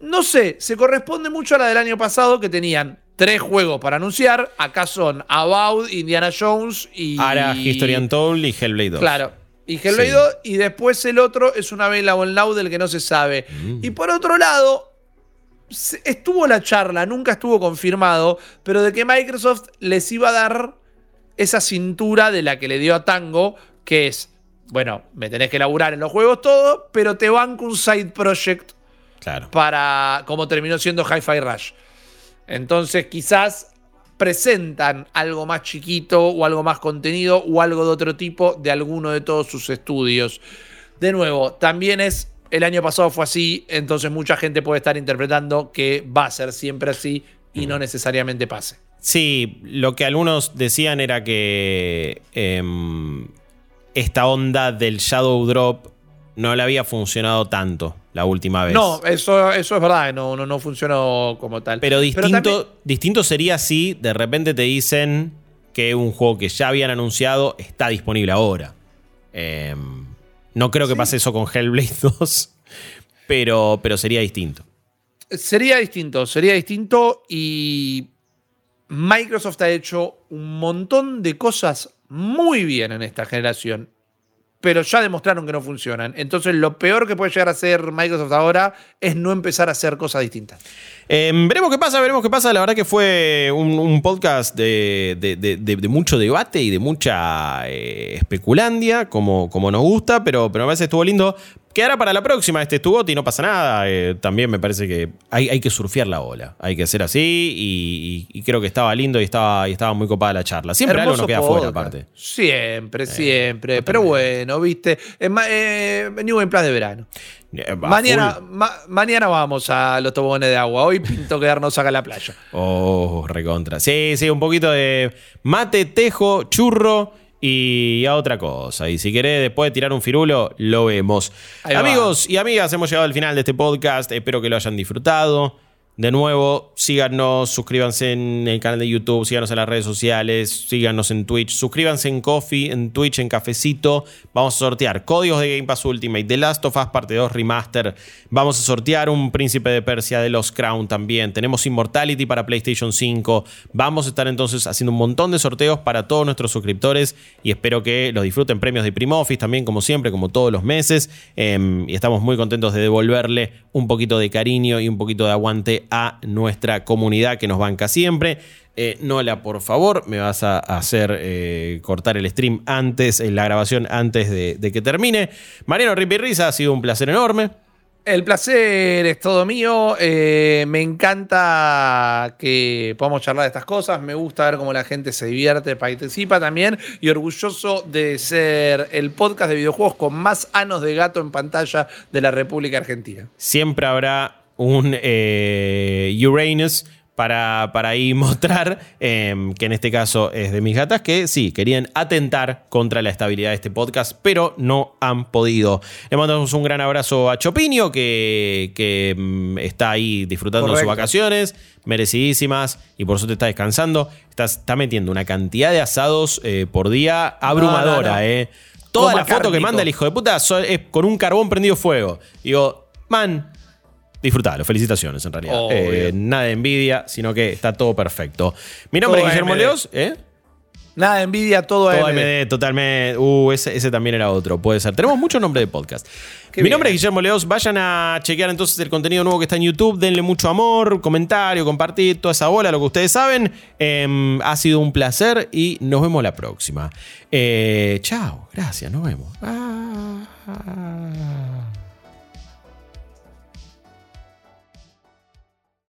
no sé, se corresponde mucho a la del año pasado que tenían tres juegos para anunciar. Acá son About, Indiana Jones y. Ahora History Untold y Hellblade 2. Claro. Y Hellblade 2. Y después el otro es una Available Now del que no se sabe. Mm. Y por otro lado, estuvo la charla, nunca estuvo confirmado, pero de que Microsoft les iba a dar esa cintura de la que le dio a Tango que es, bueno, me tenés que laburar en los juegos todo, pero te banco un side project claro. para, como terminó siendo Hi-Fi Rush. Entonces quizás presentan algo más chiquito o algo más contenido o algo de otro tipo de alguno de todos sus estudios. De nuevo, también es, el año pasado fue así, entonces mucha gente puede estar interpretando que va a ser siempre así y no necesariamente pase. Sí, lo que algunos decían era que em, esta onda del Shadow Drop no le había funcionado tanto la última vez. No, eso, eso es verdad, no, no, no funcionó como tal. Pero distinto, distinto sería si de repente te dicen que un juego que ya habían anunciado está disponible ahora. Em, no creo que pase eso con Hellblade 2, pero, pero sería distinto. Sería distinto, sería distinto y Microsoft ha hecho un montón de cosas muy bien en esta generación, pero ya demostraron que no funcionan. Entonces lo peor que puede llegar a hacer Microsoft ahora es no empezar a hacer cosas distintas. Em, veremos qué pasa, veremos qué pasa. La verdad que fue un, podcast de, mucho debate y de mucha eh, especulandia, como, nos gusta, pero a veces estuvo lindo Quedará para la próxima este tu y no pasa nada. Eh, también me parece que hay, hay, que surfear la ola. Hay que hacer así y, creo que estaba lindo y estaba, y estaba muy copada la charla. Siempre algo nos queda fuera, aparte. Siempre, eh, siempre. pero bueno, viste. Eh, New en plan de verano. Eh, mañana, mañana vamos a los toboganes de agua. Hoy pinto quedarnos acá en la playa. Oh, recontra. Sí, sí, un poquito de mate, tejo, churro y a otra cosa. Y si querés después de tirar un firulo, lo vemos. Amigos y amigas, hemos llegado al final de este podcast. Espero que lo hayan disfrutado. De nuevo, síganos, suscríbanse en el canal de YouTube, síganos en las redes sociales, síganos en Twitch, suscríbanse en Coffee, en Twitch, en Cafecito. Vamos a sortear códigos de Game Pass Ultimate, The Last of Us Parte 2 Remaster. Vamos a sortear un Príncipe de Persia de los Crown también. Tenemos Immortality para PlayStation 5. Vamos a estar entonces haciendo un montón de sorteos para todos nuestros suscriptores y espero que los disfruten premios de Primo Office también, como siempre, como todos los meses. Em, y estamos muy contentos de devolverle un poquito de cariño y un poquito de aguante a nuestra comunidad que nos banca siempre. Eh, Nola, por favor, me vas a hacer eh, cortar el stream antes, en la grabación antes de, de que termine. Mariano Ripirriza, ha sido un placer enorme. El placer es todo mío. Eh, me encanta que podamos charlar de estas cosas. Me gusta ver cómo la gente se divierte, participa también. Y orgulloso de ser el podcast de videojuegos con más anos de gato en pantalla de la República Argentina. Siempre habrá un eh, Uranus para, para ahí mostrar, em, que en este caso es de mis gatas, que sí, querían atentar contra la estabilidad de este podcast, pero no han podido. Le mandamos un gran abrazo a Chopinio, que, que em, está ahí disfrutando de sus vacaciones, merecidísimas, y por suerte está descansando. Está, está metiendo una cantidad de asados eh, por día abrumadora, No, no, no. eh. Toda la foto que manda el hijo de puta es con un carbón prendido fuego. Digo, man, disfrutalo, felicitaciones en realidad. Eh, nada de envidia, sino que está todo perfecto. Mi nombre Todo es Guillermo AMD. Leos, ¿eh? Nada de envidia, todo, Todo AMD. AMD, totalmente. Uh, ese, ese también era otro, puede ser. Tenemos mucho nombre de podcast. Qué Mi bien. nombre es Guillermo Leos. Vayan a chequear entonces el contenido nuevo que está en YouTube. Denle mucho amor, comentario, compartir toda esa bola, lo que ustedes saben. Em, ha sido un placer y nos vemos la próxima. Eh, chao, gracias, nos vemos. Ah.